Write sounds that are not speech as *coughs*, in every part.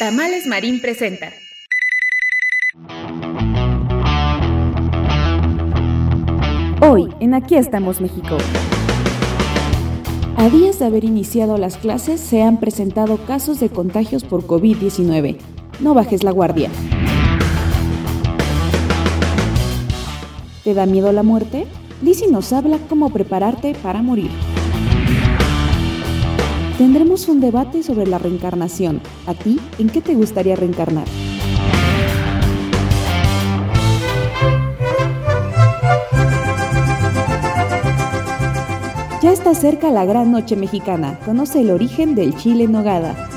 Tamales Marín presenta. Hoy, en Aquí estamos México. A días de haber iniciado las clases, se han presentado casos de contagios por COVID-19. No bajes la guardia. ¿Te da miedo la muerte? Lizzie nos habla cómo prepararte para morir. Tendremos un debate sobre la reencarnación. ¿A ti en qué te gustaría reencarnar? Ya está cerca la gran noche mexicana. Conoce el origen del chile en nogada.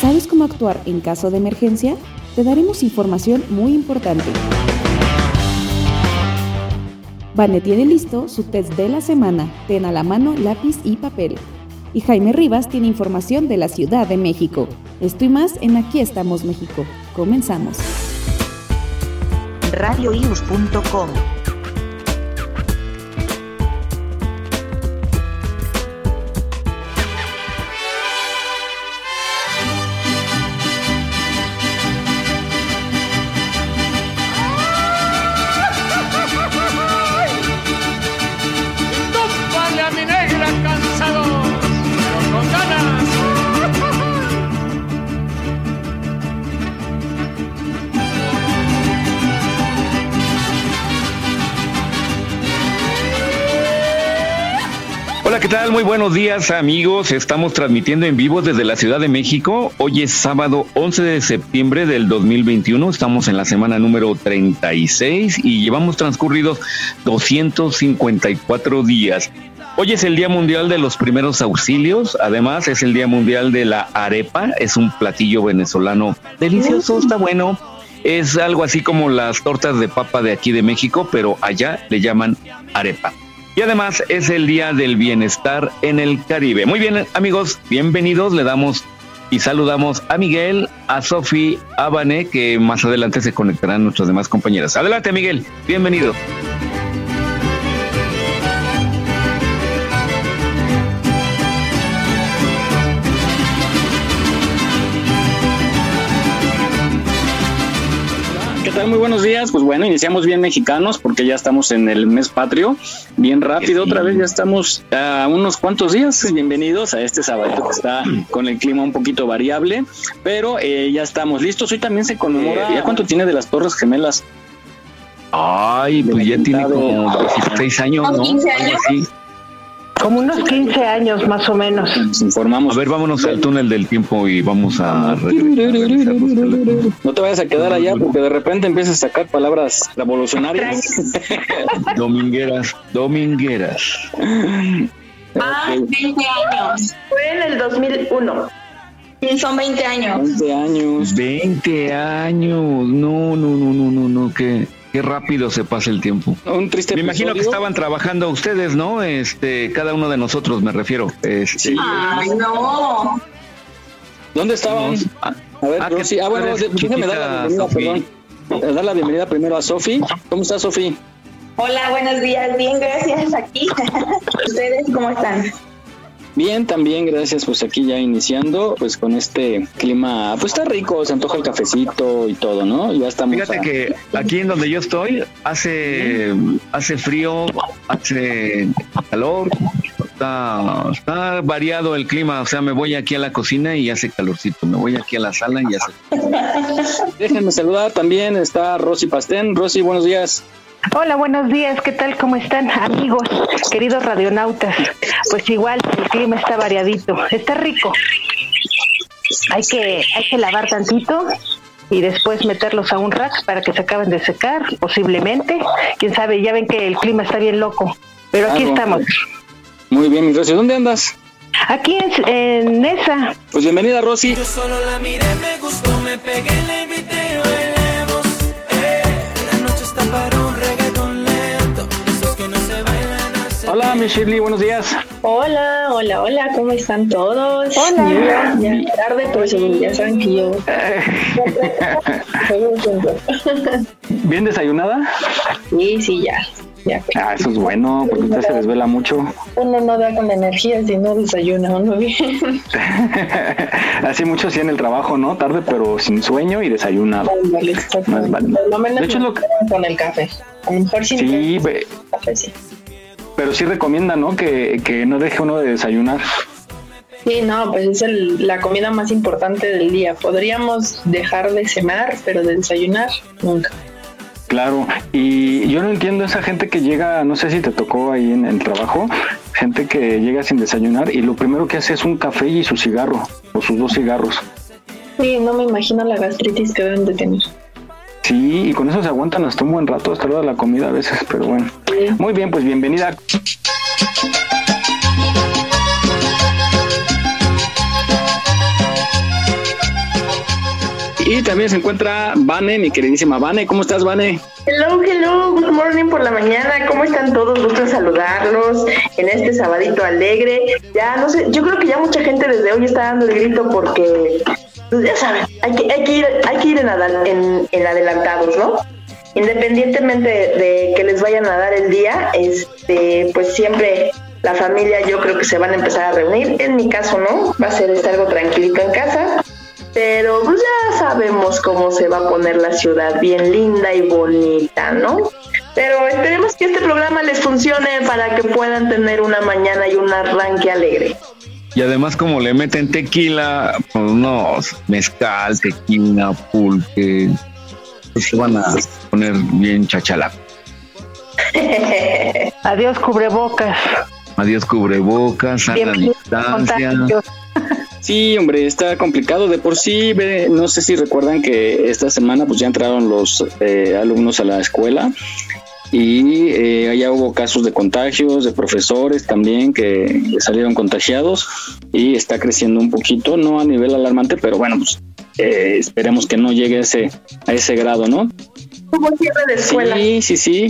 ¿Sabes cómo actuar en caso de emergencia? Te daremos información muy importante. Vane tiene listo su test de la semana. Ten a la mano lápiz y papel. Y Jaime Rivas tiene información de la Ciudad de México. Estoy más en Aquí estamos México. Comenzamos. radioius.com tal? Muy buenos días amigos. Estamos transmitiendo en vivo desde la Ciudad de México. Hoy es sábado 11 de septiembre del 2021. Estamos en la semana número 36 y llevamos transcurridos 254 días. Hoy es el Día Mundial de los Primeros Auxilios. Además, es el Día Mundial de la Arepa. Es un platillo venezolano delicioso, está bueno. Es algo así como las tortas de papa de aquí de México, pero allá le llaman arepa. Y además es el Día del Bienestar en el Caribe. Muy bien, amigos, bienvenidos. Le damos y saludamos a Miguel, a Sofi, a Vané, que más adelante se conectarán nuestras demás compañeras. Adelante, Miguel, bienvenido. Tal? Muy buenos días. Pues bueno, iniciamos bien mexicanos porque ya estamos en el mes patrio. Bien rápido, otra vez ya estamos a unos cuantos días. Bienvenidos a este sábado que está con el clima un poquito variable, pero eh, ya estamos listos. Hoy también se conmemora. ¿Ya cuánto tiene de las Torres Gemelas? Ay, pues ya tiene como 16 años, ¿no? Algo así. Como unos 15 años más o menos. Nos informamos. A ver, vámonos al túnel del tiempo y vamos a... No te vayas a quedar allá porque de repente empiezas a sacar palabras revolucionarias. *laughs* Domingueras, domingueras. Ah, 20 años. Fue en el 2001. Sí, son 20 años. 20 años. 20 años, no, no, no, no, no, no, qué, qué rápido se pasa el tiempo. Un triste Me imagino que estaban trabajando ustedes, ¿no? Este, cada uno de nosotros, me refiero. Este, Sí. Ay, no. ¿Dónde estaban? Ah, A ver, ah, Rosy. Ah, bueno, déjame dar la bienvenida, Sofi. perdón. Eh, Dar la bienvenida primero a Sofi. ¿Cómo estás, Sofi? Hola, buenos días. Bien, gracias. Aquí. *laughs* ¿Ustedes cómo están? Bien, también, gracias. Pues aquí ya iniciando, pues con este clima, pues está rico, se antoja el cafecito y todo, ¿no? Ya estamos. Fíjate a- que aquí en donde yo estoy hace, hace frío, hace calor, está, está variado el clima, o sea, me voy aquí a la cocina y hace calorcito, me voy aquí a la sala y hace... *laughs* Déjenme saludar también, está Rosy Pastén. Rosy, buenos días. Hola, buenos días. ¿Qué tal? ¿Cómo están, amigos, queridos radionautas? Pues igual, el clima está variadito. Está rico. Hay que, hay que lavar tantito y después meterlos a un rack para que se acaben de secar, posiblemente. Quién sabe, ya ven que el clima está bien loco. Pero aquí estamos. Muy bien, mi Rosy. ¿Dónde andas? Aquí en, en esa. Pues bienvenida, Rosy. Yo solo la miré, me gustó, me pegué, le invité, Hola, mi Shirley, buenos días. Hola, hola, hola, ¿cómo están todos? Hola. Ya, ya tarde, pero sí, ya saben que yo. *laughs* *laughs* ¿Bien desayunada? Sí, sí, ya. Ya. Ah, eso es bueno, porque usted se desvela mucho. Uno no da con la energía si no desayuna uno bien. *laughs* Así mucho hacía en el trabajo, ¿no? Tarde, pero sin sueño y desayunado. Vale. Lo menos De hecho, lo que- con el café. A lo mejor sin Sí, café, sí. Pero sí recomienda, ¿no? Que, que no deje uno de desayunar. Sí, no, pues es el- la comida más importante del día. Podríamos dejar de cenar, pero de desayunar, nunca. Claro, y yo no entiendo esa gente que llega, no sé si te tocó ahí en el trabajo, gente que llega sin desayunar y lo primero que hace es un café y su cigarro, o sus dos cigarros. Sí, no me imagino la gastritis que deben de tener. Sí, y con eso se aguantan hasta un buen rato, hasta la hora de la comida a veces, pero bueno. Muy bien, pues bienvenida. Y también se encuentra Vane, mi queridísima Vane. ¿Cómo estás, Vane? Hello, hello, good morning por la mañana. ¿Cómo están todos? Gusto saludarlos en este sabadito alegre. Ya no sé, yo creo que ya mucha gente desde hoy está dando el grito porque, pues ya saben, hay que, ir, hay que ir en, en, adelantados, ¿no? Independientemente de que les vayan a dar el día, este, pues siempre la familia yo creo que se van a empezar a reunir. En mi caso no, va a ser este, algo tranquilito en casa. Pero pues ya sabemos cómo se va a poner la ciudad, bien linda y bonita, ¿no? Pero esperemos que este programa les funcione para que puedan tener una mañana y un arranque alegre. Y además como le meten tequila, pues no, mezcal, tequila, pulque, pues se van a poner bien chachalaco. *laughs* Adiós, cubrebocas. Adiós cubrebocas, a distancia. Contagios. Sí, hombre, está complicado de por sí. ve, No sé si recuerdan que esta semana pues ya entraron los eh, alumnos a la escuela y eh, ya hubo casos de contagios, de profesores también que salieron contagiados y está creciendo un poquito, no a nivel alarmante, pero bueno, pues eh, esperemos que no llegue a ese, a ese grado, ¿no? Hubo cierre de escuela. Sí, sí, sí.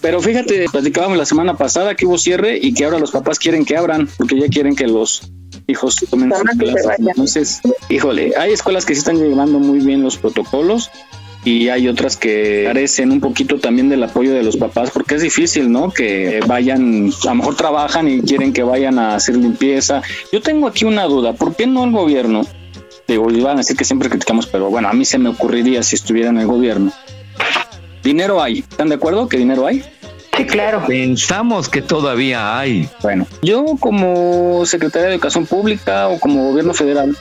Pero fíjate, platicábamos la semana pasada que hubo cierre y que ahora los papás quieren que abran, porque ya quieren que los hijos tomen sus clases. Entonces, híjole, hay escuelas que sí están llevando muy bien los protocolos y hay otras que carecen un poquito también del apoyo de los papás, porque es difícil, ¿no? Que vayan, a lo mejor trabajan y quieren que vayan a hacer limpieza. Yo tengo aquí una duda, ¿por qué no el gobierno? Digo, iban a decir que siempre criticamos, pero bueno, a mí se me ocurriría si estuviera en el gobierno. Dinero hay, ¿están de acuerdo que dinero hay? Sí, claro. Pensamos que todavía hay. Bueno, yo como secretaria de Educación Pública o como gobierno federal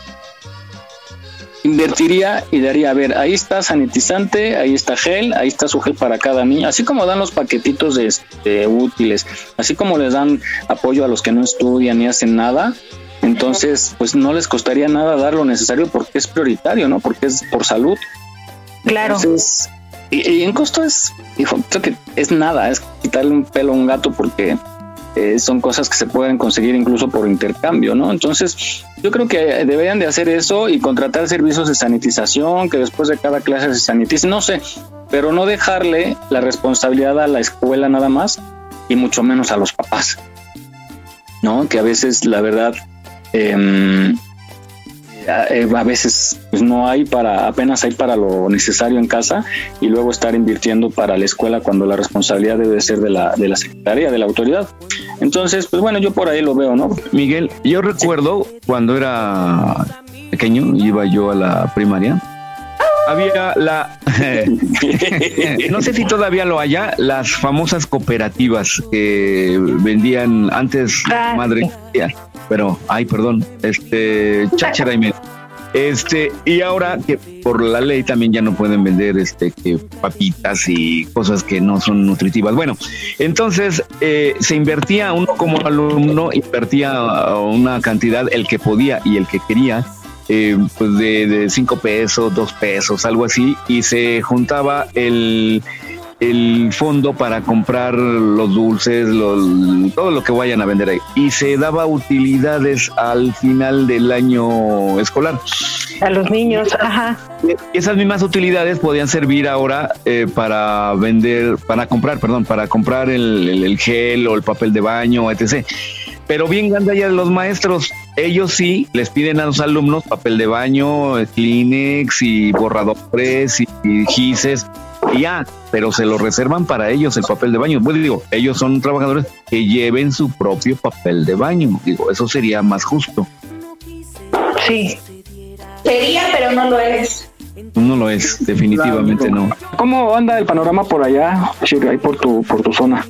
invertiría y daría, a ver, ahí está sanitizante, ahí está gel, ahí está su gel para cada niño, así como dan los paquetitos de, este, útiles, así como les dan apoyo a los que no estudian ni hacen nada, entonces pues no les costaría nada dar lo necesario porque es prioritario, ¿no? Porque es por salud. Claro. Entonces, y, y en costo es, hijo, creo que es nada, es quitarle un pelo a un gato porque eh, son cosas que se pueden conseguir incluso por intercambio, ¿no? Entonces, yo creo que deberían de hacer eso y contratar servicios de sanitización, que después de cada clase se sanitice, no sé, pero no dejarle la responsabilidad a la escuela nada más y mucho menos a los papás, ¿no? Que a veces, la verdad, eh, a veces pues no hay para apenas hay para lo necesario en casa y luego estar invirtiendo para la escuela cuando la responsabilidad debe ser de la de la secretaría de la autoridad. Entonces pues bueno yo por ahí lo veo no Miguel, yo recuerdo cuando era pequeño, iba yo a la primaria, había la, *laughs* no sé si todavía lo haya, las famosas cooperativas que vendían antes Ah, madre, pero, ay, perdón, este, cháchara y me- este, y ahora que por la ley también ya no pueden vender este que papitas y cosas que no son nutritivas. Bueno, entonces eh, se invertía uno como alumno, invertía una cantidad, el que podía y el que quería, eh, pues de, de cinco pesos, dos pesos, algo así, y se juntaba el, el fondo para comprar los dulces, los, todo lo que vayan a vender ahí. Y se daba utilidades al final del año escolar. A los niños, ajá. Esas mismas utilidades podían servir ahora eh, para vender, para comprar, perdón, para comprar el, el- el gel o el papel de baño, etc. Pero bien grande ya los maestros, ellos sí les piden a los alumnos papel de baño, Kleenex y borradores y, y gises y ya, pero se lo reservan para ellos el papel de baño. Pues digo, ellos son trabajadores que lleven su propio papel de baño. Digo, eso sería más justo. Sí. Sería, pero no lo es. No lo es, definitivamente no. ¿Cómo anda el panorama por allá, Shir, ahí por tu, por tu zona?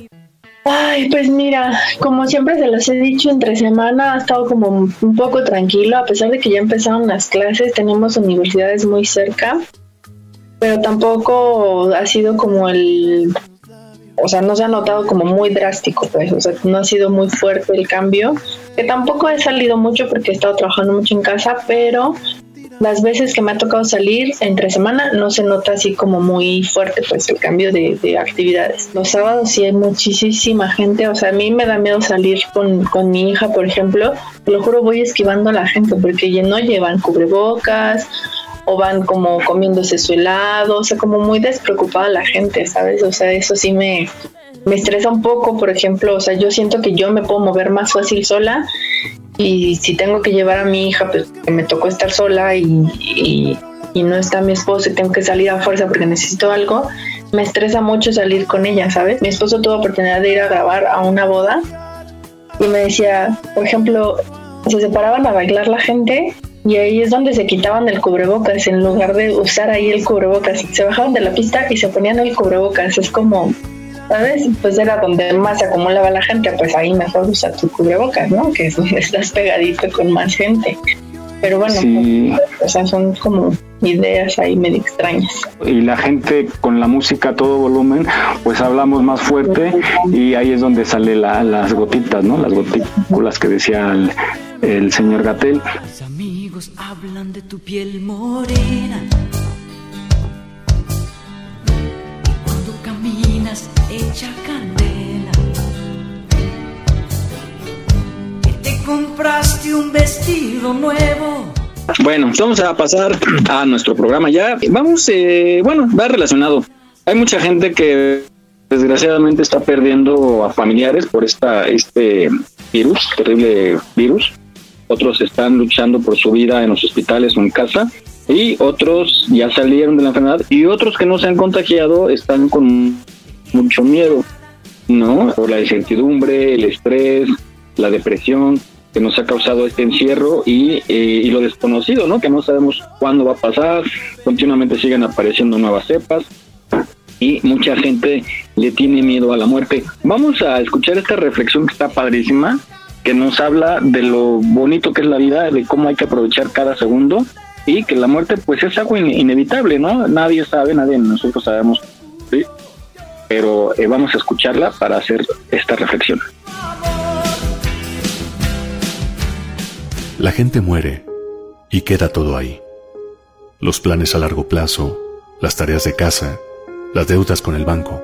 Ay, pues mira, como siempre se los he dicho, entre semana ha estado como un poco tranquilo, a pesar de que ya empezaron las clases, tenemos universidades muy cerca, pero tampoco ha sido como el, o sea, no se ha notado como muy drástico, pues, o sea, no ha sido muy fuerte el cambio, que tampoco he salido mucho porque he estado trabajando mucho en casa, pero las veces que me ha tocado salir entre semana no se nota así como muy fuerte pues el cambio de, de actividades. Los sábados sí hay muchísima gente, o sea, a mí me da miedo salir con, con mi hija, por ejemplo, lo juro voy esquivando a la gente porque ya no llevan cubrebocas o van como comiéndose su helado, o sea, como muy despreocupada la gente, ¿sabes? O sea, eso sí me, me estresa un poco, por ejemplo, o sea, yo siento que yo me puedo mover más fácil sola y si tengo que llevar a mi hija, pues me tocó estar sola y, y, y no está mi esposo y tengo que salir a fuerza porque necesito algo, me estresa mucho salir con ella, ¿sabes? Mi esposo tuvo oportunidad de ir a grabar a una boda y me decía, por ejemplo, se separaban a bailar la gente y ahí es donde se quitaban el cubrebocas en lugar de usar ahí el cubrebocas. Se bajaban de la pista y se ponían el cubrebocas. Es como, ¿sabes? Pues era donde más se acumulaba la gente, pues ahí mejor usa tu cubrebocas, ¿no? Que es donde *laughs* estás pegadito con más gente. Pero bueno, Sí. pues, o sea, son como ideas ahí medio extrañas. y la gente con la música a todo volumen, pues hablamos más fuerte y ahí es donde sale la- las gotitas, ¿no? Las gotículas que decía el, el señor Gatel. Mis amigos hablan de tu piel morena. Hecha candela. Te compraste un vestido nuevo. Bueno, vamos a pasar a nuestro programa ya. Vamos, eh, bueno, va relacionado. Hay mucha gente que desgraciadamente está perdiendo a familiares por esta este virus, terrible virus. Otros están luchando por su vida en los hospitales o en casa y otros ya salieron de la enfermedad y otros que no se han contagiado están con mucho miedo, ¿no? Por la incertidumbre, el estrés, la depresión que nos ha causado este encierro y, eh, y lo desconocido, ¿no? Que no sabemos cuándo va a pasar, continuamente siguen apareciendo nuevas cepas y mucha gente le tiene miedo a la muerte. Vamos a escuchar esta reflexión que está padrísima, que nos habla de lo bonito que es la vida, de cómo hay que aprovechar cada segundo y que la muerte pues es algo in- inevitable, ¿no? Nadie sabe, nadie nosotros sabemos, ¿sí? Pero eh, vamos a escucharla para hacer esta reflexión. La gente muere y queda todo ahí. Los planes a largo plazo, las tareas de casa, las deudas con el banco,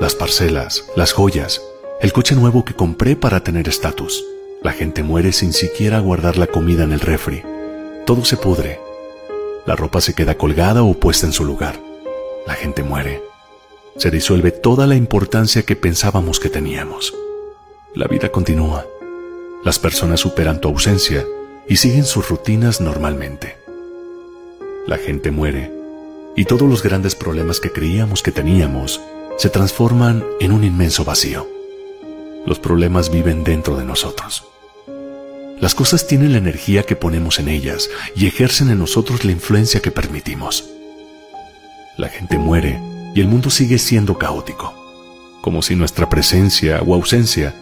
las parcelas, las joyas, el coche nuevo que compré para tener estatus. La gente muere sin siquiera guardar la comida en el refri. Todo se pudre. La ropa se queda colgada o puesta en su lugar. La gente muere. Se disuelve toda la importancia que pensábamos que teníamos. La vida continúa. Las personas superan tu ausencia y siguen sus rutinas normalmente. La gente muere y todos los grandes problemas que creíamos que teníamos se transforman en un inmenso vacío. Los problemas viven dentro de nosotros. Las cosas tienen la energía que ponemos en ellas y ejercen en nosotros la influencia que permitimos. La gente muere y el mundo sigue siendo caótico, como si nuestra presencia o ausencia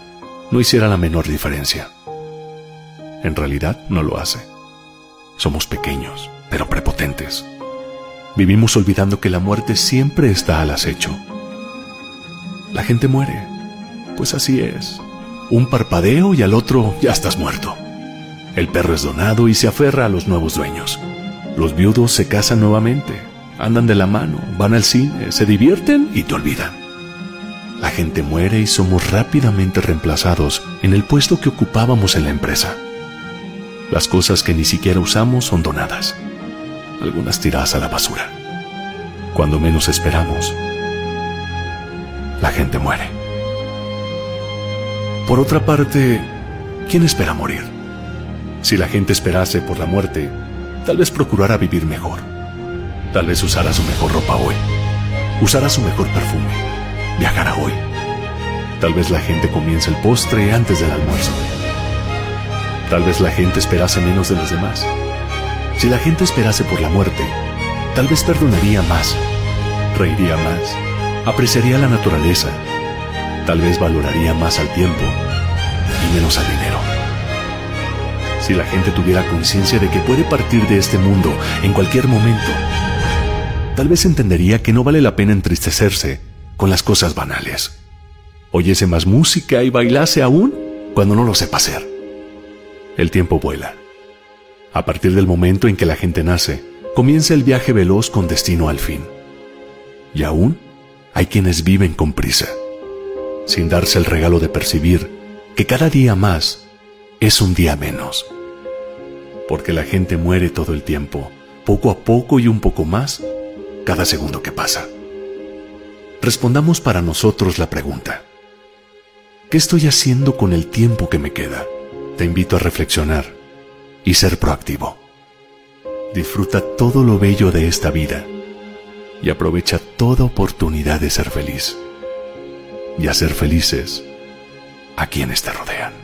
no hiciera la menor diferencia. En realidad no lo hace. Somos pequeños, pero prepotentes. Vivimos olvidando que la muerte siempre está al acecho. La gente muere, pues así es. Un parpadeo y al otro ya estás muerto. El perro es donado y se aferra a los nuevos dueños. Los viudos se casan nuevamente, andan de la mano, van al cine, se divierten y te olvidan. La gente muere y somos rápidamente reemplazados en el puesto que ocupábamos en la empresa. Las cosas que ni siquiera usamos son donadas, algunas tiradas a la basura. Cuando menos esperamos, la gente muere. Por otra parte, ¿quién espera morir? Si la gente esperase por la muerte, tal vez procurara vivir mejor. Tal vez usara su mejor ropa hoy. Usara su mejor perfume. Viajara hoy. Tal vez la gente comience el postre antes del almuerzo. Tal vez la gente esperase menos de los demás. Si la gente esperase por la muerte, tal vez perdonaría más, reiría más, apreciaría la naturaleza, tal vez valoraría más al tiempo y menos al dinero. Si la gente tuviera conciencia de que puede partir de este mundo en cualquier momento, tal vez entendería que no vale la pena entristecerse con las cosas banales. Oyese más música y bailase aún cuando no lo sepa hacer. El tiempo vuela. A partir del momento en que la gente nace, comienza el viaje veloz con destino al fin. Y aún hay quienes viven con prisa, sin darse el regalo de percibir que cada día más es un día menos. Porque la gente muere todo el tiempo, poco a poco y un poco más, cada segundo que pasa. Respondamos para nosotros la pregunta. ¿Qué estoy haciendo con el tiempo que me queda? Te invito a reflexionar y ser proactivo. Disfruta todo lo bello de esta vida y aprovecha toda oportunidad de ser feliz y hacer felices a quienes te rodean.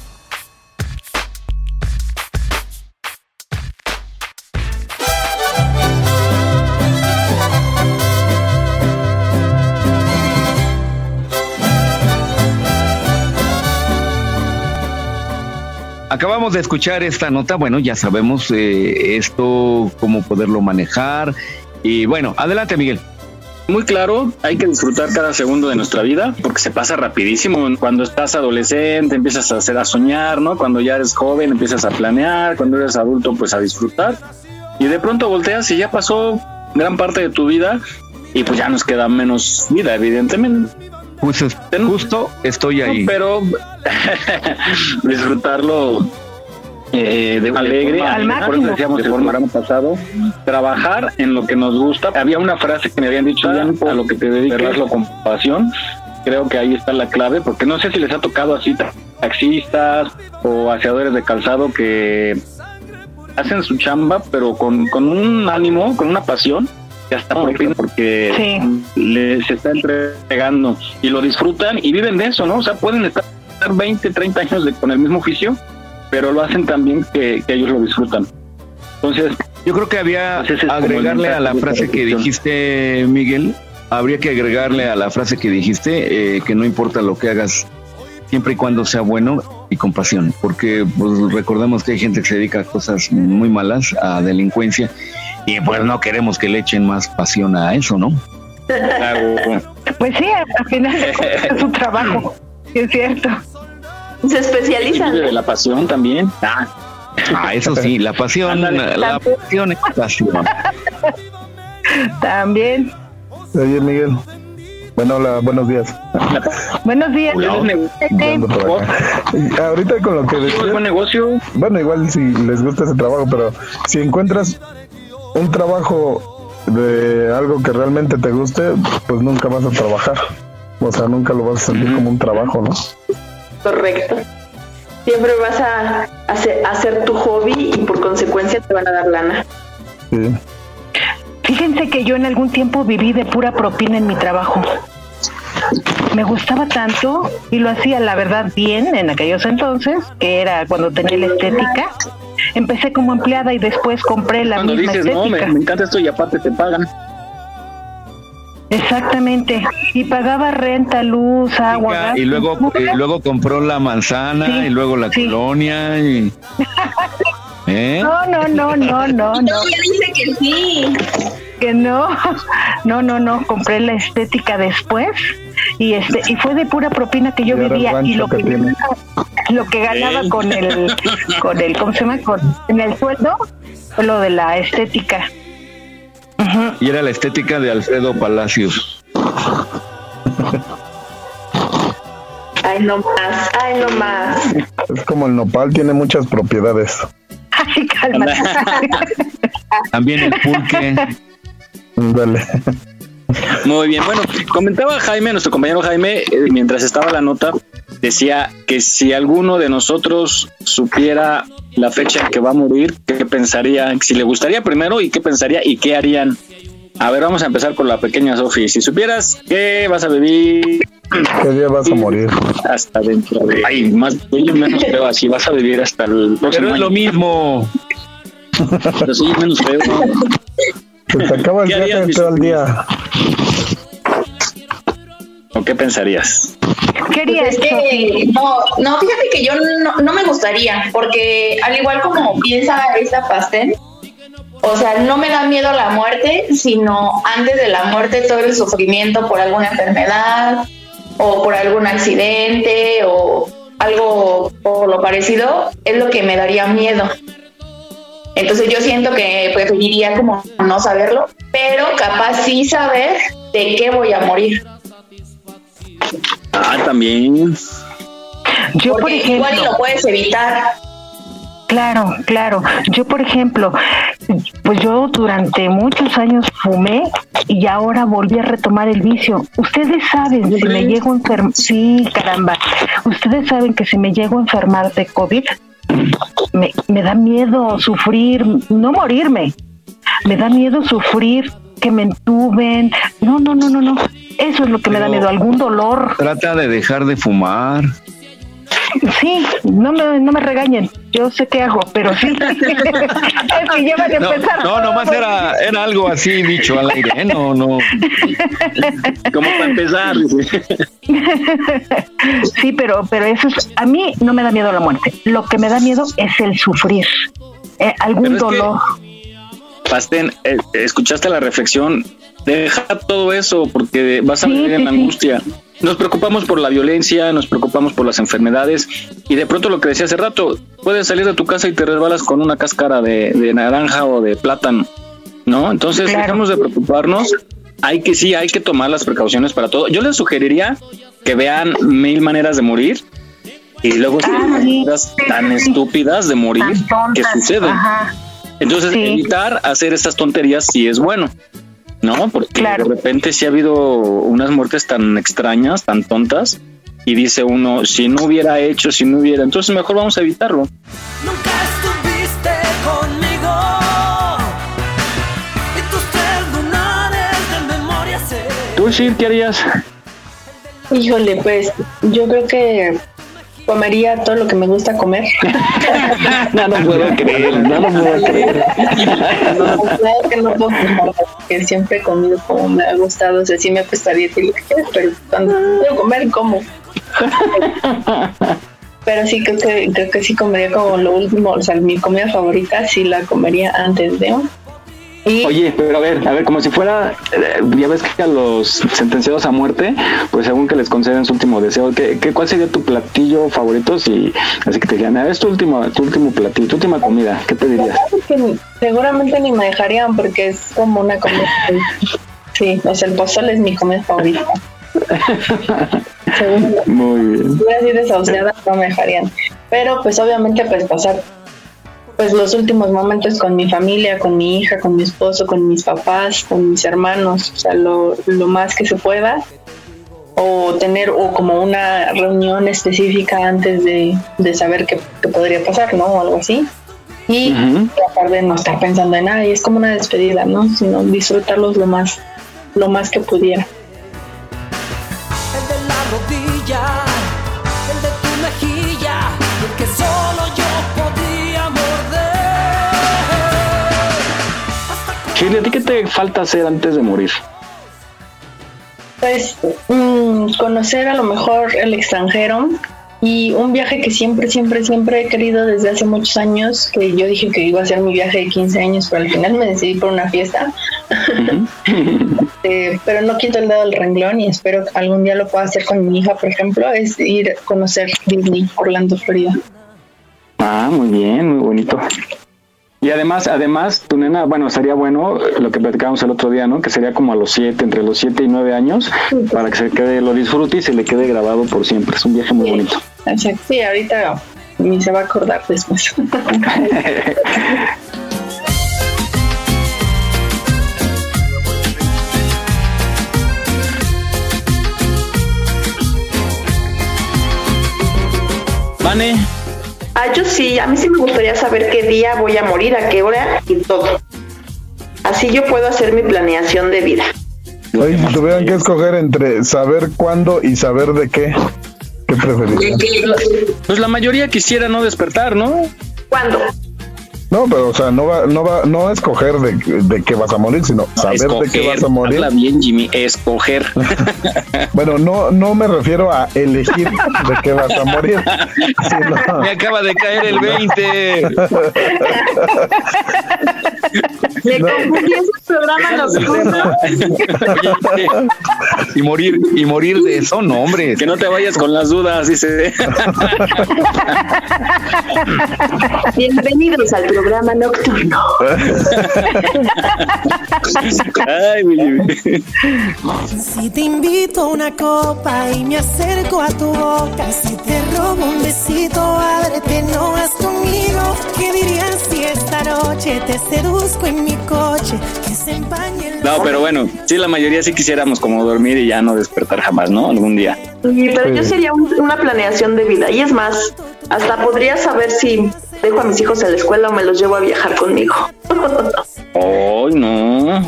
Acabamos de escuchar esta nota, bueno, ya sabemos eh, esto, cómo poderlo manejar. Y bueno, adelante Miguel. Muy claro, hay que disfrutar cada segundo de nuestra vida porque se pasa rapidísimo. Cuando estás adolescente empiezas a hacer a soñar, ¿no? Cuando ya eres joven empiezas a planear, cuando eres adulto pues a disfrutar. Y de pronto volteas y ya pasó gran parte de tu vida y pues ya nos queda menos vida, evidentemente. Pues justo estoy ahí. Pero *laughs* disfrutarlo eh, de alegre, al por eso máximo. decíamos el programa pasado, trabajar en lo que nos gusta. Había una frase que me habían dicho a lo que te dedicas, con pasión. Creo que ahí está la clave, porque no sé si les ha tocado así ta- taxistas o aseadores de calzado que hacen su chamba, pero con, con un ánimo, con una pasión, ya está por fin porque les está entregando y lo disfrutan y viven de eso, ¿no? O sea, pueden estar 20, 30 años de- con el mismo oficio, pero lo hacen también que, que ellos lo disfrutan. Entonces, Yo creo que había Pues agregarle a la frase que dijiste, Miguel, habría que agregarle a la frase que dijiste eh, que no importa lo que hagas, siempre y cuando sea bueno y con pasión, porque pues, recordemos que hay gente que se dedica a cosas muy malas, a delincuencia, y pues no queremos que le echen más pasión a eso, ¿no? Pues sí, al final es su trabajo, sí es cierto. Se especializan. de la pasión también. Ah, Ah, eso sí, la pasión, la pasión es pasión. También. Oye, Miguel. Bueno, hola, buenos días. *laughs* Buenos días. Y Ahorita con lo que decías, buen negocio. Bueno, igual si les gusta ese trabajo, pero si encuentras un trabajo de algo que realmente te guste, pues nunca vas a trabajar. O sea, nunca lo vas a sentir como un trabajo, ¿no? Correcto. Siempre vas a hacer, hacer tu hobby y por consecuencia te van a dar lana. Sí. Fíjense que yo en algún tiempo viví de pura propina en mi trabajo. Me gustaba tanto y lo hacía, la verdad, bien en aquellos entonces, que era cuando tenía la estética. Empecé como empleada y después compré la Cuando misma dices, no, me, estética. me encanta esto y aparte te pagan. Exactamente. Y pagaba renta, luz, agua. gas, Y luego, y luego compró la manzana Sí, y luego la sí. colonia y... *laughs* ¿Eh? No, no, no, no, no, *laughs* no. No, ya dice que sí. Que no. *laughs* No, no, no. Compré la estética después. Y este, y fue de pura propina que yo Y vivía. Y lo que que, *laughs* lo que ganaba con el, con el, ¿cómo se llama? Con, en el sueldo, fue lo de la estética. Y era la estética de Alfredo Palacios. Ay, no más, ay, no más. Es como el nopal, tiene muchas propiedades. Cálmate. *laughs* También el pulque. Dale. Muy bien, bueno, comentaba Jaime, nuestro compañero Jaime, eh, mientras estaba la nota, decía que si alguno de nosotros supiera la fecha en que va a morir, qué pensaría, si le gustaría primero y qué pensaría y qué harían. A ver, vamos a empezar por la pequeña Sofi. Si supieras que vas a vivir ¿Qué día vas a morir? hasta dentro de... Ay, más, yo menos creo así, vas a vivir hasta el próximo Pero es lo mismo. Pero sí, menos creo. Se te acaba el ¿Qué harías, viaje todo el día. ¿O qué pensarías? ¿Qué Pues harías, es que no, no, fíjate que yo no, no me gustaría, porque al igual como piensa esta pastel, o sea, no me da miedo la muerte, sino antes de la muerte todo el sufrimiento por alguna enfermedad o por algún accidente o algo por lo parecido es lo que me daría miedo. Entonces yo siento que preferiría como no saberlo, pero capaz sí saber de qué voy a morir. Ah, también. Yo, por Porque igual y lo puedes evitar. Claro, claro. Yo, por ejemplo, pues yo durante muchos años fumé y ahora volví a retomar el vicio. Ustedes saben si me llego a enfermar, sí, caramba. Ustedes saben que si me llego a enfermar de COVID, me, me da miedo sufrir, no morirme. Me da miedo sufrir que me entuben. No, no, no, no, no. Eso es lo que me da miedo, algún dolor. Trata de dejar de fumar. Sí, no me, no me regañen. Yo sé qué hago, pero sí. *laughs* es que ya van a No, empezar. no, nomás era, era algo así dicho al aire, ¿eh? No, no. Como para empezar. *laughs* Sí, pero, pero eso es, a mí no me da miedo la muerte. Lo que me da miedo es el sufrir, eh, algún Pero es que- dolor. Pastén, eh, escuchaste la reflexión. Deja todo eso porque vas a Sí, vivir en sí, sí. Nos preocupamos por la violencia, nos preocupamos por las enfermedades y de pronto lo que decía hace rato, puedes salir de tu casa y te resbalas con una cáscara de, de naranja o de plátano, ¿no? Entonces Claro. dejemos de preocuparnos. Hay que sí, hay que tomar las precauciones para todo. Yo les sugeriría que vean mil maneras de morir y luego Ah, sí. maneras tan estúpidas de morir que suceden. Ajá. Entonces, Sí. evitar hacer estas tonterías sí es bueno, ¿no? Porque Claro. de repente sí ha habido unas muertes tan extrañas, tan tontas, y dice uno, si no hubiera hecho, si no hubiera, entonces mejor vamos a evitarlo. Nunca estuviste conmigo y tus tres lunares de memoria se ¿Tú, Shir, qué harías? Híjole, pues yo creo que comería todo lo que me gusta comer. no, no puedo creer, no lo puedo creer. Claro que no puedo comer, porque siempre he comido como me ha gustado. O sea, sí me apestaría decir lo que quieras, pero cuando quiero comer, como. Pero sí, creo que, creo que sí comería como lo último. O sea, mi comida favorita sí la comería antes de. Y Oye, pero a ver, a ver, como si fuera, eh, ya ves que a los sentenciados a muerte, pues según que les conceden su último deseo, ¿qué, qué, cuál sería tu platillo favorito? Si, así que te digan, "Ah, es tu último, tu último platillo, tu última comida, ¿qué te dirías? que seguramente ni me dejarían porque es como una comida. Sí, o sea, el pozole es mi comida favorita. *laughs* Según Muy bien. fuera así desahuciada, no me dejarían. Pero pues obviamente pues pasar pues los últimos momentos con mi familia, con mi hija, con mi esposo, con mis papás, con mis hermanos, o sea, lo, lo más que se pueda. O tener o como una reunión específica antes de, de saber qué, qué podría pasar, ¿no? O algo así. Y Ujú. tratar de no estar pensando en nada, y es como una despedida, ¿no? Sino disfrutarlos lo más, lo más que pudiera. el de la rodilla, Shirley, ¿a ti qué te falta hacer antes de morir? Pues mm, conocer a lo mejor el extranjero y un viaje que siempre, siempre, siempre he querido desde hace muchos años, que yo dije que iba a ser mi viaje de 15 años, pero al final me decidí por una fiesta. *laughs* Eh, pero no quito el dedo del renglón y espero que algún día lo pueda hacer con mi hija, por ejemplo, es ir a conocer Disney, Orlando, Florida. Ah, muy bien, muy bonito. Y además, además, tu nena, bueno, sería bueno lo que platicábamos el otro día, ¿no? Que sería como a los siete, entre los siete y nueve años, para que se quede, lo disfrute y se le quede grabado por siempre. Es un viaje muy bonito. Exacto. Sí, ahorita ni se va a acordar después. *laughs* Vane, Ah, yo sí, a mí sí me gustaría saber qué día voy a morir, a qué hora y todo. Así yo puedo hacer mi planeación de vida. Oye, si tuvieran que escoger entre saber cuándo y saber de qué, ¿qué preferirían? pues la mayoría quisiera no despertar, ¿no? ¿Cuándo? No, pero o sea, no va, no va, no a escoger de, de qué vas a morir, sino saber de qué vas a morir. Habla bien, Jimmy, escoger. *laughs* Bueno, no, no me refiero a elegir de qué vas a morir. sino- *laughs* Me acaba de caer el 20. *laughs* Le confundí ese programa nocturno. Oye, *laughs* y morir, y morir de eso, no, hombre. Que no te vayas con las dudas, dice. *laughs* Bienvenidos al programa nocturno. Ay, mi Jimmy. Si te invito a una copa y me acerco a tu boca, si te robo un besito, ábrete, no vas conmigo. ¿Qué dirías si esta noche te seduzco en mi coche? Que se empañe el No, pero bueno, sí, la mayoría sí quisiéramos como dormir y ya no despertar jamás, ¿no? Algún día. Sí, pero yo sería un- una planeación de vida. Y es más, hasta podría saber si dejo a mis hijos en la escuela o me los llevo a viajar conmigo. *laughs* Ay, no.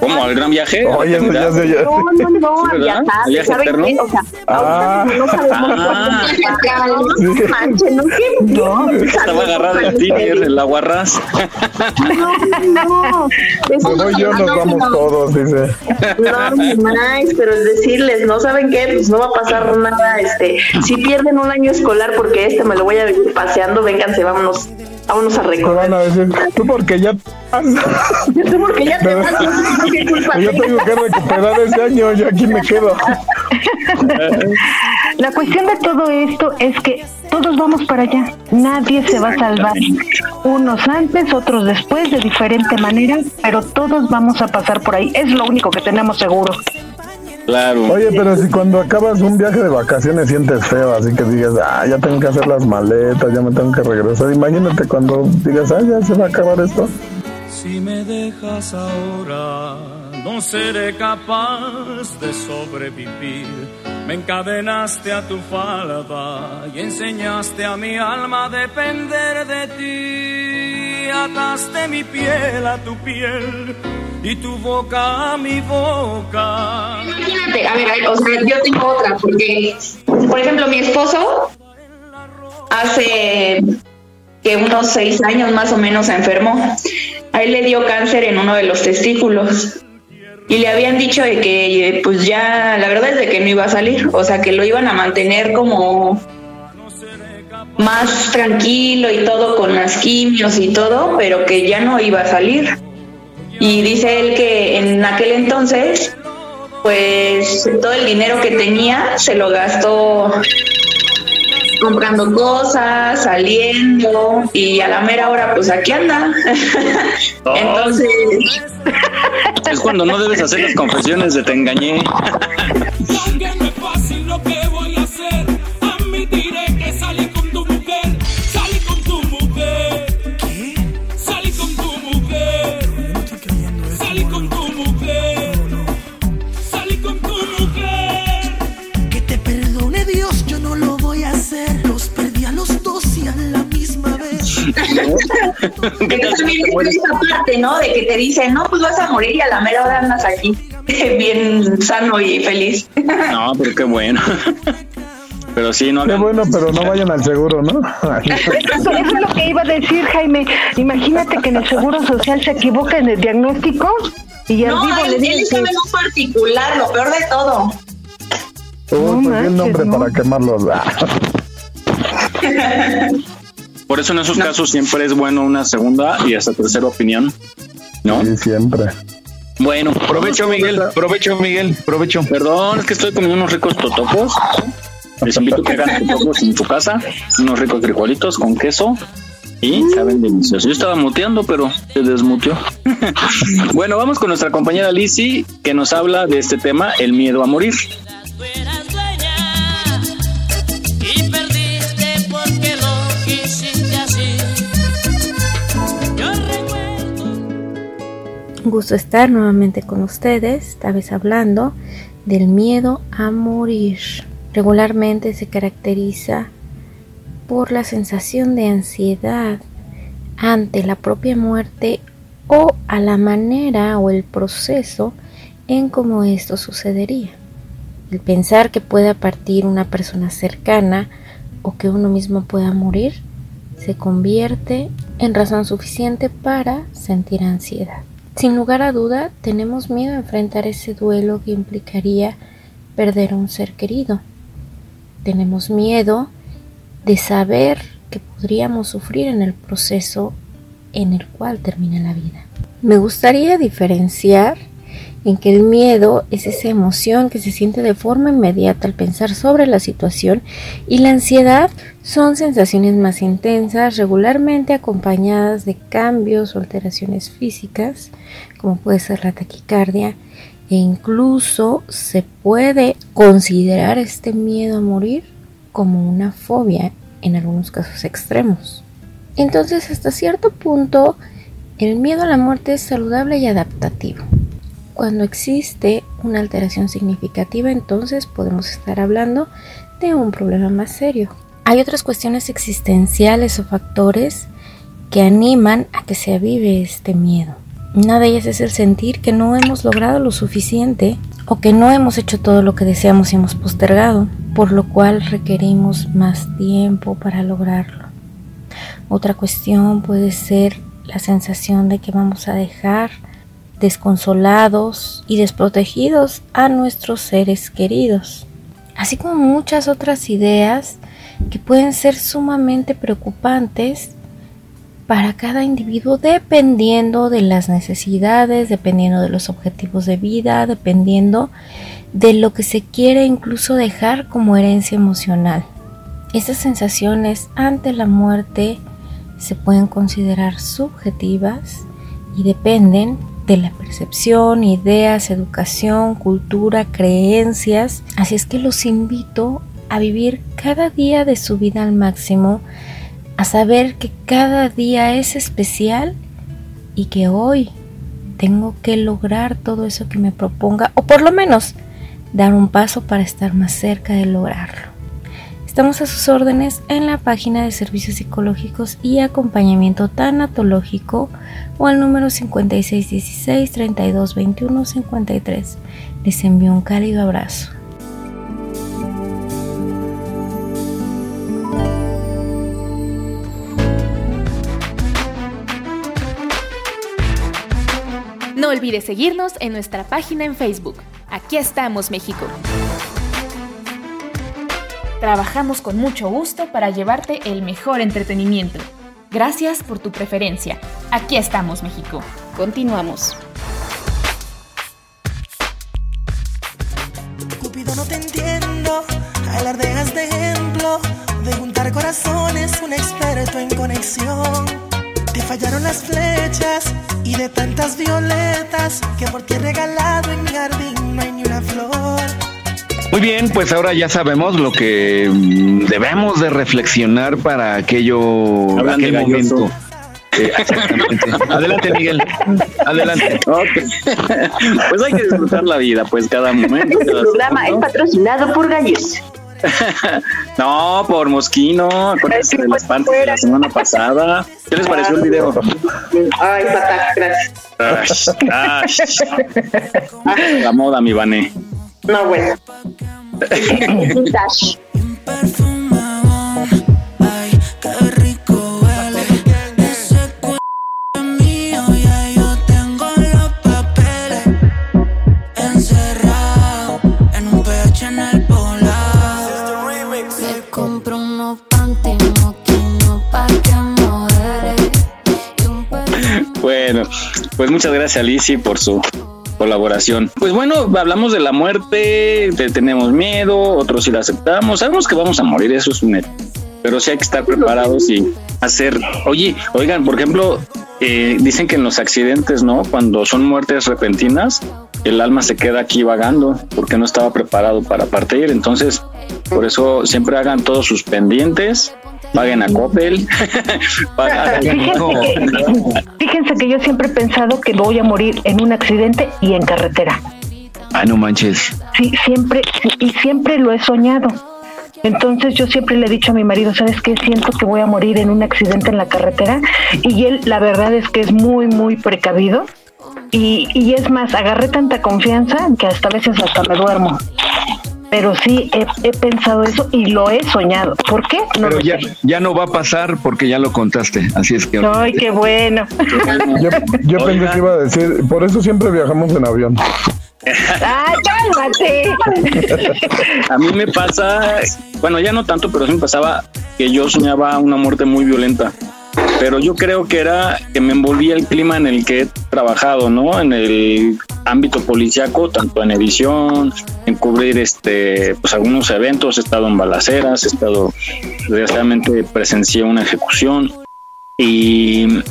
¿Cómo? ¿Al gran viaje? Oye, eso ya se- *laughs* No, no, no, Sí, a viajar. ¿El viaje ¿Saben qué? O sea, Ah. no sabemos Ah. cuándo *laughs* No, no manchen, no, que no. Estaba agarrado el tiner, el aguarrás. No, no. Eso Me voy yo, nos no, vamos no. todos, dice. No, más, pero es decirles, no saben qué, pues no va a pasar nada, este, si pierden un año escolar porque este me lo voy a vivir paseando, vénganse, vámonos, vámonos a Te recorrer. van a decir, tú porque ya *laughs* Tú porque ya te vas, *laughs* ¿qué culpa yo tengo que recuperar ese año, yo aquí me quedo. *laughs* La cuestión de todo esto es que todos vamos para allá. Nadie se va a salvar. Unos antes, otros después, de diferente manera, pero todos vamos a pasar por ahí. Es lo único que tenemos seguro. Claro. Oye, pero si cuando acabas un viaje de vacaciones sientes feo, así que digas, ah, ya tengo que hacer las maletas, ya me tengo que regresar. Imagínate cuando digas, ah, ya se va a acabar esto. Si me dejas ahora, no seré capaz de sobrevivir. Me encadenaste a tu falda y enseñaste a mi alma a depender de ti. Ataste mi piel a tu piel y tu boca mi boca. Imagínate, a ver, o sea, yo tengo otra, porque, por ejemplo, mi esposo hace que unos seis años más o menos se enfermó. A él le dio cáncer en uno de los testículos. Y le habían dicho de que, pues ya, la verdad es de que no iba a salir. O sea, que lo iban a mantener como más tranquilo y todo con las quimios y todo, pero que ya no iba a salir. Y dice él que en aquel entonces, pues todo el dinero que tenía se lo gastó comprando cosas, saliendo y a la mera hora pues aquí anda. Entonces, Es cuando no debes hacer las confesiones de te engañé. *laughs* *laughs* vez. pero también es esa parte, ¿no? De que te dicen, no, pues vas a morir y a la mera hora andas aquí, *laughs* bien sano y feliz. No, pero qué bueno. Pero sí, no Qué bueno, pero no vayan al seguro, ¿no? *laughs* Eso, es lo que iba a decir, Jaime. Imagínate que en el Seguro Social se equivoca en el diagnóstico Y al no, vivo le dicen que- en un particular, lo peor de todo. Uy, pues el nombre para quemarlos. Por eso en esos casos siempre es bueno una segunda y hasta tercera opinión, ¿no? Sí, siempre. Bueno, Provecho, Miguel. Provecho, Miguel. Provecho. Perdón, es que estoy comiendo unos ricos totopos. Les invito a que hagan totopos en su casa, unos ricos frijolitos con queso y saben deliciosos. Yo estaba muteando, pero se desmuteó. *laughs* bueno, vamos con nuestra compañera Lizzy, que nos habla de este tema, el miedo a morir. Gusto estar nuevamente con ustedes, esta vez hablando del miedo a morir. Regularmente se caracteriza por la sensación de ansiedad ante la propia muerte o a la manera o el proceso en cómo esto sucedería. El pensar que pueda partir una persona cercana o que uno mismo pueda morir se convierte en razón suficiente para sentir ansiedad. Sin lugar a duda, tenemos miedo a enfrentar ese duelo que implicaría perder a un ser querido. Tenemos miedo de saber que podríamos sufrir en el proceso en el cual termina la vida. Me gustaría diferenciar en que el miedo es esa emoción que se siente de forma inmediata al pensar sobre la situación y la ansiedad son sensaciones más intensas, regularmente acompañadas de cambios o alteraciones físicas, como puede ser la taquicardia, e incluso se puede considerar este miedo a morir como una fobia en algunos casos extremos. Entonces, hasta cierto punto, el miedo a la muerte es saludable y adaptativo. Cuando existe una alteración significativa, entonces podemos estar hablando de un problema más serio. Hay otras cuestiones existenciales o factores que animan a que se avive este miedo. Una de ellas es el sentir que no hemos logrado lo suficiente o que no hemos hecho todo lo que deseamos y hemos postergado, por lo cual requerimos más tiempo para lograrlo. Otra cuestión puede ser la sensación de que vamos a dejar desconsolados y desprotegidos a nuestros seres queridos, así como muchas otras ideas que pueden ser sumamente preocupantes para cada individuo dependiendo de las necesidades, dependiendo de los objetivos de vida, dependiendo de lo que se quiere incluso dejar como herencia emocional. Estas sensaciones ante la muerte se pueden considerar subjetivas y dependen de la percepción, ideas, educación, cultura, creencias. Así es que los invito a vivir cada día de su vida al máximo, a saber que cada día es especial y que hoy tengo que lograr todo eso que me proponga, o por lo menos dar un paso para estar más cerca de lograrlo. Estamos a sus órdenes en la página de servicios psicológicos y acompañamiento tanatológico o al número 5616 3221 53. Les envío un cálido abrazo. No olvides seguirnos en nuestra página en Facebook. Aquí estamos, México. Trabajamos con mucho gusto para llevarte el mejor entretenimiento. Gracias por tu preferencia. Aquí estamos, México. Continuamos. Cupido, no te entiendo. Alardeas de ejemplo, de juntar corazones, un experto en conexión. Te fallaron las flechas y de tantas violetas que por ti he regalado en mi jardín no hay ni una flor. Muy bien, pues ahora ya sabemos lo que mm, debemos de reflexionar para aquello, aquel momento. Exactamente. *laughs* Adelante, Miguel. Adelante. pues hay que disfrutar la vida, pues cada momento. Este cada programa es patrocinado por Gallos. *laughs* No, por Mosquino, acuérdense de las panties de la semana pasada. ¿Qué les pareció el video? Ay, fatal, gracias. La moda, mi Vané. No, bueno. *laughs* muchas gracias Lizzy por su colaboración. Pues bueno, hablamos de la muerte, tenemos miedo, otros sí la aceptamos, sabemos que vamos a morir, eso es un hecho. Pero sí hay que estar preparados y hacer, oye, oigan, por ejemplo, eh, dicen que en los accidentes, ¿no? Cuando son muertes repentinas, el alma se queda aquí vagando porque no estaba preparado para partir. Entonces, por eso siempre hagan todos sus pendientes, paguen a Coppel. *laughs* fíjense, que, yo siempre he pensado que voy a morir en un accidente y en carretera. Ah, no manches. Sí, siempre, y siempre lo he soñado. Entonces yo siempre le he dicho a mi marido, ¿sabes qué? Siento que voy a morir en un accidente en la carretera. Y él, la verdad es que es muy, muy precavido. Y, y es más, agarré tanta confianza que hasta a veces hasta me duermo pero sí he, pensado eso y lo he soñado. ¿Por qué? No pero ya, ya no va a pasar porque ya lo contaste, así es que... Ay, qué bueno. Yo, pensé que iba a decir, por eso siempre viajamos en avión. ¡Ay, cálmate! a mí me pasa, bueno, ya no tanto, pero sí me pasaba que yo soñaba una muerte muy violenta pero yo creo que era que me envolvía el clima en el que he trabajado, ¿no? En el ámbito policiaco, tanto en edición, en cubrir este, pues algunos eventos, he estado en balaceras, he estado, desgraciadamente presencié una ejecución y,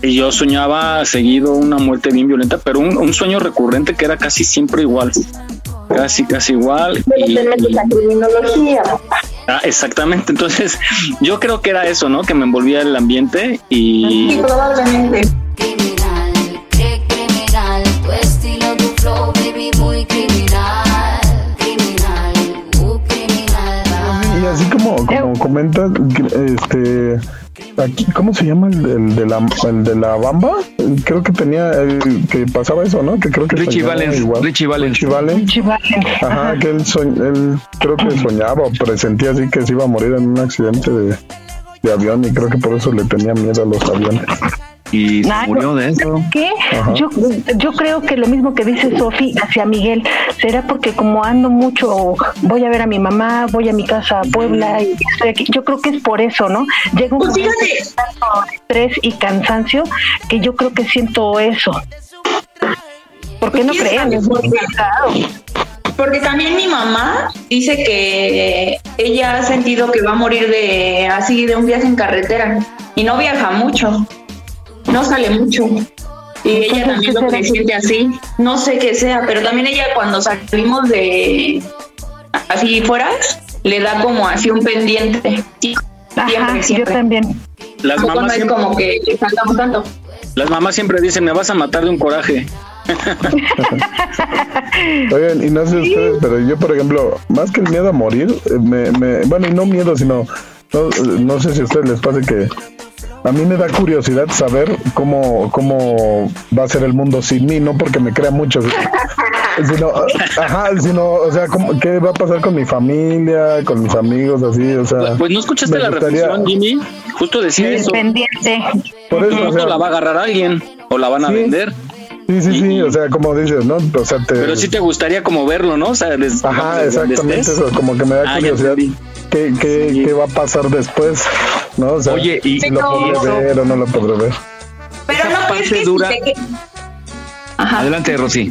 yo soñaba seguido una muerte bien violenta, pero un, sueño recurrente que era casi siempre igual, casi, casi igual. Y, la criminología. Ah, exactamente. Entonces, *laughs* yo creo que era eso, ¿no? Que me envolvía el ambiente y. Sí, probablemente. Y así como, como comentas, este Aquí, ¿cómo se llama el, de la, el de la Bamba? Creo que tenía, el, que pasaba eso, ¿no? Que creo que Richie Valens. Richie Valens. Richie Valens. Ajá, que él, él creo que soñaba o presentía así que se iba a morir en un accidente de, de avión y creo que por eso le tenía miedo a los aviones y se murió de eso. ¿Qué? Yo, yo creo que lo mismo que dice Sofi hacia Miguel, será porque como ando mucho, voy a ver a mi mamá, voy a mi casa a Puebla y estoy aquí. Yo creo que es por eso, ¿no? Llega un pues estrés y cansancio que yo creo que siento eso. porque no creen? Es muy Porque también mi mamá dice que ella ha sentido que va a morir de así de un viaje en carretera y no viaja mucho no sale mucho. Y ella también lo que siente así. No sé qué sea, pero también ella cuando salimos de así fuera, le da como así un pendiente. Ajá, yo también. Las mamás siempre, como que tanto. Las mamás siempre dicen, me vas a matar de un coraje. *laughs* Oigan, y no sé ustedes, pero yo, por ejemplo, más que el miedo a morir, eh, me, me, bueno, y no miedo, sino, no, no sé si a ustedes les pasa que a mí me da curiosidad saber cómo, cómo va a ser el mundo sin mí, no porque me crea mucho, *laughs* sino, ajá, sino, o sea, ¿qué va a pasar con mi familia, con mis amigos, así, o sea. Pues no escuchaste la reflexión, Jimmy, justo decía eso. Pendiente. Por eso, o sea, la va a agarrar alguien o la van a vender. Sí, sí, sí, o sea, como dices, ¿no? O sea, te... Pero sí te gustaría como verlo, ¿no? O sea, Ajá, exactamente eso, como que me da ah, curiosidad qué, qué, qué va a pasar después, ¿no? O sea, Oye, y lo podré ver o no lo podré ver. Pero no parte dura. Adelante, Rosy.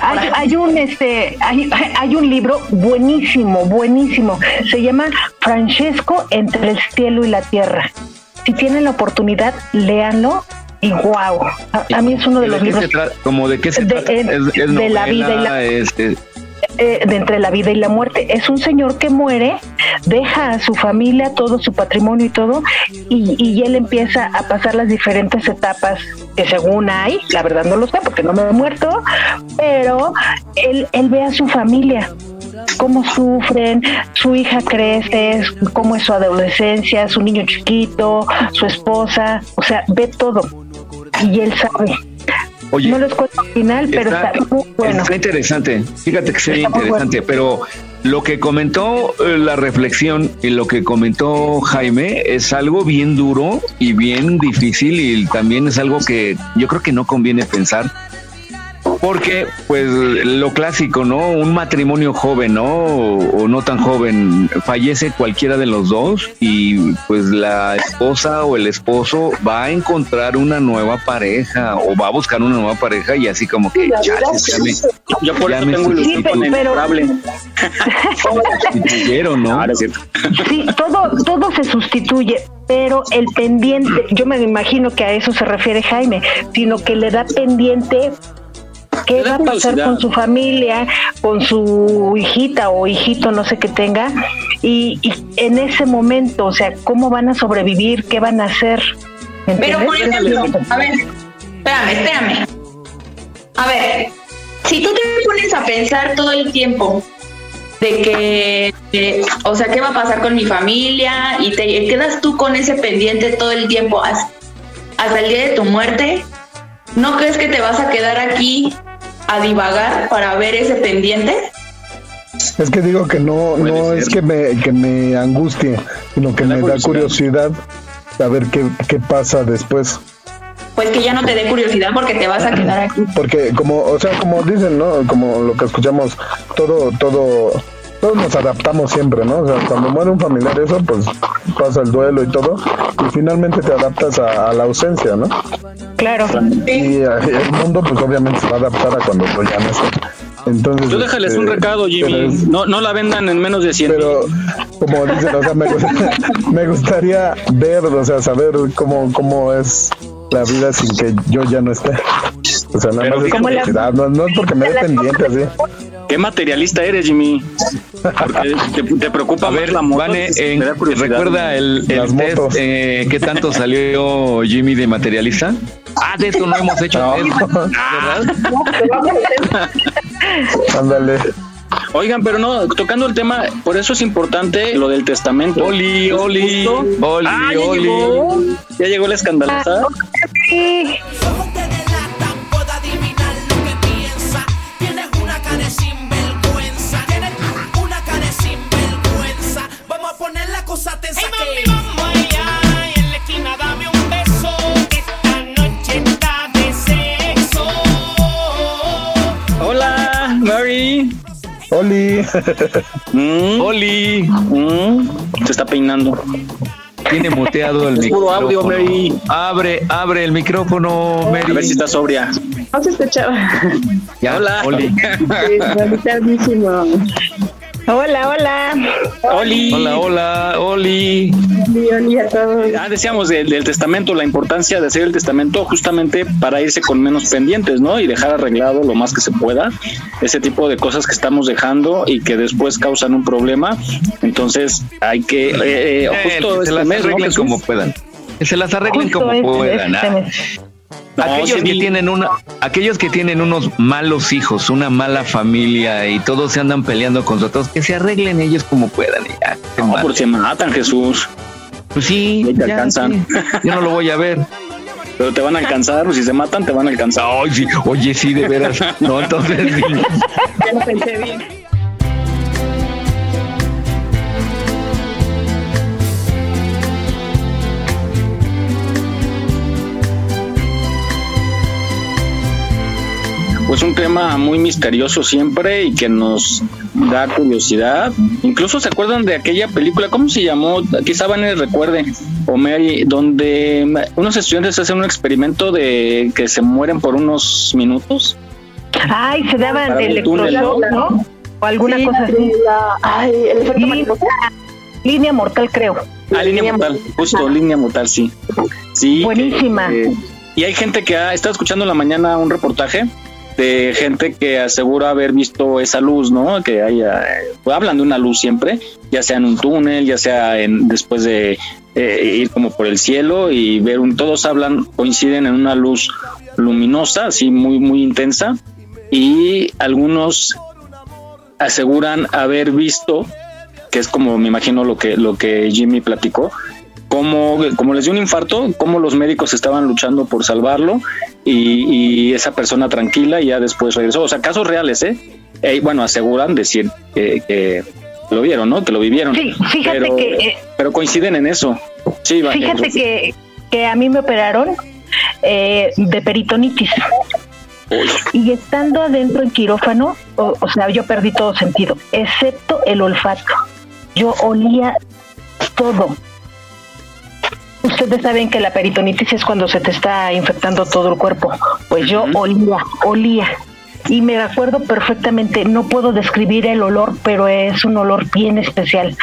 Hay, hay, un este hay, hay, un libro buenísimo, buenísimo. Se llama Francesco entre el cielo y la tierra. Si tienen la oportunidad, léanlo y wow. A, mí es uno de, los libros. ¿Como de qué se trata? De, de la vida y la. Este, eh, de entre la vida y la muerte. Es un señor que muere, deja a su familia, todo su patrimonio y todo, y, y él empieza a pasar las diferentes etapas que según hay, la verdad no lo sé porque no me he muerto, pero él, él ve a su familia, cómo sufren, su hija crece, cómo es su adolescencia, su niño chiquito, su esposa, o sea, ve todo y él sabe. Oye, no les cuento al final, pero está, muy bueno. Está interesante, fíjate que sería interesante, pero lo que comentó eh, la reflexión y lo que comentó Jaime es algo bien duro y bien difícil y también es algo que yo creo que no conviene pensar Porque, pues, lo clásico, ¿no? Un matrimonio joven, ¿no? O, no tan joven, fallece cualquiera de los dos y pues la esposa o el esposo va a encontrar una nueva pareja o va a buscar una nueva pareja y así como que ya, me, yo por eso tengo ilusión pero, ¿no? Sí, todo, todo se sustituye, pero el pendiente, yo me imagino que a eso se refiere Jaime, sino que le da pendiente qué va a pasar con su familia, con su hijita o hijito, no sé qué tenga, y, en ese momento, o sea, cómo van a sobrevivir, qué van a hacer. Pero por ejemplo, a ver, espérame, espérame. A ver, si tú te pones a pensar todo el tiempo de que, o sea, ¿qué va a pasar con mi familia? Y te quedas tú con ese pendiente todo el tiempo hasta, hasta el día de tu muerte. ¿No crees que te vas a quedar aquí a divagar para ver ese pendiente? Es que digo que no, no es que me, que me angustie, sino que me da curiosidad saber qué, qué pasa después pues que ya no te dé curiosidad porque te vas a quedar aquí. Porque como, o sea, como dicen, ¿no? Como lo que escuchamos, todo, todo, todos nos adaptamos siempre, ¿no? O sea, cuando muere un familiar eso, pues pasa el duelo y todo, y finalmente te adaptas a, la ausencia, ¿no? Claro. Y el mundo, pues obviamente se va a adaptar a cuando tú ya no entonces, Tú déjales un este, recado, Jimmy. no, no la vendan en menos de 100 Pero, como dicen, o sea, me, *laughs* me, gustaría ver, o sea, saber cómo, cómo es la vida sin que yo ya no esté. O sea, nada más es curiosidad, no, no, es porque me dé pendiente así. ¿Qué materialista eres, Jimmy? Porque te, preocupa ver la moto. Vane, recuerda el, el test eh, ¿qué tanto salió Jimmy de materialista? Ah, de eso no hemos hecho no. ¿verdad? Ándale. Oigan, pero no, tocando el tema, por eso es importante lo del testamento. Oli, Oli, Oli, ah, ya Oli. Llegó, ya llegó la escandalosa. Vamos Oli. Mm. Oli. Mm. Se está peinando. Tiene muteado el micrófono. audio, Mary. Abre, abre el micrófono, Mary. A ver si está sobria. No se escuchaba. Ya, Hola. Oli. Hola, hola. Oli. Hola, hola, Oli. Oli a todos. Ah, decíamos del, testamento, la importancia de hacer el testamento justamente para irse con menos pendientes, ¿no? Y dejar arreglado lo más que se pueda ese tipo de cosas que estamos dejando y que después causan un problema. Entonces hay que eh, eh, justo se las arreglen como puedan. Que se las arreglen como puedan. Aquellos que tienen una, aquellos que tienen unos malos hijos, una mala familia y todos se andan peleando con otros, que se arreglen ellos como puedan y ya. No, por se matan, Jesús. Pues sí, te alcanzan. Yo no lo voy a ver. Pero te van a alcanzar, si se matan, te van a alcanzar. Ay, sí. Oye, sí, de veras. No, entonces sí. *laughs* Ya lo pensé bien. Pues un tema muy misterioso siempre y que nos da curiosidad. Incluso se acuerdan de aquella película, ¿cómo se llamó? Quizá Van recuerde, o Mary, donde unos estudiantes hacen un experimento de que se mueren por unos minutos. Ay, se daban electroshock, ¿no? O alguna cosa así. ay, el efecto Línea mortal, creo. Ah, línea, mortal, justo, línea mortal, sí. Sí. Buenísima. Eh, y hay gente que ha estado escuchando en la mañana un reportaje de gente que asegura haber visto esa luz, ¿no? Que haya, pues, hablan de una luz siempre, ya sea en un túnel, ya sea en, después de eh, ir como por el cielo y ver un, todos hablan, coinciden en una luz luminosa, así muy, muy intensa, y algunos aseguran haber visto, que es como me imagino lo que, lo que Jimmy platicó, como, como les dio un infarto, cómo los médicos estaban luchando por salvarlo y, esa persona tranquila y ya después regresó. O sea, casos reales, ¿eh? eh bueno, aseguran decir que, lo vieron, ¿no? Que lo vivieron. Sí, fíjate pero, que... Eh, pero coinciden en eso. Sí, fíjate que, que a mí me operaron eh, de peritonitis. Y estando adentro en quirófano, o, o sea, yo perdí todo sentido, excepto el olfato. Yo olía todo. Ustedes saben que la peritonitis es cuando se te está infectando todo el cuerpo. Pues yo olía, olía. Y me acuerdo perfectamente, no puedo describir el olor, pero es un olor bien especial.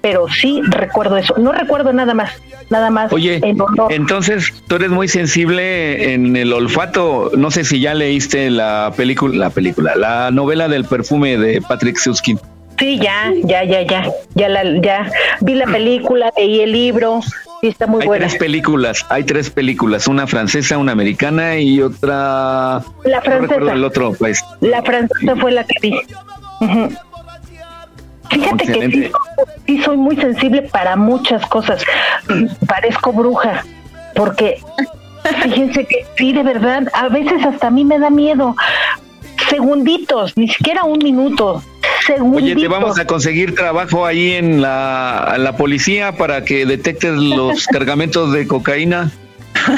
Pero sí recuerdo eso. No recuerdo nada más, nada más Oye, el olor. entonces tú eres muy sensible en el olfato. No sé si ya leíste la película, la película, la novela del perfume de Patrick Susskind. Sí, ya, ya, ya, ya. Ya, la, ya vi la película, leí el libro. Sí, está muy Hay buena. tres películas, hay tres películas, una francesa, una americana y otra. La No recuerdo francesa. el otro, pues. La francesa fue la que vi. Fíjate que sí, sí soy muy sensible para muchas cosas. Parezco bruja, porque fíjense que sí, de verdad, a veces hasta a mí me da miedo. Segunditos, ni siquiera un minuto. Oye, te vamos a conseguir trabajo ahí en la, en la policía para que detectes los *laughs* cargamentos de cocaína.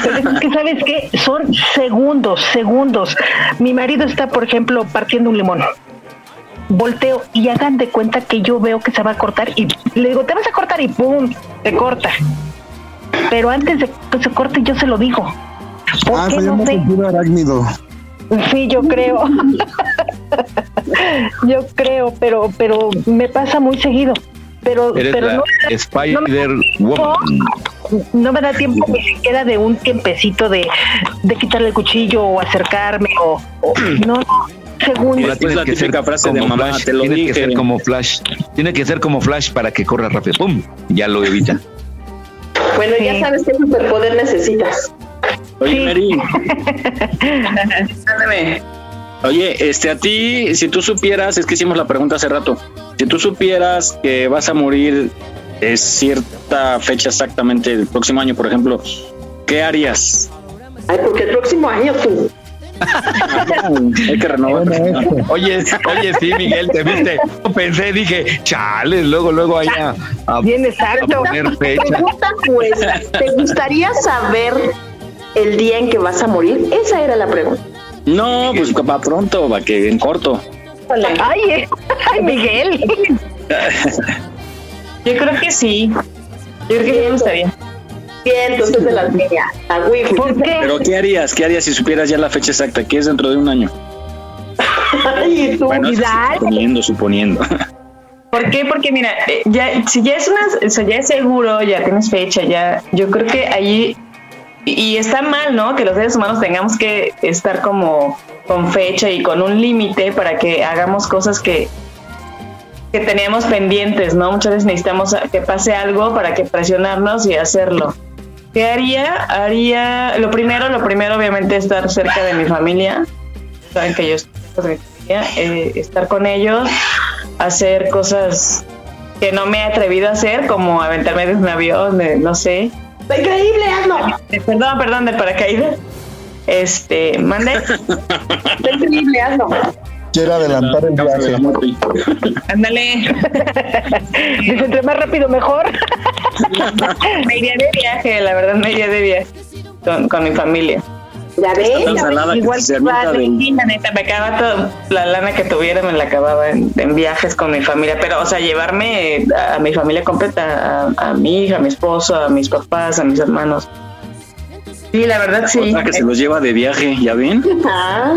Pero es que, ¿sabes qué? Son segundos, segundos. Mi marido está, por ejemplo, partiendo un limón. Volteo y hagan de cuenta que yo veo que se va a cortar y le digo, te vas a cortar y ¡pum! Se corta. Pero antes de que se corte yo se lo digo. ¿Por Ah, qué se no llama sé? sentido arácnido. Sí, yo creo. *laughs* *laughs* yo creo, pero pero me pasa muy seguido. Pero Eres pero la no, Spider Woman. no me da tiempo ni siquiera de un tiempecito de, de quitarle el cuchillo o acercarme o, o- *clears throat* no, no, segundos. Ahora tienes que ser frase de como mamá, Flash, te lo tienes que ser como Flash. Tiene que ser como Flash para que corra rápido. ¡Pum! Ya lo evita. *laughs* Bueno, ya sabes qué superpoder necesitas. Oye, Mary. *laughs* Oye, este, a ti, si tú supieras, es que hicimos la pregunta hace rato, si tú supieras que vas a morir es cierta fecha exactamente el próximo año, por ejemplo, ¿qué harías? Ay, porque el próximo año tú. *laughs* Hay que renovar. Oye, oye, sí, Miguel, te viste. Pensé, dije, chales, luego, luego allá a, Bien a exacto. poner fecha. Pregunta pues, ¿te gustaría saber el día en que vas a morir? Esa era la pregunta. No, pues va pronto, va que en corto. Ay, eh, *laughs* ay, Miguel. Yo creo que sí. Yo creo que sí me gustaría. Bien, entonces de las niñas. A Wifi. ¿Por qué? Pero ¿qué harías? ¿Qué harías si supieras ya la fecha exacta? ¿Qué es dentro de un año? Ay, tú, Bueno, suponiendo, suponiendo. ¿Por qué? Porque mira, eh, ya si ya es una, o sea, ya es seguro, ya tienes fecha, ya, yo creo que allí y, está mal, ¿no? Que los seres humanos tengamos que estar como con fecha y con un límite para que hagamos cosas que que teníamos pendientes, ¿no? Muchas veces necesitamos que pase algo para que presionarnos y hacerlo. ¿Qué haría? Haría, lo primero, lo primero obviamente estar cerca de mi familia. Saben que yo estoy cerca de mi familia, eh, estar con ellos, hacer cosas que no me he atrevido a hacer, como aventarme desde un avión, de, no sé. Increíble, hazlo. Perdón, perdón, de paracaídas. Este, mande. *laughs* Está increíble, hazlo. Quiero adelantar el viaje. Ándale. *laughs* Dice, entre más rápido mejor. *laughs* me iría de viaje, la verdad, me iría de viaje con, con mi familia. Ya ves. Igual que la neta, me acaba todo, la lana que tuviera me la acababa en, en viajes con mi familia, pero o sea, llevarme a, mi familia completa, a, a mi hija, a mi esposo, a mis papás, a mis hermanos. Sí, la verdad sí. Otra que se los lleva de viaje, ¿ya ven? *laughs* Ah,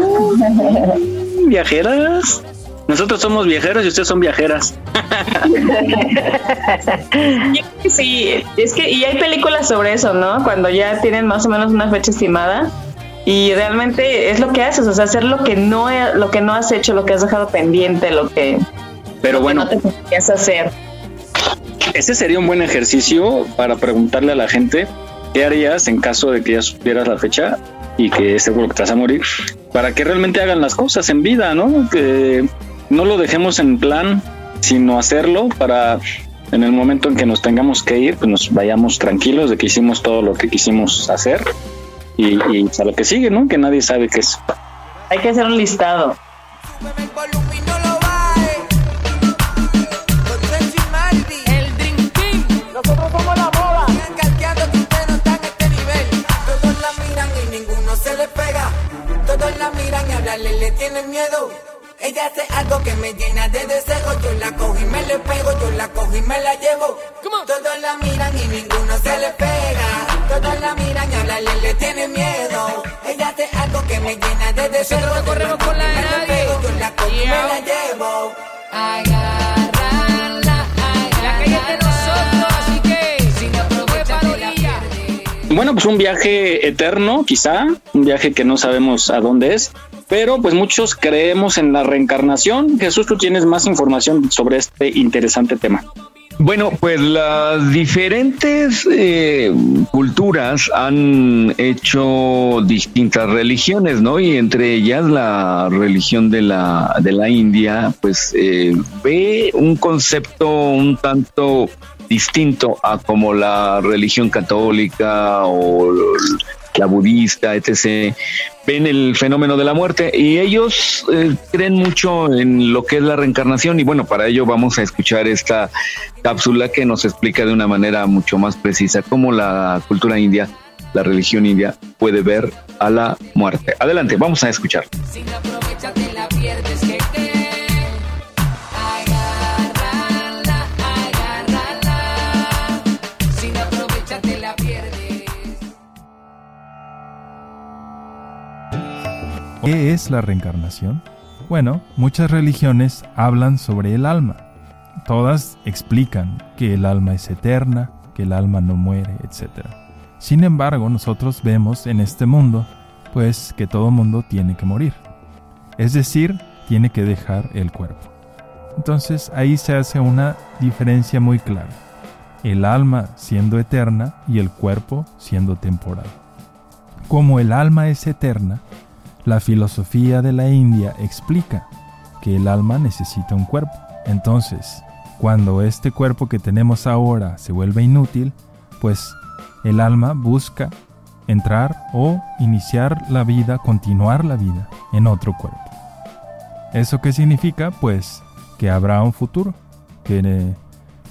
Viajeras. Nosotros somos viajeros y ustedes son viajeras. *laughs* Sí, es que y hay películas sobre eso, ¿no? Cuando ya tienen más o menos una fecha estimada y realmente es lo que haces, o sea, hacer lo que no lo que no has hecho, lo que has dejado pendiente, lo que Pero bueno, no te hacer. ese sería un buen ejercicio para preguntarle a la gente qué harías en caso de que ya supieras la fecha y que seguro que te vas a morir, para que realmente hagan las cosas en vida, ¿no? Que no lo dejemos en plan, sino hacerlo para en el momento en que nos tengamos que ir, pues nos vayamos tranquilos de que hicimos todo lo que quisimos hacer y, y a lo que sigue, ¿no? Que nadie sabe qué es. Hay que hacer un listado. Le pega. Todos la miran y hablarle le tiene miedo. Ella hace algo que me llena de deseo. Yo la cojo y me le pego, yo la cojo y me la llevo. Todos la miran y ninguno se le pega. Todos la miran y hablarle le tiene miedo. Ella hace algo que me llena de deseo. Nosotros no corremos con la de Me le nadie. pego, yo la cojo y me Yeah. la llevo. La calle es de nosotros, así que si no aprovecha la orilla. Bueno, pues un viaje eterno, quizá, un viaje que no sabemos a dónde es, pero pues muchos creemos en la reencarnación. Jesús, tú tienes más información sobre este interesante tema. Bueno, pues las diferentes eh, culturas han hecho distintas religiones, ¿no? Y entre ellas la religión de la, de la India, pues eh, ve un concepto un tanto distinto a como la religión católica o la budista, etc. Ven el fenómeno de la muerte y ellos eh, creen mucho en lo que es la reencarnación y bueno, para ello vamos a escuchar esta cápsula que nos explica de una manera mucho más precisa cómo la cultura india, la religión india puede ver a la muerte. Adelante, vamos a escuchar. ¿Qué es la reencarnación? Bueno, muchas religiones hablan sobre el alma. Todas explican que el alma es eterna, que el alma no muere, etc. Sin embargo, nosotros vemos en este mundo, pues, que todo mundo tiene que morir. Es decir, tiene que dejar el cuerpo. Entonces ahí se hace una diferencia muy clara. El alma siendo eterna y el cuerpo siendo temporal. Como el alma es eterna, la filosofía de la India explica que el alma necesita un cuerpo. Entonces, cuando este cuerpo que tenemos ahora se vuelve inútil, pues el alma busca entrar o iniciar la vida, continuar la vida en otro cuerpo. ¿Eso qué significa? Pues que habrá un futuro, que eh,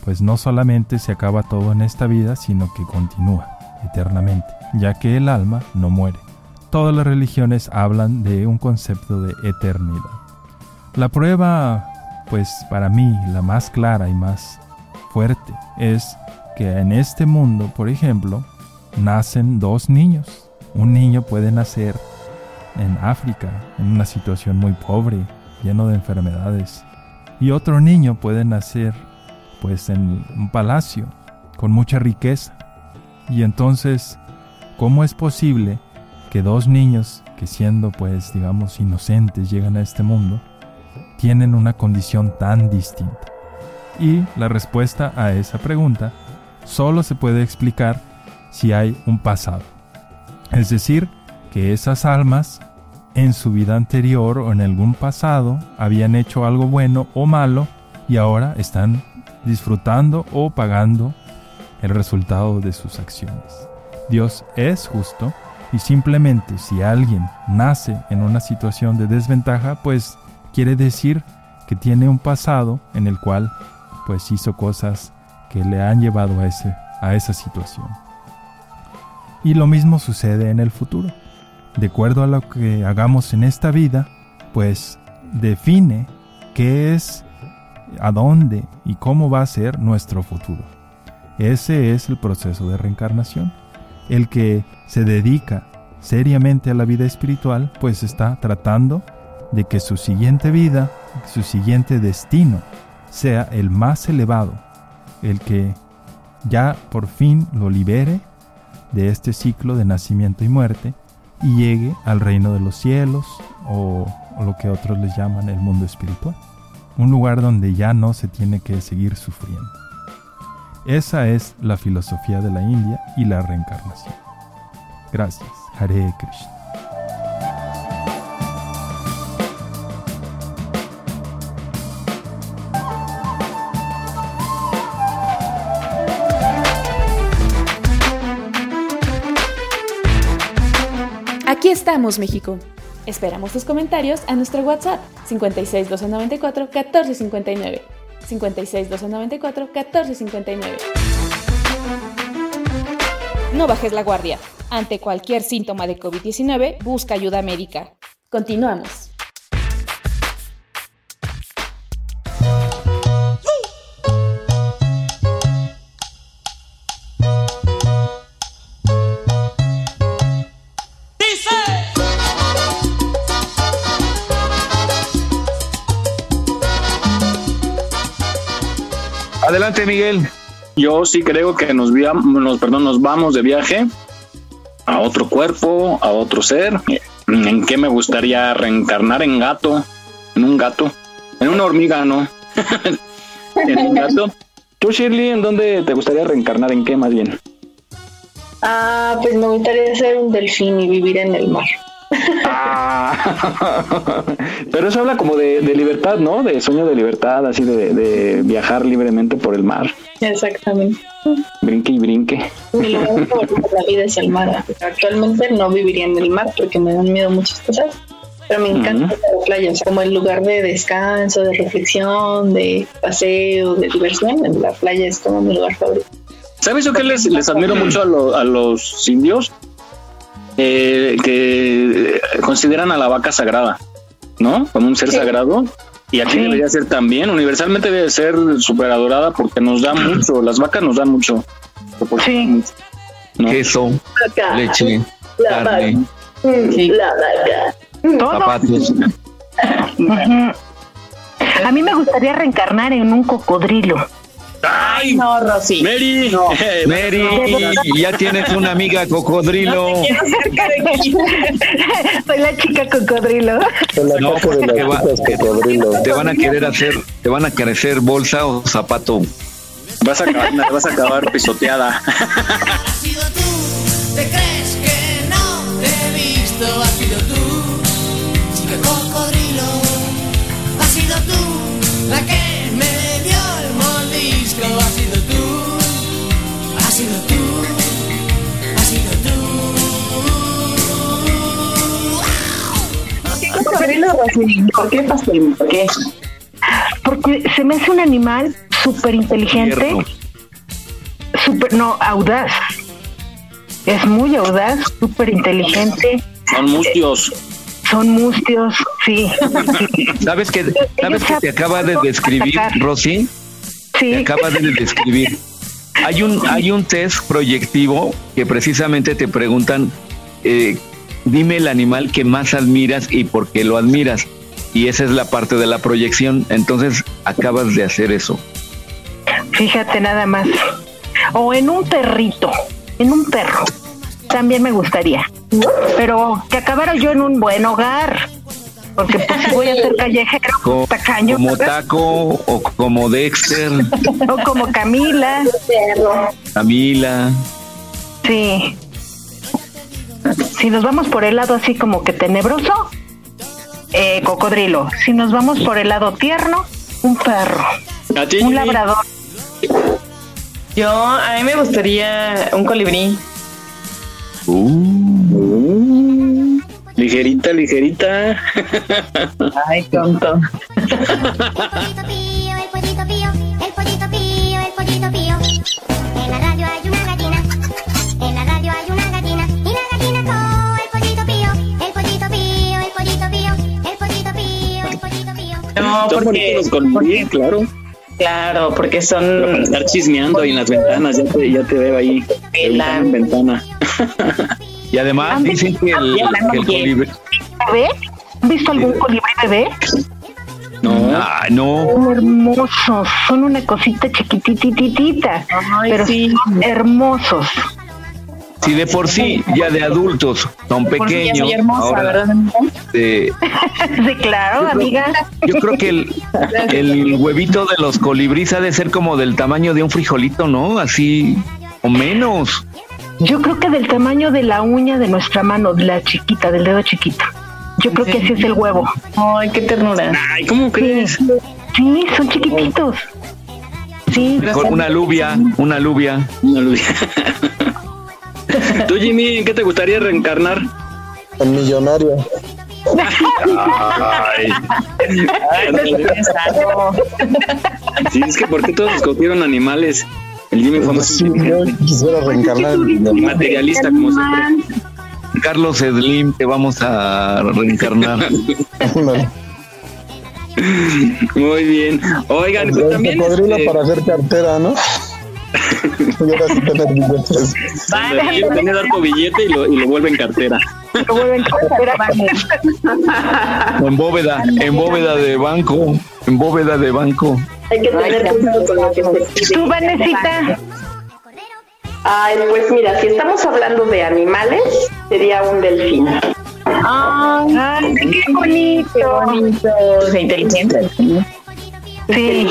pues no solamente se acaba todo en esta vida, sino que continúa eternamente, ya que el alma no muere. Todas las religiones hablan de un concepto de eternidad. La prueba, pues para mí, la más clara y más fuerte es que en este mundo, por ejemplo, nacen dos niños. Un niño puede nacer en África, en una situación muy pobre, lleno de enfermedades. Y otro niño puede nacer pues en un palacio con mucha riqueza. Y entonces, ¿cómo es posible que dos niños que siendo pues digamos inocentes llegan a este mundo tienen una condición tan distinta? Y la respuesta a esa pregunta solo se puede explicar si hay un pasado. Es decir, que esas almas en su vida anterior o en algún pasado habían hecho algo bueno o malo y ahora están disfrutando o pagando el resultado de sus acciones. Dios es justo y simplemente si alguien nace en una situación de desventaja, pues quiere decir que tiene un pasado en el cual pues hizo cosas que le han llevado a, ese, a esa situación. Y lo mismo sucede en el futuro. De acuerdo a lo que hagamos en esta vida, pues define qué es, a dónde y cómo va a ser nuestro futuro. Ese es el proceso de reencarnación. El que se dedica seriamente a la vida espiritual, pues está tratando de que su siguiente vida, su siguiente destino, sea el más elevado, el que ya por fin lo libere de este ciclo de nacimiento y muerte y llegue al reino de los cielos o, lo que otros les llaman el mundo espiritual, un lugar donde ya no se tiene que seguir sufriendo. Esa es la filosofía de la India y la reencarnación. Gracias. Hare Krishna. Aquí estamos, México. Esperamos tus comentarios a nuestro WhatsApp 56 294 1459. 56 294 1459. No bajes la guardia. Ante cualquier síntoma de COVID-19, busca ayuda médica. Continuamos. Adelante, Miguel. Yo sí creo que nos, via- nos, perdón, nos vamos de viaje a otro cuerpo, a otro ser. ¿En qué me gustaría reencarnar? En gato, en un gato, en una hormiga, ¿no? *laughs* en un gato. ¿Tú, Shirley, en dónde te gustaría reencarnar? ¿En qué más bien? Ah, pues me gustaría ser un delfín y vivir en el mar. Ah, *laughs* pero eso habla como de, de libertad, ¿no? De sueño de libertad, así de, de viajar libremente por el mar. Exactamente. Brinque y brinque. Mi lugar favorito de la vida es el mar. Actualmente no viviría en el mar porque me dan miedo muchas cosas, pero me encanta Ujú. la playa, o sea, como el lugar de descanso, de reflexión, de paseo, de diversión. La playa es como mi lugar favorito. ¿Sabes yo qué les, les admiro mucho a, lo- a los indios? Eh, que consideran a la vaca sagrada, ¿no? Como un ser sagrado. Y aquí debería ser también, universalmente debe ser súper adorada porque nos da mucho, las vacas nos dan mucho. Sí. Queso, leche, La carne, La vaca. Todo. zapatos. A mí me gustaría reencarnar en un cocodrilo. ¡Ay! No, Rosy. Mary, *laughs* Mary, ya tienes una amiga cocodrilo. *laughs* Soy la chica cocodrilo. No, Saco de porque te, va- las chicas cocodrilo. te van a querer hacer, te van a crecer bolsa o zapato. vas a acabar, vas a acabar pisoteada. *laughs* qué cocodrilo, Rosy? ¿Por qué pastel? ¿Por qué? Porque se me hace un animal súper inteligente, súper, no, audaz. Es muy audaz, súper inteligente. Son mustios. Son mustios, sí. ¿Sabes que, sabes que te acaba de describir, Rosy? Sí. Te acaba de describir. Hay un, hay un test proyectivo que precisamente te preguntan, eh, dime el animal que más admiras y por qué lo admiras. Y esa es la parte de la proyección. Entonces acabas de hacer eso. Fíjate nada más. O en un perrito, en un perro. También me gustaría. Pero que acabara yo en un buen hogar. Porque pues si voy a ser callejero, Co- tacaño. como. Taco o como Dexter, O como Camila. Camila. Sí. Si nos vamos por el lado así como que tenebroso, eh, cocodrilo. Si nos vamos por el lado tierno, un perro. ¿A ti, Un labrador. Yo, a mí me gustaría un colibrí. Uh, ligerita, ligerita. Ay, tonto. No, Son porque, bonitos los colibrí, claro. claro, porque son Estar chismeando ahí en las ventanas, ya te, ya te veo ahí. La- En ventana. Y además dicen que el, que el colibrí... ¿Bebé? ¿Han visto algún colibrí bebé? No. Ah, no. Son hermosos, son una cosita chiquitititita, pero son hermosos. Si de por sí ya de adultos son pequeños, soy hermosa, ahora ¿verdad? de- *laughs* Sí, claro, amiga. yo creo que el, el huevito de los colibríes ha de ser como del tamaño de un frijolito, ¿no? Así o menos. Yo creo que del tamaño de la uña de nuestra mano, de la chiquita, del dedo chiquito. Yo creo que así es el huevo. Ay, qué ternura. Ay, ¿cómo crees? Sí, son chiquititos. Sí. Mejor una alubia, una alubia. Una. *laughs* *laughs* Tú, Jimmy, ¿en qué te gustaría reencarnar? El millonario. Ay, Sí, es que ¿por qué todos escogieron animales? El Jimmy fue más Sí, yo quisiera reencarnar en el materialista, como siempre. Carlos Slim te vamos a reencarnar. Muy bien. Oigan, pues también. Cocodrilo este, para hacer cartera, ¿no? Y ahora sí tener billetes. Vale, tener dar tu billete y lo, y lo vuelve en cartera. Lo vuelven cartera. En bóveda, en bóveda de banco, en bóveda de banco. Hay que tener cuidado con lo que se Tú, Vanesita. Ay, pues mira, si estamos hablando de animales, sería un delfín. Ay, qué bonito. Qué bonito. Inteligente. Sí.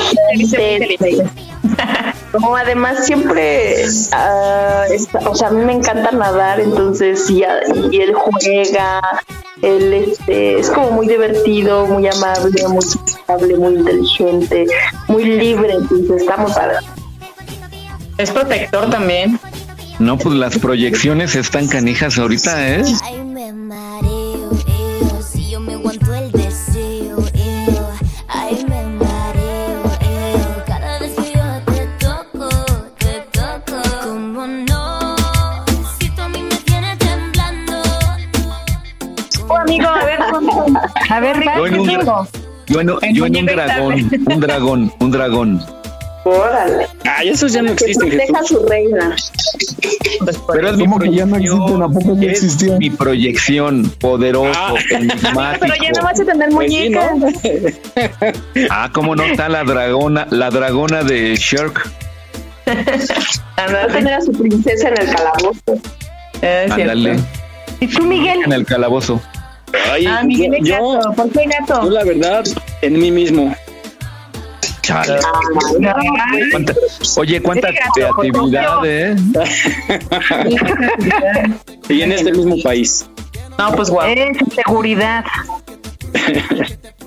No, además siempre, ah, está- o sea, a mí me encanta nadar, entonces y, y él juega, él este, es como muy divertido, muy amable, muy sociable, muy inteligente, muy libre, entonces estamos para Es protector también. No, pues las proyecciones están canijas ahorita, ¿eh? Ay, me mareo, a ver, Yo en un, yo en, En yo en un dragón, un dragón, un dragón. Órale. Ay, esos ya no existen, Que proteja a su reina. Pero es mi ¿Cómo que ya no existen? ¿A poco ya es existían? mi proyección, poderoso, enigmático. Pero ya no vas a tener Pues sí. ¿no? *laughs* Ah, cómo no está la dragona, la dragona de Shark. Va a tener a su princesa en el calabozo. Es cierto. Ándale, ¿Y tú, Miguel? en el calabozo. Ay, Ah, Miguel es yo, gato. ¿Por qué gato? yo la verdad, en mí mismo. Chale. Ay, ¿Cuánta- oye, cuánta creatividad, ¿eh? Y en este mismo país. No, pues guau. Eres seguridad.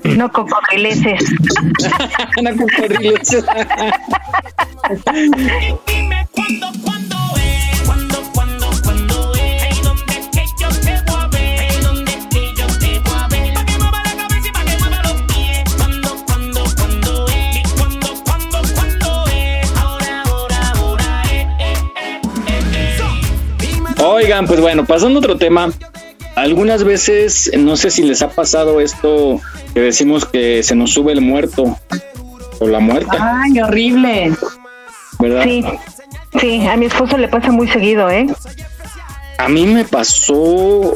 No cocodrileces. Ana *laughs* Cocodrilos. *laughs* Oigan, pues bueno, pasando a otro tema. Algunas veces, no sé si les ha pasado esto que decimos que se nos sube el muerto o la muerta, Ay, horrible. ¿verdad? Sí, sí, a mi esposo le pasa muy seguido, ¿eh? A mí me pasó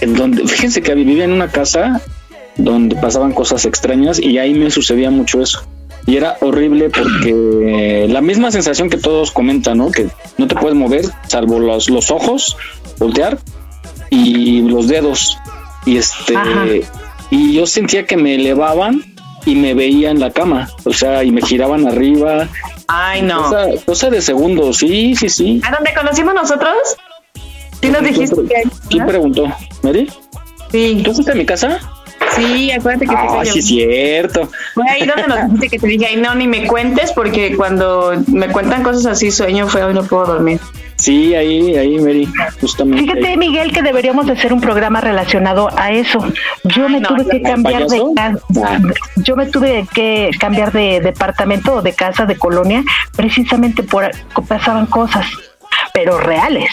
en donde, fíjense que vivía en una casa donde pasaban cosas extrañas y ahí me sucedía mucho eso. Y era horrible porque la misma sensación que todos comentan, ¿no? Que no te puedes mover, salvo los, los ojos, voltear y los dedos. Y este, Ajá. y yo sentía que me elevaban y me veía en la cama, o sea, y me giraban arriba. Ay, no. Cosa, cosa de segundos, sí, sí, sí. ¿A dónde conocimos nosotros? Sí nos dijiste que hay. ¿Quién preguntó? ¿Mary? Sí. ¿Tú fuiste a mi casa? Sí, acuérdate que Ah, te sí, es cierto. Fue ahí donde nos dijiste que te dije, ay, no, ni me cuentes, porque cuando me cuentan cosas así, sueño feo y no puedo dormir. Sí, ahí, ahí, Mary, justamente. Fíjate, ahí. Miguel, que deberíamos de hacer un programa relacionado a eso. Yo me no, tuve que cambiar de casa, yo me tuve que cambiar de departamento o de casa de colonia precisamente por pasaban cosas, pero reales.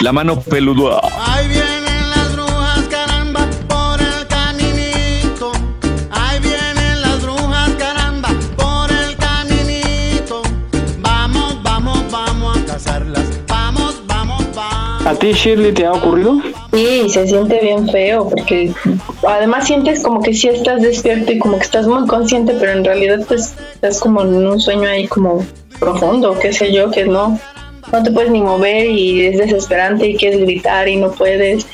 La mano peluda. Ahí vienen ¿A ti, Shirley, te ha ocurrido? Sí, se siente bien feo porque además sientes como que sí estás despierto y como que estás muy consciente, pero en realidad pues estás como en un sueño ahí como profundo, qué sé yo, que no, no te puedes ni mover y es desesperante y quieres gritar y no puedes.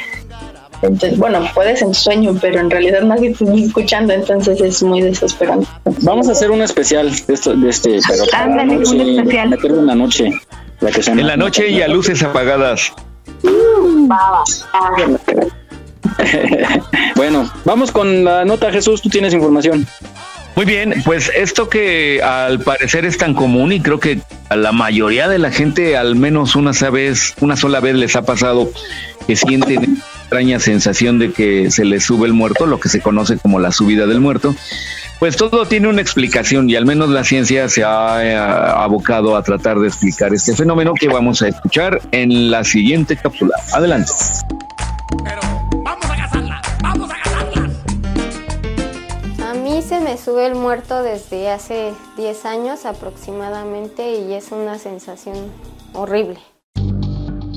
Entonces, bueno, puedes en tu sueño, pero en realidad nadie te está escuchando, entonces es muy desesperante. Vamos a hacer un especial de, esto, de este, pero Ándale, un especial. en la noche. La que En la noche y a luces apagadas. *laughs* bueno, vamos con la nota, Jesús, tú tienes información. Muy bien, pues esto que al parecer es tan común y creo que a la mayoría de la gente al menos una vez, una sola vez les ha pasado que sienten extraña sensación de que se les sube el muerto, lo que se conoce como la subida del muerto. Pues todo tiene una explicación y al menos la ciencia se ha eh, abocado a tratar de explicar este fenómeno que vamos a escuchar en la siguiente cápsula. Adelante. Pero vamos a casarla, vamos a casarla. A mí se me sube el muerto desde hace 10 años aproximadamente y es una sensación horrible.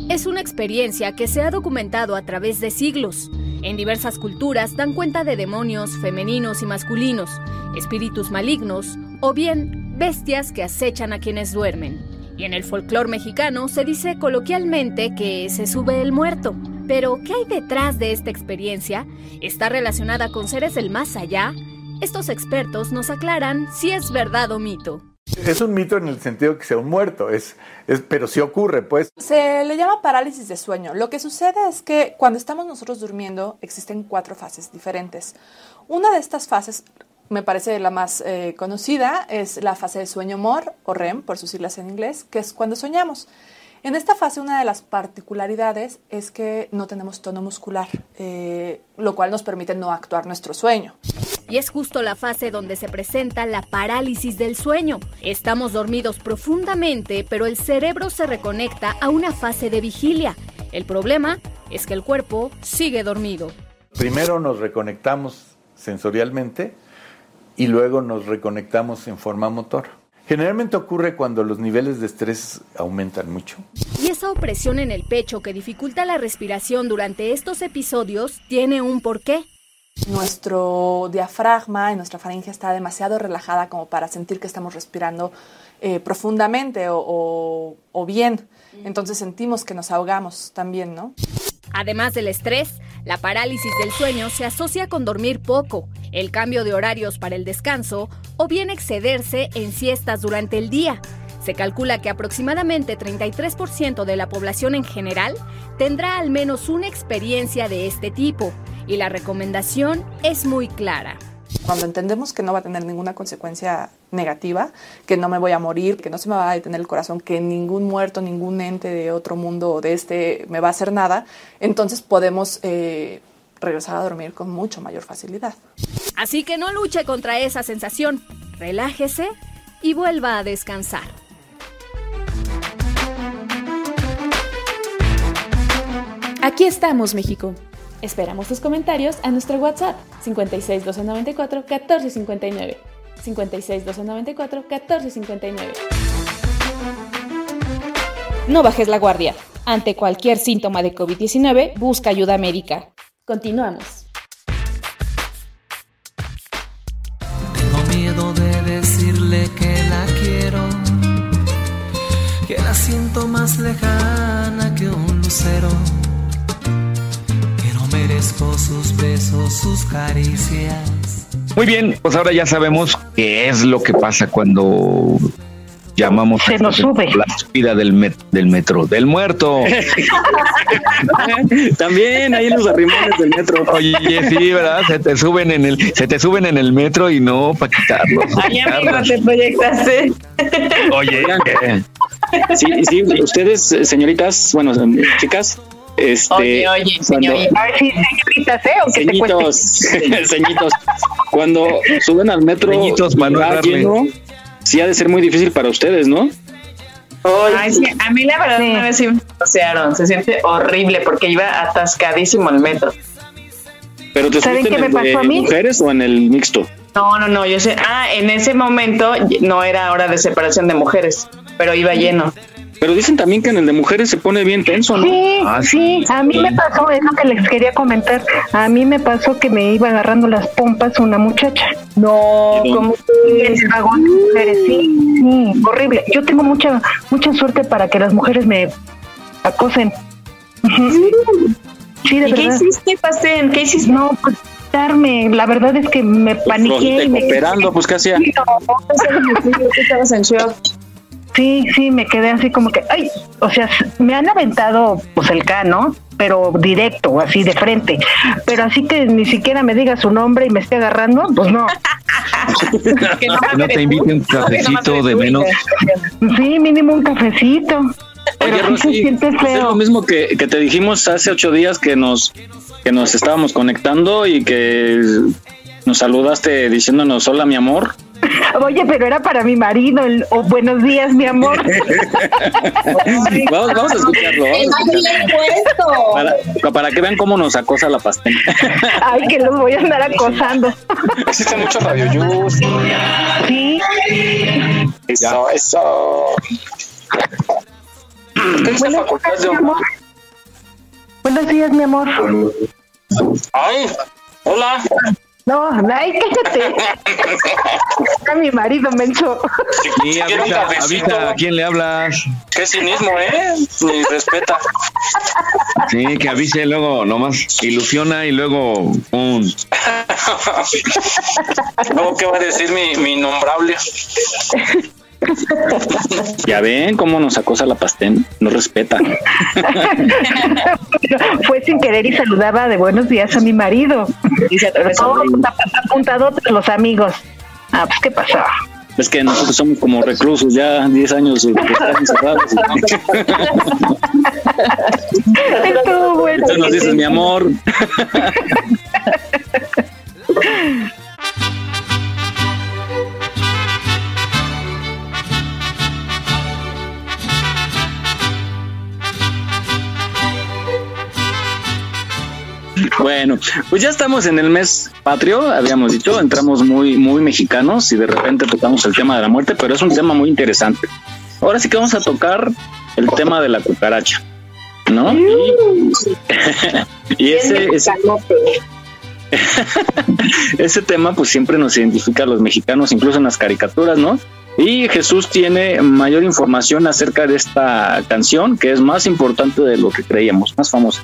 Es una experiencia que se ha documentado a través de siglos. En diversas culturas dan cuenta de demonios femeninos y masculinos, espíritus malignos o bien bestias que acechan a quienes duermen. Y en el folclore mexicano se dice coloquialmente que se sube el muerto. Pero, ¿qué hay detrás de esta experiencia? ¿Está relacionada con seres del más allá? Estos expertos nos aclaran si es verdad o mito. Es un mito en el sentido que sea un muerto, es, pero sí ocurre, pues. Se le llama parálisis de sueño. Lo que sucede es que cuando estamos nosotros durmiendo existen cuatro fases diferentes. Una de estas fases, me parece la más eh, conocida, es la fase de sueño MOR o REM, por sus siglas en inglés, que es cuando soñamos. En esta fase una de las particularidades es que no tenemos tono muscular, eh, lo cual nos permite no actuar nuestro sueño. Y es justo la fase donde se presenta la parálisis del sueño. Estamos dormidos profundamente, pero el cerebro se reconecta a una fase de vigilia. El problema es que el cuerpo sigue dormido. Primero nos reconectamos sensorialmente y luego nos reconectamos en forma motor. Generalmente ocurre cuando los niveles de estrés aumentan mucho. Y esa opresión en el pecho que dificulta la respiración durante estos episodios tiene un porqué. Nuestro diafragma y nuestra faringe está demasiado relajada como para sentir que estamos respirando eh, profundamente o, o, o bien. Entonces sentimos que nos ahogamos también, ¿no? Además del estrés, la parálisis del sueño se asocia con dormir poco, el cambio de horarios para el descanso o bien excederse en siestas durante el día. Se calcula que aproximadamente 33% de la población en general tendrá al menos una experiencia de este tipo y la recomendación es muy clara. Cuando entendemos que no va a tener ninguna consecuencia negativa, que no me voy a morir, que no se me va a detener el corazón, que ningún muerto, ningún ente de otro mundo o de este me va a hacer nada, entonces podemos eh, regresar a dormir con mucho mayor facilidad. Así que no luche contra esa sensación, relájese y vuelva a descansar. Aquí estamos, México. Esperamos tus comentarios a nuestro WhatsApp 56 294 1459. 56 294 1459. No bajes la guardia. Ante cualquier síntoma de COVID-19, busca ayuda médica. Continuamos. Tengo miedo de decirle que la quiero, que la siento más lejana que un lucero sus besos, sus caricias. Muy bien, pues ahora ya sabemos qué es lo que pasa cuando llamamos Se nos sube. la subida del, met- del metro, del muerto. *laughs* También ahí en los arrimones del metro. Oye, sí, ¿verdad? Se te suben en el, se te suben en el metro y no para quitarlos. Ay, amigo, te proyectaste. Oye, ¿qué? Sí, sí, ustedes, eh, señoritas, bueno, eh, chicas, este. Oye, oye, cuando-. Ay, sí, señoritas, ¿eh? O que te Ceñitos, ceñitos. *laughs* Cuando suben al metro Ceñitos, lleno, sí ha de ser muy difícil para ustedes, ¿no? Ay, sí, a mí la verdad una vez sí me pasearon. Se siente horrible porque iba atascadísimo el metro. Pero te ¿Saben subiste qué en me el de pasó a mí? mujeres o en el mixto. No, no, no, yo sé. Ah, en ese momento no era hora de separación de mujeres, pero iba lleno. Pero dicen también que en el de mujeres se pone bien tenso, ¿no? Sí, sí, a mí me pasó, es lo que les quería comentar. A mí me pasó que me iba agarrando las pompas una muchacha. No, como en el vagón de mujeres, sí, sí, horrible. Yo tengo mucha mucha suerte para que las mujeres me acosen. Sí, de ¿Y qué verdad. hiciste, Pastén? ¿Qué hiciste? No, pues darme, la verdad es que me paniqué y me Cooperando, pues, ¿qué hacía? *laughs* Estabas en shock. Sí, sí, me quedé así como que, ay, o sea, me han aventado pues el cano, pero directo, así de frente. Pero así que ni siquiera me diga su nombre y me esté agarrando, pues no. *laughs* Que no te invite un cafecito de menos. Sí, mínimo un cafecito. Pero Oye, sí se Rosy, siente pues es lo mismo que, que te dijimos hace ocho días que nos, que nos estábamos conectando y que nos saludaste diciéndonos hola mi amor. *laughs* Oye, pero era para mi marido. el- oh, buenos días, mi amor. *laughs* vamos, vamos a escucharlo. Vamos a escucharlo. Para, para que vean cómo nos acosa la pastel. *laughs* Ay, que los voy a andar acosando. Existe mucho Radio. Sí. Eso, eso. ¿Qué dice Facultad de Honor? Buenos días, mi amor. Ay, hola. No, ay, cállate. A mi marido, menso. Sí, avisa, avisa a quién le hablas. Qué cinismo, ¿eh? Ni respeta. Sí, que avise luego, nomás ilusiona y luego ¡pum! *laughs* Luego, ¿qué va a decir mi, mi innombrable? Ya ven cómo nos acosa la pastel. No respeta. *laughs* Fue sin querer y saludaba de buenos días a mi marido. Dice, todo está apuntado a los amigos. Ah, pues, ¿qué pasó? Es que nosotros somos como reclusos, ya 10 años de estar encerrados. Estuvo bueno. Entonces nos dices, mi amor. *laughs* Bueno, pues ya estamos en el mes patrio, habíamos dicho, entramos muy, muy mexicanos y de repente tocamos el tema de la muerte, pero es un tema muy interesante. Ahora sí que vamos a tocar el tema de la cucaracha, ¿no? *laughs* Y, y ese, ese, *laughs* ese tema pues siempre nos identifica a los mexicanos, incluso en las caricaturas, ¿no? Y Jesús tiene mayor información acerca de esta canción, que es más importante de lo que creíamos, más famosa.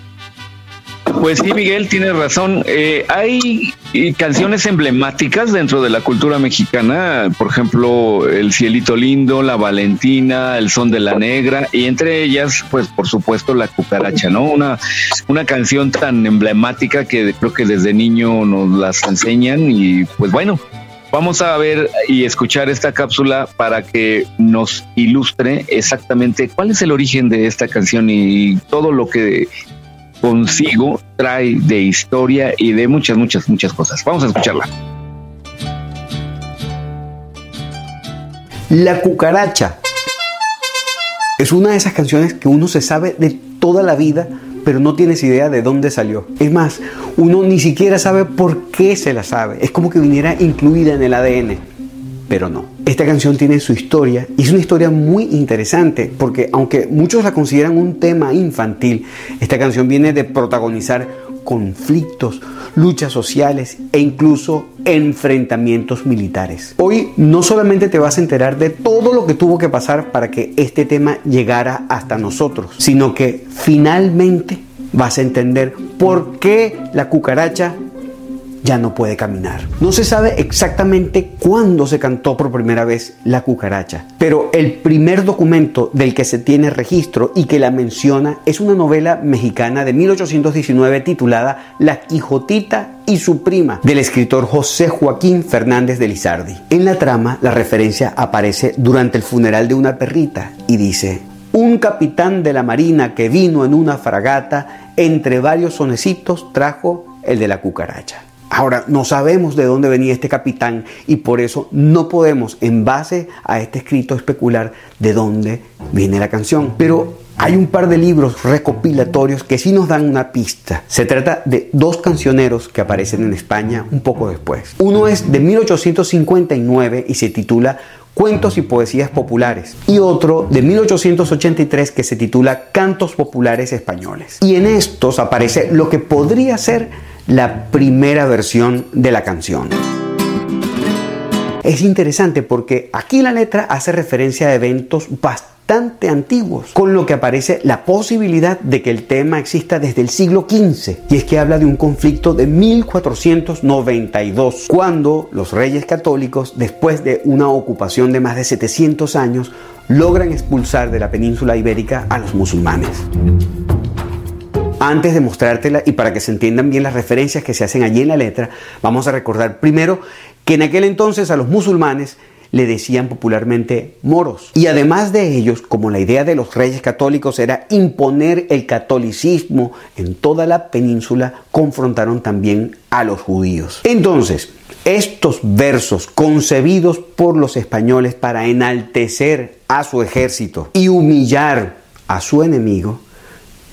Pues sí, Miguel, tiene razón. Eh, hay eh, canciones emblemáticas dentro de la cultura mexicana, por ejemplo, El Cielito Lindo, La Valentina, El Son de la Negra, y entre ellas, pues por supuesto, La Cucaracha, ¿no? Una, una canción tan emblemática que creo que desde niño nos las enseñan y pues bueno. Vamos a ver y escuchar esta cápsula para que nos ilustre exactamente cuál es el origen de esta canción y todo lo que consigo trae de historia y de muchas, muchas, muchas cosas. Vamos a escucharla. La cucaracha es una de esas canciones que uno se sabe de toda la vida, pero no tienes idea de dónde salió. Es más, uno ni siquiera sabe por qué se la sabe. Es como que viniera incluida en el ADN, pero no. Esta canción tiene su historia y es una historia muy interesante porque aunque muchos la consideran un tema infantil, esta canción viene de protagonizar conflictos, luchas sociales e incluso enfrentamientos militares. Hoy no solamente te vas a enterar de todo lo que tuvo que pasar para que este tema llegara hasta nosotros, sino que finalmente vas a entender por qué la cucaracha ya no puede caminar. No se sabe exactamente cuándo se cantó por primera vez la cucaracha, pero el primer documento del que se tiene registro y que la menciona es una novela mexicana de 1819 titulada La Quijotita y su prima del escritor José Joaquín Fernández de Lizardi. En la trama la referencia aparece durante el funeral de una perrita y dice, un capitán de la marina que vino en una fragata, entre varios sonecitos trajo el de la cucaracha. Ahora, no sabemos de dónde venía este capitán y por eso no podemos, en base a este escrito, especular de dónde viene la canción. Pero hay un par de libros recopilatorios que sí nos dan una pista. Se trata de dos cancioneros que aparecen en España un poco después. Uno es de 1859 y se titula Cuentos y Poesías Populares y otro de 1883 que se titula Cantos Populares Españoles. Y en estos aparece lo que podría ser la primera versión de la canción. Es interesante porque aquí la letra hace referencia a eventos bastante antiguos, con lo que aparece la posibilidad de que el tema exista desde el siglo XV, y es que habla de un conflicto de 1492, cuando los reyes católicos, después de una ocupación de más de 700 años, logran expulsar de la península ibérica a los musulmanes. Antes de mostrártela y para que se entiendan bien las referencias que se hacen allí en la letra, vamos a recordar primero que en aquel entonces a los musulmanes le decían popularmente moros. Y además de ellos, como la idea de los reyes católicos era imponer el catolicismo en toda la península, confrontaron también a los judíos. Entonces, estos versos concebidos por los españoles para enaltecer a su ejército y humillar a su enemigo,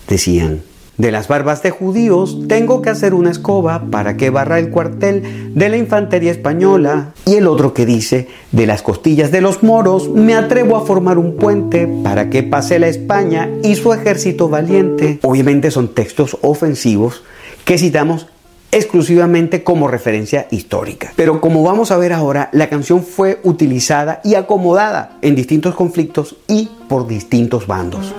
decían, de las barbas de judíos tengo que hacer una escoba para que barra el cuartel de la infantería española. Y el otro que dice, de las costillas de los moros me atrevo a formar un puente para que pase la España y su ejército valiente. Obviamente son textos ofensivos que citamos exclusivamente como referencia histórica. Pero como vamos a ver ahora, la canción fue utilizada y acomodada en distintos conflictos y por distintos bandos.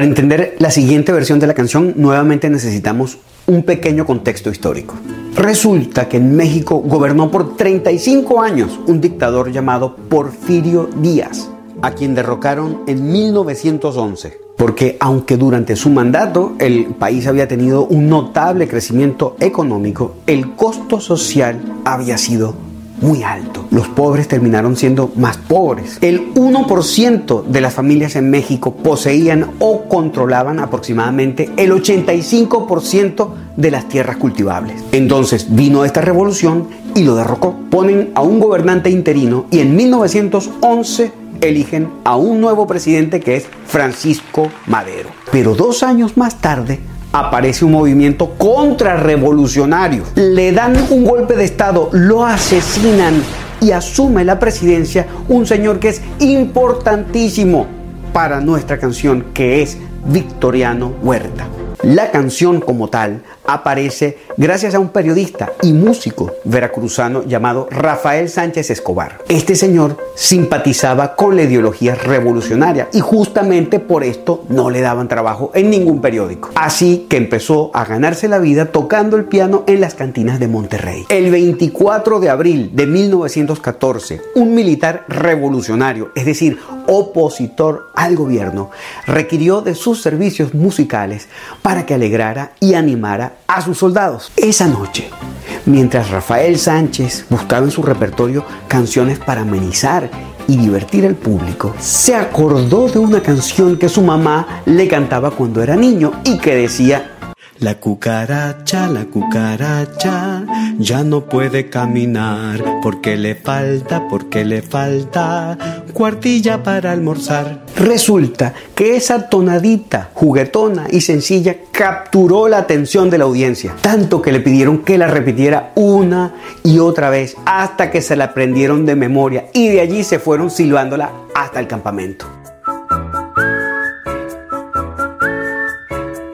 Para entender la siguiente versión de la canción, nuevamente necesitamos un pequeño contexto histórico. Resulta que en México gobernó por 35 años un dictador llamado Porfirio Díaz, a quien derrocaron en 1911. Porque aunque durante su mandato el país había tenido un notable crecimiento económico, el costo social había sido muy alto. Los pobres terminaron siendo más pobres. El 1% de las familias en México poseían o controlaban aproximadamente el 85% de las tierras cultivables. Entonces vino esta revolución y lo derrocó. Ponen a un gobernante interino y en 1911 eligen a un nuevo presidente que es Francisco Madero. Pero dos años más tarde aparece un movimiento contrarrevolucionario. Le dan un golpe de Estado, lo asesinan y asume la presidencia un señor que es importantísimo para nuestra canción, que es Victoriano Huerta. La canción como tal aparece gracias a un periodista y músico veracruzano llamado Rafael Sánchez Escobar. Este señor simpatizaba con la ideología revolucionaria y justamente por esto no le daban trabajo en ningún periódico. Así que empezó a ganarse la vida tocando el piano en las cantinas de Monterrey. El 24 de abril de 1914, un militar revolucionario, es decir, opositor al gobierno, requirió de sus servicios musicales para que alegrara y animara a sus soldados. Esa noche, mientras Rafael Sánchez buscaba en su repertorio canciones para amenizar y divertir al público, se acordó de una canción que su mamá le cantaba cuando era niño y que decía la cucaracha, la cucaracha, ya no puede caminar porque le falta, porque le falta cuartilla para almorzar. Resulta que esa tonadita juguetona y sencilla capturó la atención de la audiencia, tanto que le pidieron que la repitiera una y otra vez hasta que se la aprendieron de memoria y de allí se fueron silbándola hasta el campamento.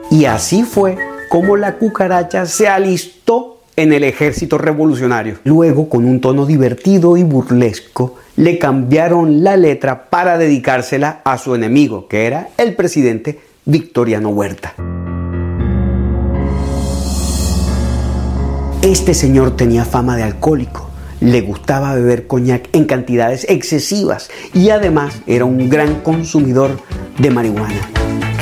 Y así fue como la cucaracha se alistó en el ejército revolucionario. Luego, con un tono divertido y burlesco, le cambiaron la letra para dedicársela a su enemigo, que era el presidente Victoriano Huerta. Este señor tenía fama de alcohólico, le gustaba beber coñac en cantidades excesivas y además era un gran consumidor de marihuana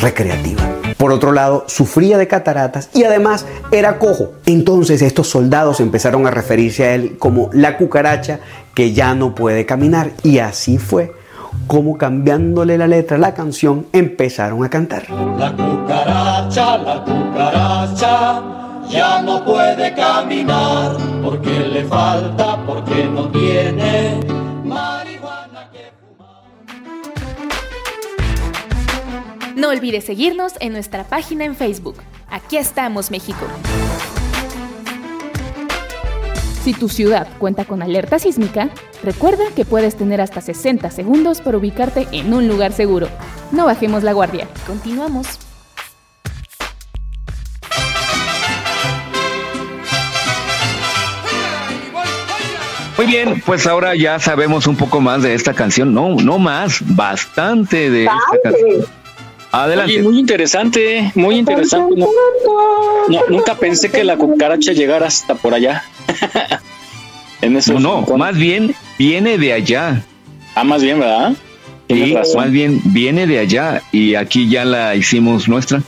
recreativa. Por otro lado, sufría de cataratas y además era cojo. Entonces estos soldados empezaron a referirse a él como la cucaracha que ya no puede caminar. Y así fue como cambiándole la letra a la canción empezaron a cantar. La cucaracha, la cucaracha, ya no puede caminar porque le falta, porque no tiene No olvides seguirnos en nuestra página en Facebook. Aquí estamos, México. Si tu ciudad cuenta con alerta sísmica, recuerda que puedes tener hasta 60 segundos para ubicarte en un lugar seguro. No bajemos la guardia. Continuamos. Muy bien, pues ahora ya sabemos un poco más de esta canción. No, no más, bastante de esta canción. Adelante. Oye, muy interesante, muy interesante. No, no, nunca pensé que la cucaracha llegara hasta por allá. *laughs* en eso no, no, más bien viene de allá. Ah, más bien, ¿verdad? Sí, más bien viene de allá y aquí ya la hicimos nuestra.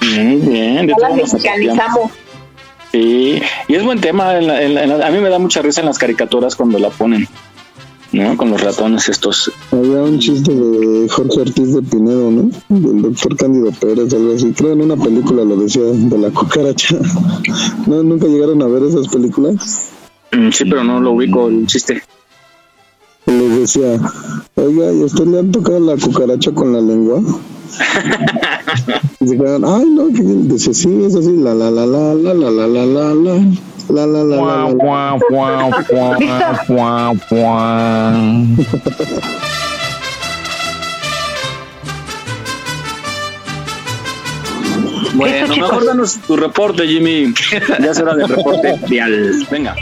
Bien, bien. De Ya la. Sí, y es buen tema. en la- en la- en la- a mí me da mucha risa en las caricaturas cuando la ponen, ¿no? Con los ratones estos. Había un chiste de Jorge Ortiz de Pinedo, ¿no? Del doctor Cándido Pérez, algo así. Creo en una película lo decía, de la cucaracha. ¿No, ¿Nunca llegaron a ver esas películas? Mm, Sí, pero no lo ubico el chiste. Les decía, oiga, ¿y a usted le han tocado la cucaracha con la lengua? Y se quedaban, ay, no, que dice, sí, es así, la, la, la, la, la, la, la, la, la, la, la, la, la, la, la. *laughs* Bueno, mejor danos tu reporte, Jimmy. Ya será del reporte vial. Venga.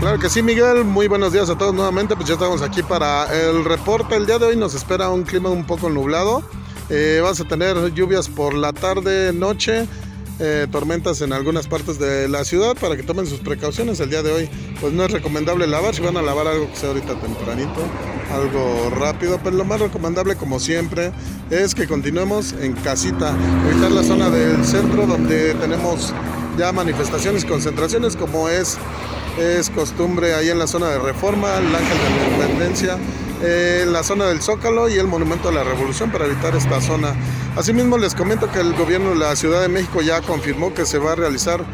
Claro que sí, Miguel. Muy buenos días a todos nuevamente. Pues ya estamos aquí para el reporte. El día de hoy nos espera un clima un poco nublado. Eh, vas a tener lluvias por la tarde, noche, eh, tormentas en algunas partes de la ciudad para que tomen sus precauciones. El día de hoy, pues no es recomendable lavar. Si van a lavar algo que sea ahorita tempranito, algo rápido, pero lo más recomendable, como siempre, es que continuemos en casita. Evitar la zona del centro donde tenemos ya manifestaciones, concentraciones, como es es costumbre ahí en la zona de Reforma, el Ángel de la Independencia, eh, la zona del Zócalo y el Monumento a la Revolución para evitar esta zona. Asimismo les comento que el gobierno de la Ciudad de México ya confirmó que se va a realizar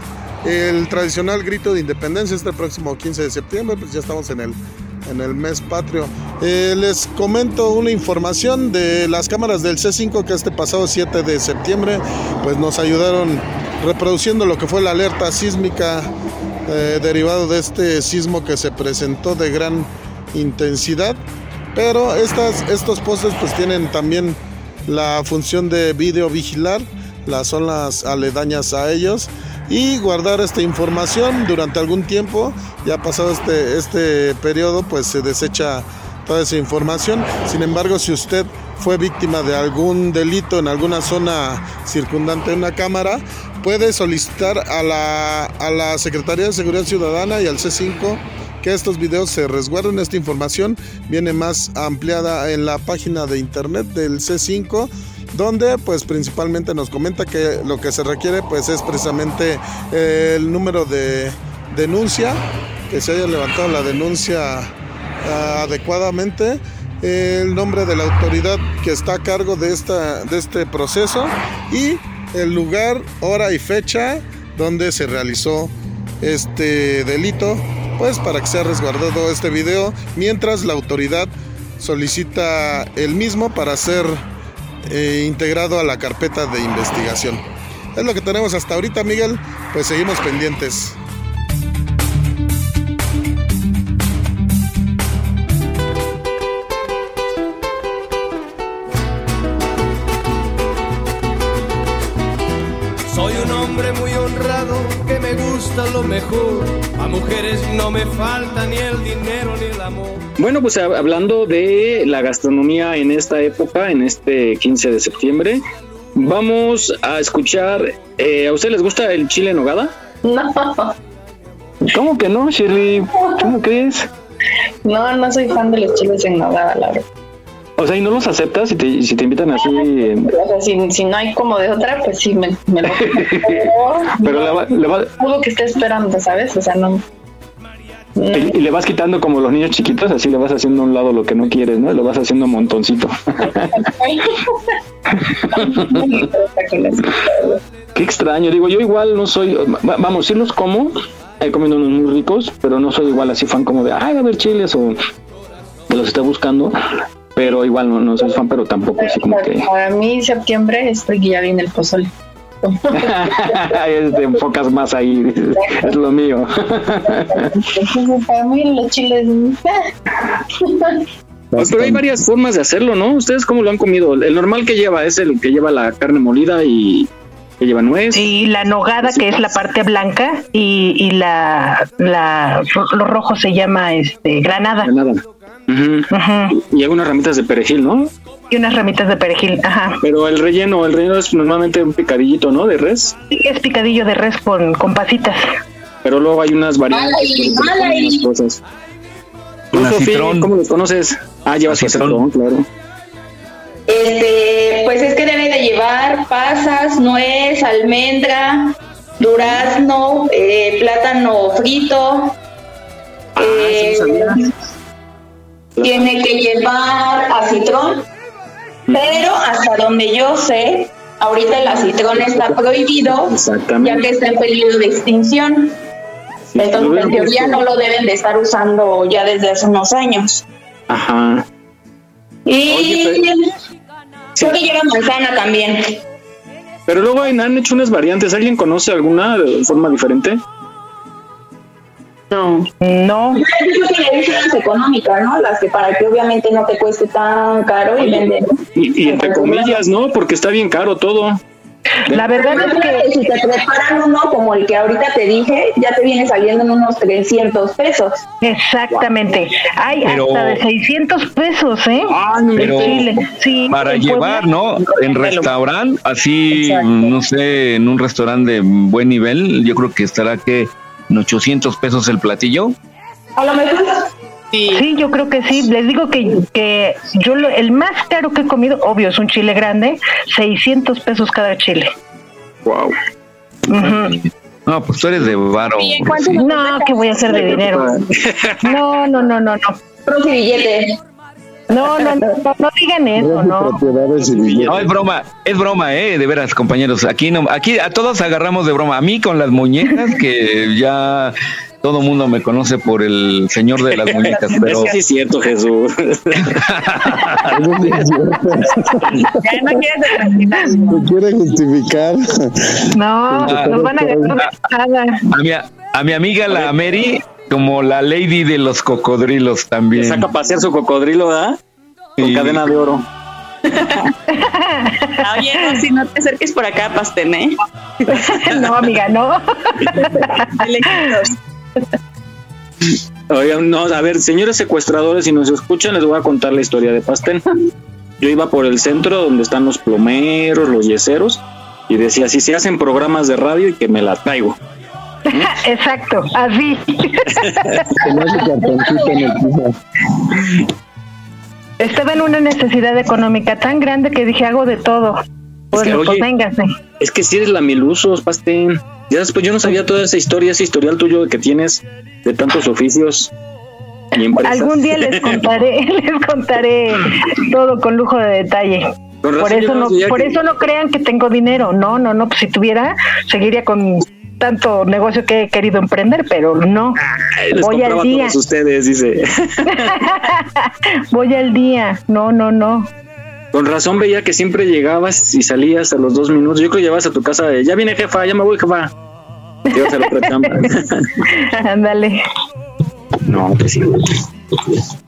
el tradicional grito de independencia este próximo 15 de septiembre, pues ya estamos en el, en el mes patrio. Eh, les comento una información de las cámaras del C5 que este pasado 7 de septiembre pues nos ayudaron reproduciendo lo que fue la alerta sísmica eh, derivado de este sismo que se presentó de gran intensidad. Pero estas, estos postes pues tienen también la función de video vigilar las zonas aledañas a ellos y guardar esta información durante algún tiempo. Ya pasado este, este periodo pues se desecha toda esa información. Sin embargo, si usted fue víctima de algún delito en alguna zona circundante de una cámara, puede solicitar a la, a la Secretaría de Seguridad Ciudadana y al C5 que estos videos se resguarden. Esta información viene más ampliada en la página de internet del C5 donde pues principalmente nos comenta que lo que se requiere pues es precisamente eh, el número de denuncia, que se haya levantado la denuncia ah, adecuadamente, el nombre de la autoridad que está a cargo de, esta, de este proceso y el lugar, hora y fecha donde se realizó este delito, pues para que sea resguardado este video, mientras la autoridad solicita el mismo para ser eh, integrado a la carpeta de investigación. Es lo que tenemos hasta ahorita, Miguel, pues seguimos pendientes. A mujeres no me falta ni el dinero ni el amor. Bueno, pues hab- hablando de la gastronomía en esta época, en este 15 de septiembre, vamos a escuchar. eh, ¿A usted les gusta el chile en nogada? No, ¿Cómo que no, Shirley? ¿Cómo crees? no, no soy fan de los chiles en nogada, la verdad. O sea, ¿y no los aceptas si te, si te invitan así? O sea, si, si no hay como de otra, pues sí, me, me lo *laughs* Pero le, va- le va- Algo que esté esperando, ¿sabes? O sea, no. y, y le vas quitando como los niños chiquitos, así le vas haciendo a un lado lo que no quieres, ¿no? Lo vas haciendo montoncito. *laughs* Qué extraño, digo, yo igual no soy, va- vamos, sí los como, he comido unos muy ricos, pero no soy igual así fan como de, ay, a ver chiles o de los está buscando, pero igual no, no soy fan, pero tampoco así como que Para mí, septiembre es porque ya viene el pozole. *laughs* te enfocas más ahí, dices, es lo mío. Para mí los chiles. Pero hay varias formas de hacerlo, ¿no? ¿Ustedes cómo lo han comido? El normal que lleva es el que lleva la carne molida y que lleva nuez. Y la nogada, que es la parte blanca, y, y la, la lo rojo se llama este granada. Granada. Y algunas ramitas de perejil, ¿no? Y unas ramitas de perejil, ajá. Pero el relleno, el relleno es normalmente un picadillito, ¿no? De res. Sí, es picadillo de res con, con pasitas. Pero luego hay unas variantes. Unas cosas. ¿Tú, Con Sofía. ¿Cómo los conoces? Ah, llevas acitrón, claro. Este, pues es que debe de llevar pasas, nuez, almendra, durazno, eh, plátano frito. eh, tiene que llevar acitrón, pero hasta donde yo sé, ahorita el acitrón está prohibido, ya que está en peligro de extinción. Entonces, en teoría no lo deben de estar usando ya desde hace unos años. Ajá. Y creo que lleva manzana también. Pero luego han han hecho unas variantes. ¿Alguien conoce alguna de forma diferente? No. No. Yo creo que le dicen las económicas, ¿no? Las que para que obviamente no te cueste tan caro y venden. Y, y entre comillas, ¿no? Porque está bien caro todo. La verdad es que si te preparan uno como el que ahorita te dije, ya te viene saliendo en unos 300 pesos. Exactamente. Hay Pero- hasta de 600 pesos, ¿eh? Pero En Chile. Sí, para llevar. ¿no? En restaurante, así, no sé, en un restaurante de buen nivel, yo creo que estará que en 800 pesos el platillo. A lo mejor. Sí. yo creo que sí. Les digo que, que yo lo- el más caro que he comido, obvio, es un chile grande, 600 pesos cada chile. Wow. No, pues tú eres de varo. No, ¿qué voy a hacer de *laughs* dinero? *laughs* No, no, no, no, no. billete. No, no, no, no, no digan eso, no. No, es broma, es broma, eh, de veras, compañeros. Aquí no, aquí a todos agarramos de broma. A mí con las muñecas, que ya todo mundo me conoce por el señor de las muñecas, *laughs* pero Es que sí es cierto, Jesús. *laughs* Ya no quieres ¿Te quiere justificar? No, nos van a agarrar nada. a mi, a mi amiga la Mary, como la lady de los cocodrilos también. Saca a pasear su cocodrilo, ¿verdad? Con cadena de oro. *laughs* Oye, no, si no te acerques por acá, Pastén, ¿eh? *laughs* No, amiga, no. Oigan, no, a ver, señores secuestradores, si nos escuchan, les voy a contar la historia de Pastén. Yo iba por el centro donde están los plomeros, los yeseros, y decía, si se hacen programas de radio y que me la traigo. *laughs* Exacto, así. *laughs* Estaba en una necesidad económica tan grande que dije, hago de todo. Pues, que, pues oye, véngase. Es que si eres la milusos, Pastén. Ya después yo no sabía toda esa historia, ese historial tuyo que tienes de tantos oficios y empresas. Algún día les *laughs* contaré, les contaré todo con lujo de detalle. Por eso no por que- eso no crean que tengo dinero. No, no, no. Pues si tuviera, seguiría con tanto negocio que he querido emprender, pero no. Ay, les Voy al día. todos ustedes, dice. *laughs* Voy al día. No, no, no. Con razón veía que siempre llegabas y salías a los dos minutos. Yo creo que llevabas a tu casa de, ya viene jefa, ya me voy jefa. Ibas a la otra chamba. Ándale. No, pues sí.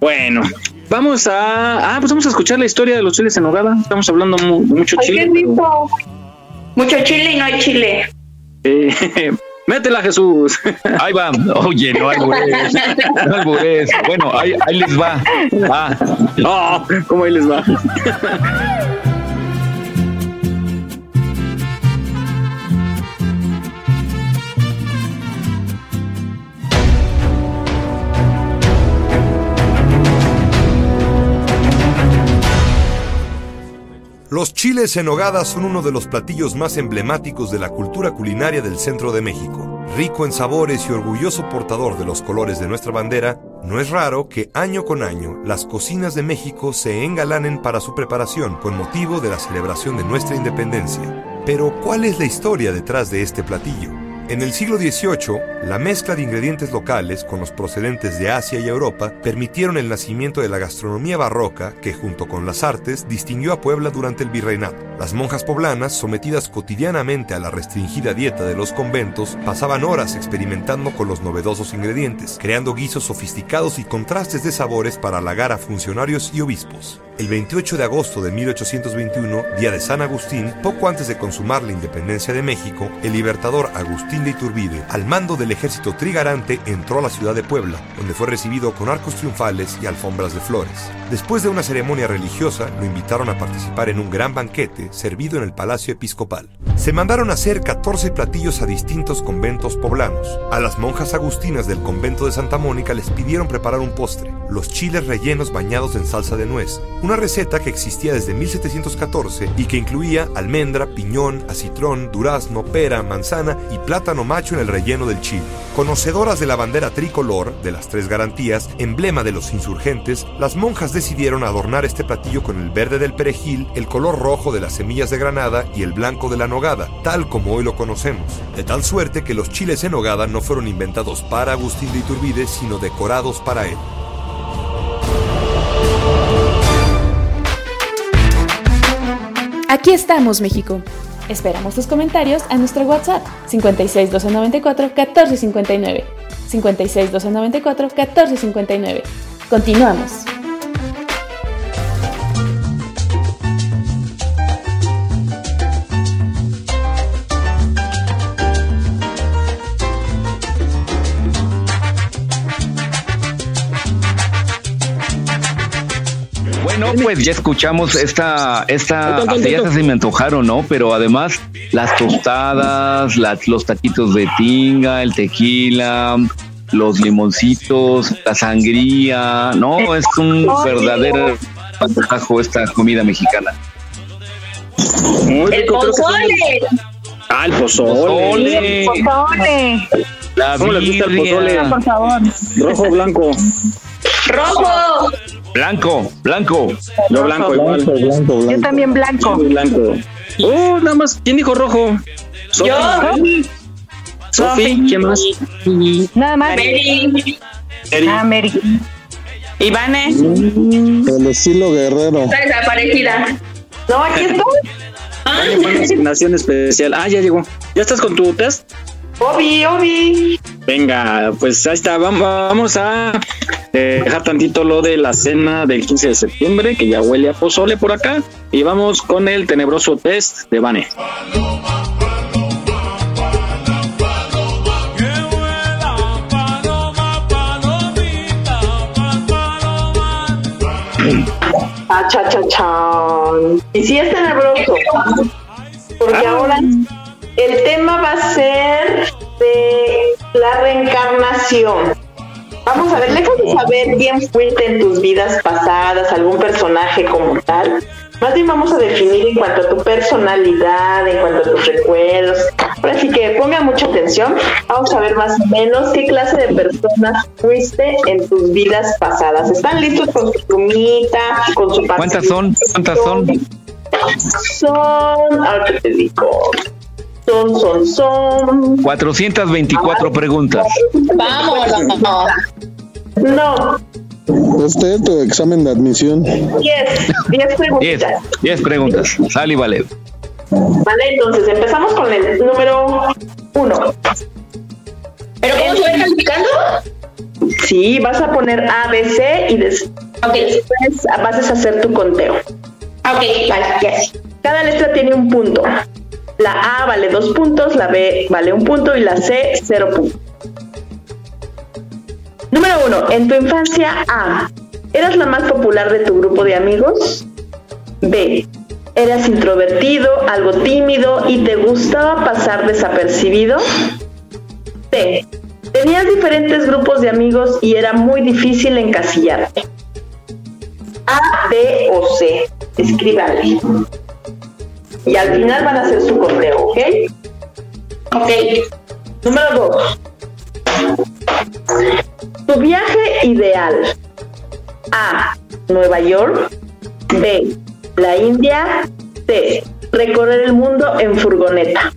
Bueno, vamos a. Ah, pues vamos a escuchar la historia de los chiles en nogada. Estamos hablando mu- mucho Ay, chile. rico. Mucho chile y no hay chile. Eh, *laughs* métela, Jesús. *laughs* Ahí va. Oye, no albures. No albures. Bueno, ahí, ahí les va. Ah. Oh, ¿Cómo ahí les va? *laughs* Los chiles en nogada son uno de los platillos más emblemáticos de la cultura culinaria del centro de México. Rico en sabores y orgulloso portador de los colores de nuestra bandera, no es raro que año con año las cocinas de México se engalanen para su preparación con motivo de la celebración de nuestra independencia. Pero, ¿cuál es la historia detrás de este platillo? En el siglo XVIII, la mezcla de ingredientes locales con los procedentes de Asia y Europa permitieron el nacimiento de la gastronomía barroca que, junto con las artes, distinguió a Puebla durante el virreinato. Las monjas poblanas, sometidas cotidianamente a la restringida dieta de los conventos, pasaban horas experimentando con los novedosos ingredientes, creando guisos sofisticados y contrastes de sabores para halagar a funcionarios y obispos. El 28 de agosto de 1821, día de San Agustín, poco antes de consumar la independencia de México, el libertador Agustín de Iturbide, al mando del ejército trigarante, entró a la ciudad de Puebla, donde fue recibido con arcos triunfales y alfombras de flores. Después de una ceremonia religiosa, lo invitaron a participar en un gran banquete servido en el Palacio Episcopal. Se mandaron a hacer 14 platillos a distintos conventos poblanos. A las monjas agustinas del convento de Santa Mónica les pidieron preparar un postre, los chiles rellenos bañados en salsa de nuez, una receta que existía desde 1714 y que incluía almendra, piñón, acitrón, durazno, pera, manzana y plátano macho en el relleno del chile. Conocedoras de la bandera tricolor, de las tres garantías, emblema de los insurgentes, las monjas decidieron adornar este platillo con el verde del perejil, el color rojo de las semillas de granada y el blanco de la nogada, tal como hoy lo conocemos. De tal suerte que los chiles en nogada no fueron inventados para Agustín de Iturbide, sino decorados para él. Aquí estamos, México. Esperamos tus comentarios a nuestro WhatsApp 56 294 1459. 56 294 1459. Continuamos. Pues ya escuchamos esta, esta, hasta ya se me antojaron, ¿no? Pero además las tostadas, las- los taquitos de tinga, el tequila, los limoncitos, la sangría, ¿no? Es un verdadero antojo esta comida mexicana. Muy El rico, son pozole. Ah, el pozole. Pozole. La ¿Cómo les gusta el pozole? Por favor. Rojo o blanco. Rojo. Blanco, blanco. Yo blanco igual. Yo también blanco. Blanco. Oh, nada más. ¿Quién dijo rojo? Sofi. Yo. Sofi, ¿quién más? Nada más. Mary. Eri. Ah, Mary. Ivane. El estilo guerrero. Está desaparecida. No, aquí estoy. *laughs* Una asignación especial. Ah, ya llegó. ¿Ya estás con tu test? Obi, Obi. Venga, pues ahí está. Vam- Vamos a eh, dejar tantito lo de la cena del 15 de septiembre, que ya huele a pozole por acá. Y vamos con el tenebroso test de Vane. Ah, cha, cha, chan. Y sí es tenebroso. Porque ahora el tema va a ser de la reencarnación. Vamos a ver, de saber quién fuiste en tus vidas pasadas, algún personaje como tal. Más bien vamos a definir en cuanto a tu personalidad, en cuanto a tus recuerdos. Ahora sí que pongan mucha atención. Vamos a ver más o menos qué clase de persona fuiste en tus vidas pasadas. ¿Están listos con su plumita, con su ¿Cuántas son? ¿Cuántas son? Son, ahora te digo, son, son, son. 424 preguntas. Vamos. No, Este es tu examen de admisión. 10, 10 10, preguntas. 10 preguntas. Sal y vale. Vale, entonces empezamos con el número 1. ¿Pero cómo se va calificando? Sí, vas a poner A, B, C y des- después vas a hacer tu conteo. Ah, Ok, vale, yes. Cada letra tiene un punto. La A vale dos puntos, la B vale un punto y la C cero puntos. Número uno, en tu infancia A, ¿eras la más popular de tu grupo de amigos? B, ¿eras introvertido, algo tímido y te gustaba pasar desapercibido? C, ¿tenías diferentes grupos de amigos y era muy difícil encasillarte? A, B o C, escríbanle. Y al final van a hacer su conteo, ¿ok? Ok. Número dos. Tu viaje ideal. A. Nueva York. B. La India. C. Recorrer el mundo en furgoneta.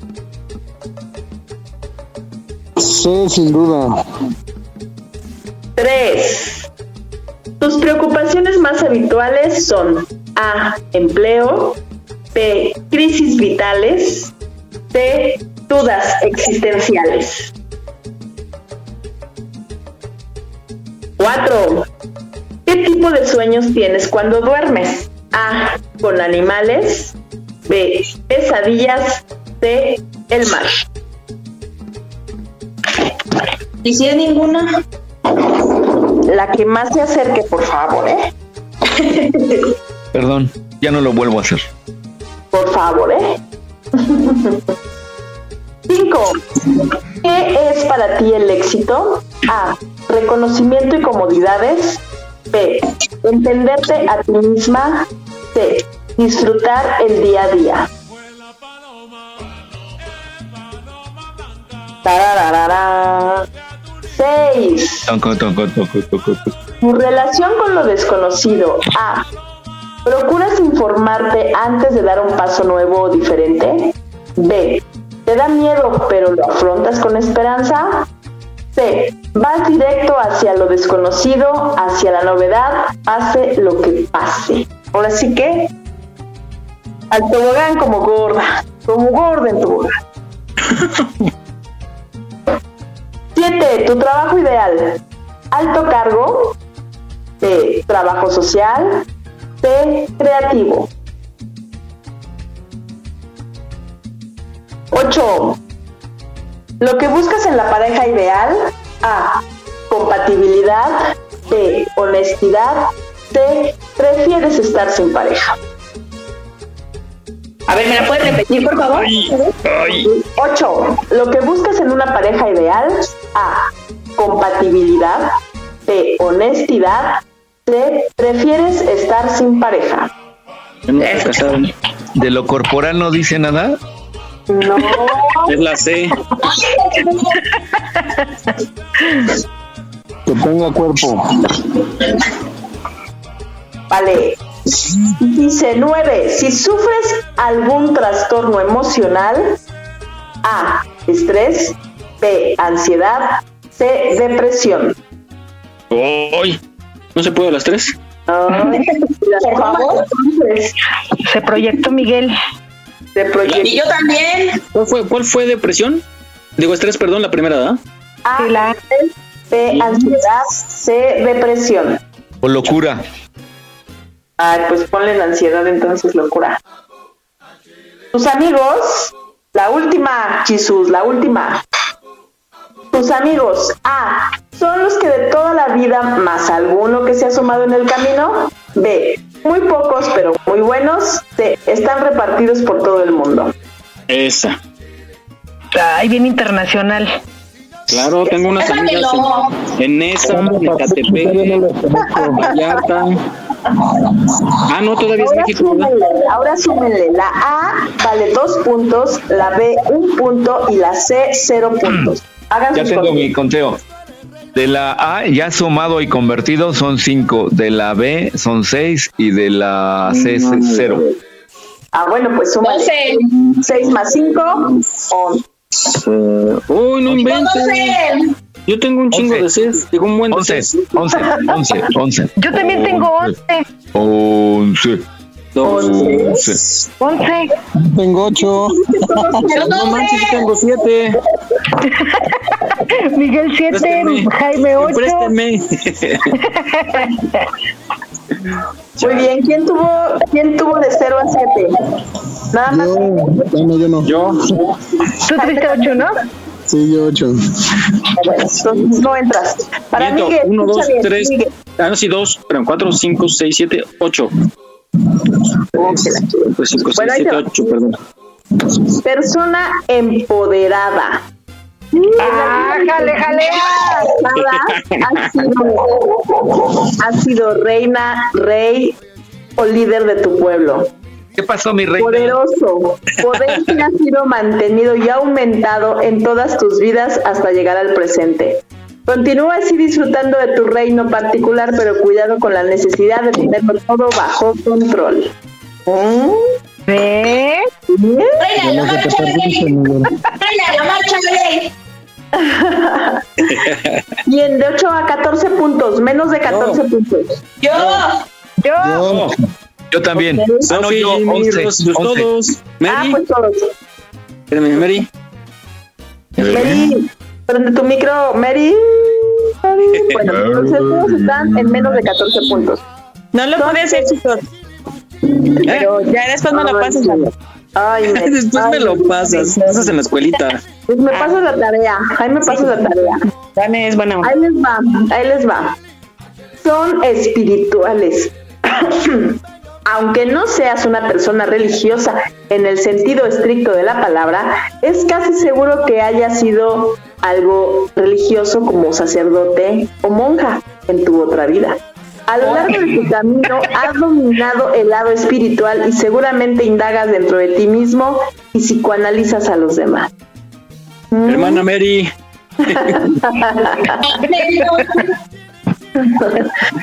Sí, sin duda. 3. Tus preocupaciones más habituales son A. Empleo. B. Crisis vitales. C. Dudas existenciales. 4. ¿Qué tipo de sueños tienes cuando duermes? A. Con animales. B. Pesadillas. C. El mar. ¿Y si es ninguna? La que más se acerque, por favor, ¿eh? Perdón, ya no lo vuelvo a hacer. Por favor, ¿eh? 5. ¿Qué es para ti el éxito? A. Reconocimiento y comodidades. B. entenderte a ti misma. C. Disfrutar el día a día. Tarararara. 6. Toco, toco, toco, toco, toco. Tu relación con lo desconocido. A. ¿Procuras informarte antes de dar un paso nuevo o diferente? B. ¿Te da miedo pero lo afrontas con esperanza? C. Vas directo hacia lo desconocido, hacia la novedad, pase lo que pase. Ahora sí que al tobogán como gorda, como gorda en tobogán. *laughs* 7. Tu trabajo ideal. Alto cargo. Trabajo social. C. Creativo. 8. Lo que buscas en la pareja ideal. A. Compatibilidad. B. Honestidad. C. Prefieres estar sin pareja. A ver, ¿me la puedes repetir, por favor? 8. Lo que buscas en una pareja ideal. A. Compatibilidad. B. Honestidad. C. Prefieres estar sin pareja. ¿De lo corporal no dice nada? No. *laughs* Es la C. Que tenga cuerpo. Vale. Dice 9. Si sufres algún trastorno emocional, A. Estrés. B. Ansiedad. C. Depresión. Uy, ¿no se puede a las tres? *laughs* Por favor. Se proyectó Miguel. Se proyectó. Y yo también. ¿Cuál fue, cuál fue depresión? Digo, estrés, perdón, la primera, ¿verdad? A. B. Ansiedad. C. Depresión. ¿O locura? Ay, pues ponle la ansiedad entonces, locura. Tus amigos, la última, Jesús, la última. Tus amigos, A, son los que de toda la vida, más alguno que se ha sumado en el camino. B, muy pocos pero muy buenos. C, están repartidos por todo el mundo. Esa. Ay, bien internacional. Claro, tengo unas Esa amigas en, en esa, en Ecatepec, en Vallarta. Ah, no, todavía es Ahora México. ¿verdad? súmenle, ahora súmenle. La A vale dos puntos, la B un punto y la C cero puntos. Hagan Ya tengo cosas. mi conteo. De la A ya sumado y convertido son 5, de la B son 6 y de la C es 0. Ah, bueno, pues súmale. 6 más 5, 11. Eh, Uy, no inventes. Yo tengo un chingo de ses. Digo un buen de 11, ses. 11, 11, 11. Yo también tengo 11. 11. 11. 11. Tengo ocho. No manches, tengo 7. *laughs* Miguel 7, Jaime 8. Préstame. *laughs* Muy bien, ¿quién tuvo, quién tuvo de 0 a 7? Nada más. Yo, no, yo no. Yo. Tú tuviste 8, ¿no? Sí, yo ocho. Bueno, entonces no entras. Para Miento, Miguel, 1, 2, escucha bien, 3. Miguel. Ah, no, sí, 2. Pero 4, 5, 6, 7, 8. Pues 5, 6, Bueno, ahí 7, te va. 8, perdón. Persona empoderada. ¡Ah, jale, jale! Ha sido, ha sido reina, rey o líder de tu pueblo. ¿Qué pasó, mi rey? Poderoso, poder que ha sido mantenido y aumentado en todas tus vidas hasta llegar al presente. Continúa así disfrutando de tu reino particular, pero cuidado con la necesidad de tenerlo todo bajo control. ¿Mm? ¿Ves? Reina de la marcha ley. *laughs* Reina de la marcha ley. Bien, de 8 a 14 puntos, menos de 14 puntos. Yo. Yo. Yo también. Ah, no, yo, Jimmy, 11, Ros, pues 11. todos. Ah, Mary. pues todos. Espérame, Mary. Mary, prende tu micro, Mary. Mary. *laughs* Bueno, entonces todos están en menos de 14 puntos. No lo pude hacer, chicos. Pero ya después me lo pasas. Ay, *laughs* me, Después me lo pasas. Eso es en la escuelita. Pues me pasas la tarea. Ahí me pasas la tarea. Dame, es buena. Ahí les va, ahí les va. Son espirituales. *coughs* Aunque no seas una persona religiosa en el sentido estricto de la palabra, es casi seguro que haya sido algo religioso como sacerdote o monja en tu otra vida. A lo largo de tu camino has dominado el lado espiritual y seguramente indagas dentro de ti mismo y psicoanalizas a los demás. Hermana Mary.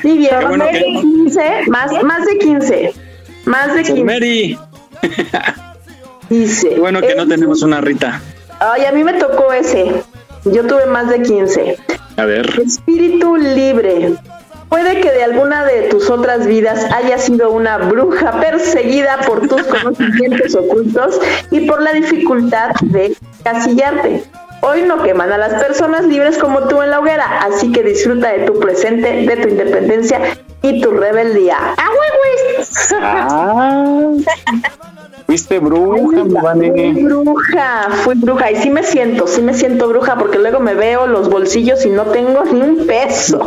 Sí, bien, Qué bueno más que- de 15, más, más de 15. Más de 15. Mary. Dice. Qué bueno que no tenemos una Rita. Ay, a mí me tocó ese. Yo tuve más de 15. A ver. Espíritu libre. Puede que de alguna de tus otras vidas haya sido una bruja perseguida por tus *laughs* conocimientos ocultos y por la dificultad de casillarte. Hoy no queman a las personas libres como tú en la hoguera, así que disfruta de tu presente, de tu independencia y tu rebeldía. ¡Ah, güey, güey! Ah, fuiste bruja, mi Vane. Fui bruja, fui bruja y sí me siento, sí me siento bruja porque luego me veo los bolsillos y no tengo ni un peso. *laughs*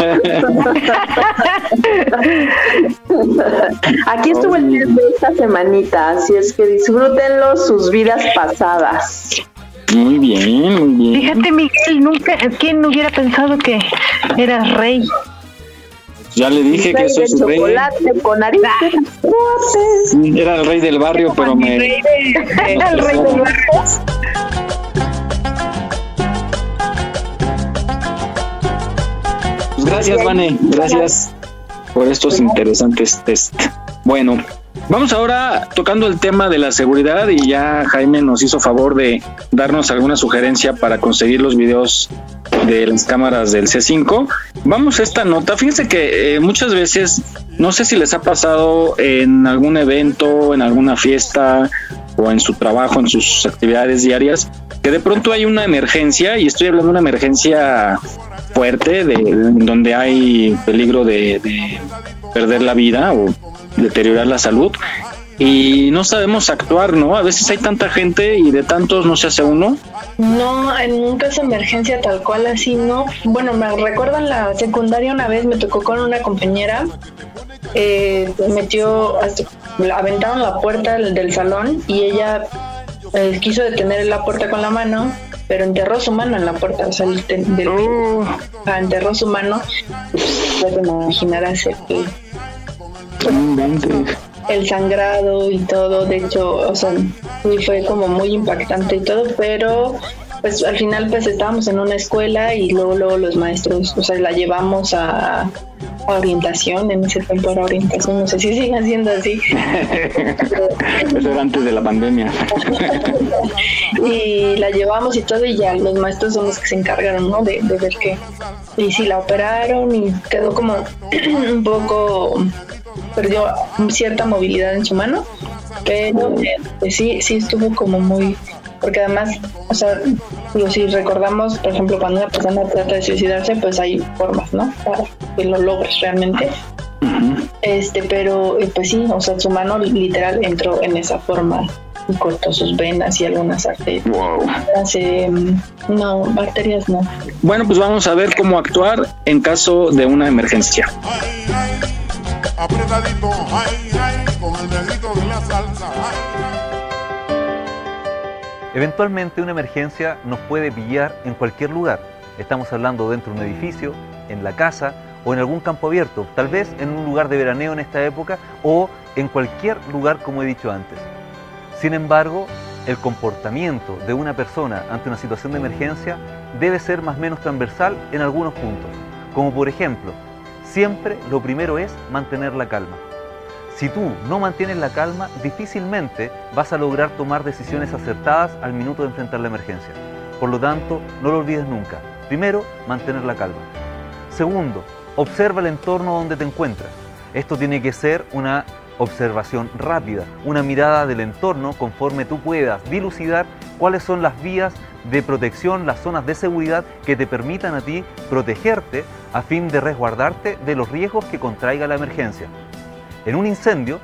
Aquí estuvo el mes de esta semanita, así es que disfrútenlo sus vidas pasadas. Muy bien, muy bien. Fíjate, Miguel, nunca, ¿quién hubiera pensado que eras rey? Ya le dije que soy su rey. chocolate con. Era el rey del barrio, pero me. El rey del barrio. Pues gracias, Vane. Gracias por estos interesantes test. Bueno, vamos ahora tocando el tema de la seguridad y ya Jaime nos hizo favor de darnos alguna sugerencia para conseguir los videos de las cámaras del C5. Vamos a esta nota. Fíjense que eh, muchas veces, no sé si les ha pasado en algún evento, en alguna fiesta o en su trabajo, en sus actividades diarias, que de pronto hay una emergencia, y estoy hablando de una emergencia fuerte, de, donde hay peligro de, de perder la vida o deteriorar la salud, y no sabemos actuar, ¿no? A veces hay tanta gente y de tantos no se hace uno. No, en un caso de emergencia tal cual así, no. Bueno, me recuerdo en la secundaria una vez me tocó con una compañera, eh, metió, aventaron la puerta del, salón y ella eh, quiso detener la puerta con la mano, pero enterró su mano en la puerta, o sea, del- ah, enterró su mano. Ya te imaginarás el, el sangrado y todo, de hecho, o sea, sí fue como muy impactante y todo, pero pues al final pues estábamos en una escuela y luego luego los maestros, o sea, la llevamos a, orientación, en ese tiempo era orientación, no sé si sigan siendo así. *laughs* Eso era antes de la pandemia. *laughs* y la llevamos y todo y ya los maestros son los que se encargaron, ¿no? De, de ver qué. Y sí, la operaron y quedó como *clears throat* un poco, perdió cierta movilidad en su mano, pero eh, pues sí, sí estuvo como muy, porque además, o sea, digo, si recordamos, por ejemplo, cuando una persona trata de suicidarse, pues hay formas, ¿no? Para que lo logres realmente. Este, pero eh, pues sí, o sea, su mano literal entró en esa forma y cortó sus venas y algunas arterias. Eh, no, arterias no. Bueno, pues vamos a ver cómo actuar en caso de una emergencia. apretadito, ay, ay, con el de la salsa. Eventualmente una emergencia nos puede pillar en cualquier lugar. Estamos hablando dentro de un edificio, en la casa o en algún campo abierto, tal vez en un lugar de veraneo en esta época o en cualquier lugar como he dicho antes. Sin embargo, el comportamiento de una persona ante una situación de emergencia debe ser más o menos transversal en algunos puntos, como por ejemplo, siempre lo primero es mantener la calma. Si tú no mantienes la calma, difícilmente vas a lograr tomar decisiones acertadas al minuto de enfrentar la emergencia. Por lo tanto, no lo olvides nunca. Primero, mantener la calma. Segundo, observa el entorno donde te encuentras. Esto tiene que ser una observación rápida, una mirada del entorno conforme tú puedas dilucidar cuáles son las vías de protección, las zonas de seguridad que te permitan a ti protegerte a fin de resguardarte de los riesgos que contraiga la emergencia. En un incendio,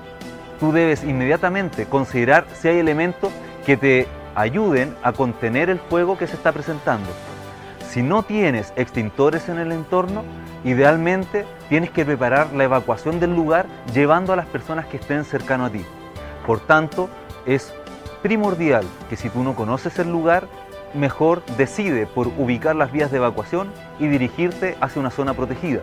tú debes inmediatamente considerar si hay elementos que te ayuden a contener el fuego que se está presentando. Si no tienes extintores en el entorno, idealmente tienes que preparar la evacuación del lugar llevando a las personas que estén cercano a ti. Por tanto, es primordial que si tú no conoces el lugar, mejor decide por ubicar las vías de evacuación y dirigirte hacia una zona protegida.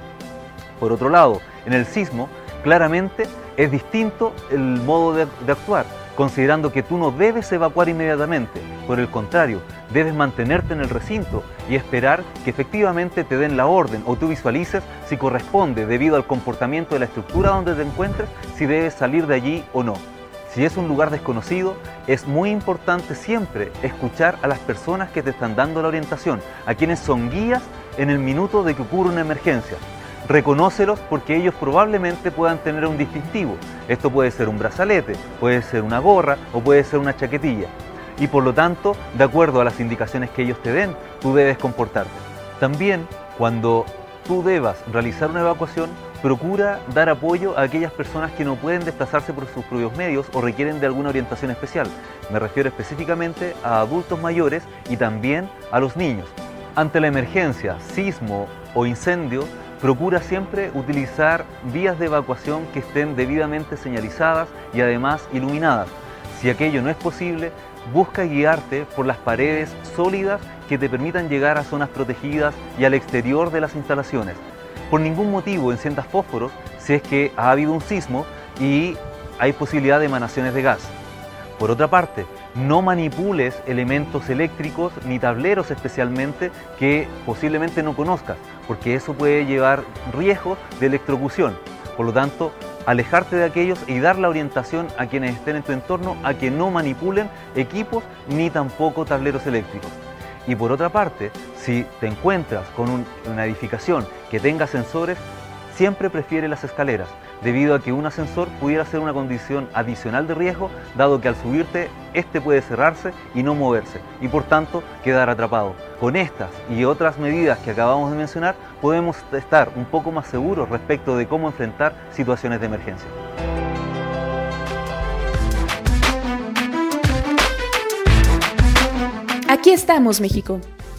Por otro lado, En el sismo, claramente es distinto el modo de, actuar, considerando que tú no debes evacuar inmediatamente, por el contrario, debes mantenerte en el recinto y esperar que efectivamente te den la orden o tú visualices si corresponde debido al comportamiento de la estructura donde te encuentres, si debes salir de allí o no. Si es un lugar desconocido, es muy importante siempre escuchar a las personas que te están dando la orientación, a quienes son guías en el minuto de que ocurre una emergencia. Reconócelos porque ellos probablemente puedan tener un distintivo. Esto puede ser un brazalete, puede ser una gorra o puede ser una chaquetilla. Y por lo tanto, de acuerdo a las indicaciones que ellos te den, tú debes comportarte. También, cuando tú debas realizar una evacuación, procura dar apoyo a aquellas personas que no pueden desplazarse por sus propios medios o requieren de alguna orientación especial. Me refiero específicamente a adultos mayores y también a los niños. Ante la emergencia, sismo o incendio, procura siempre utilizar vías de evacuación que estén debidamente señalizadas y además iluminadas. Si aquello no es posible, busca guiarte por las paredes sólidas que te permitan llegar a zonas protegidas y al exterior de las instalaciones. Por ningún motivo enciendas fósforos si es que ha habido un sismo y hay posibilidad de emanaciones de gas. Por otra parte, no manipules elementos eléctricos ni tableros especialmente que posiblemente no conozcas, porque eso puede llevar riesgos de electrocución. Por lo tanto, alejarte de aquellos y dar la orientación a quienes estén en tu entorno a que no manipulen equipos ni tampoco tableros eléctricos. Y por otra parte, si te encuentras con un- una edificación que tenga sensores, siempre prefiere las escaleras, debido a que un ascensor pudiera ser una condición adicional de riesgo, dado que al subirte, este puede cerrarse y no moverse, y por tanto quedar atrapado. Con estas y otras medidas que acabamos de mencionar, podemos estar un poco más seguros respecto de cómo enfrentar situaciones de emergencia. Aquí estamos, México.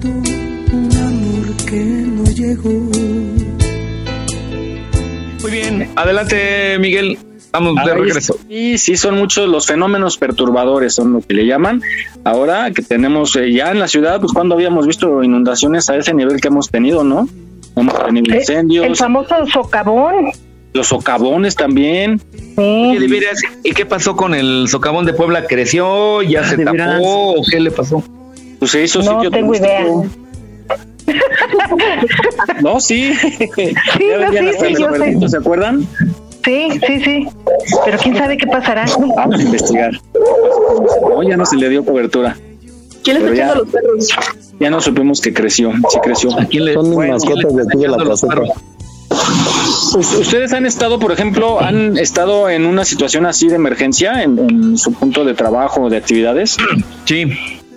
Tanto un amor que no llegó. Muy bien, adelante Miguel, vamos de Ahí regreso. Sí, sí, son muchos los fenómenos perturbadores, son lo que le llaman. Ahora que tenemos eh, ya en la ciudad, pues cuando habíamos visto inundaciones a ese nivel que hemos tenido, ¿no? Hemos tenido El incendios, famoso socavón. los socavones también. Oye, de veras, ¿y qué pasó con el socavón de Puebla? ¿Creció? ¿Ya se de veras. tapó? ¿O qué le pasó? Pues se hizo No sitio tengo turístico. No, sí. *laughs* ya no, sí, hasta sí, yo sé. ¿se acuerdan? Sí, sí, sí. Pero quién sabe qué pasará. Vamos a investigar. No, ya no se le dio cobertura. ¿Quién le está echando los perros? Ya no supimos que creció, sí creció. Son mis mascotas de aquí de la placeta. Us- ¿Ustedes han estado, por ejemplo, han estado en una situación así de emergencia en, en su punto de trabajo o de actividades? Sí,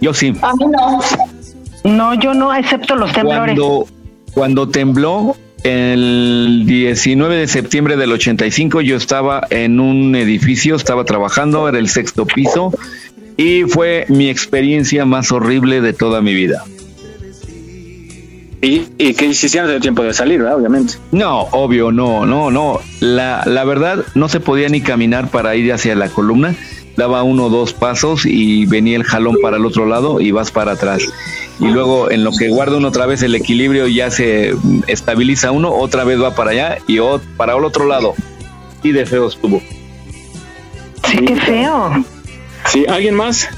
yo sí. A mí no. No, yo no, excepto los temblores. Cuando, cuando tembló el 19 de septiembre del 85, yo estaba en un edificio, estaba trabajando, era el sexto piso, y fue mi experiencia más horrible de toda mi vida. Y, y que hicieron de tiempo de salir, ¿verdad? Obviamente. No, obvio, no, no, no. La, la verdad, no se podía ni caminar para ir hacia la columna. Daba uno o dos pasos y venía el jalón para el otro lado y vas para atrás. Y luego, en lo que guarda uno otra vez el equilibrio, ya se estabiliza uno, otra vez va para allá y para el otro lado. Y de feo estuvo. Sí, qué feo. Sí, ¿alguien más?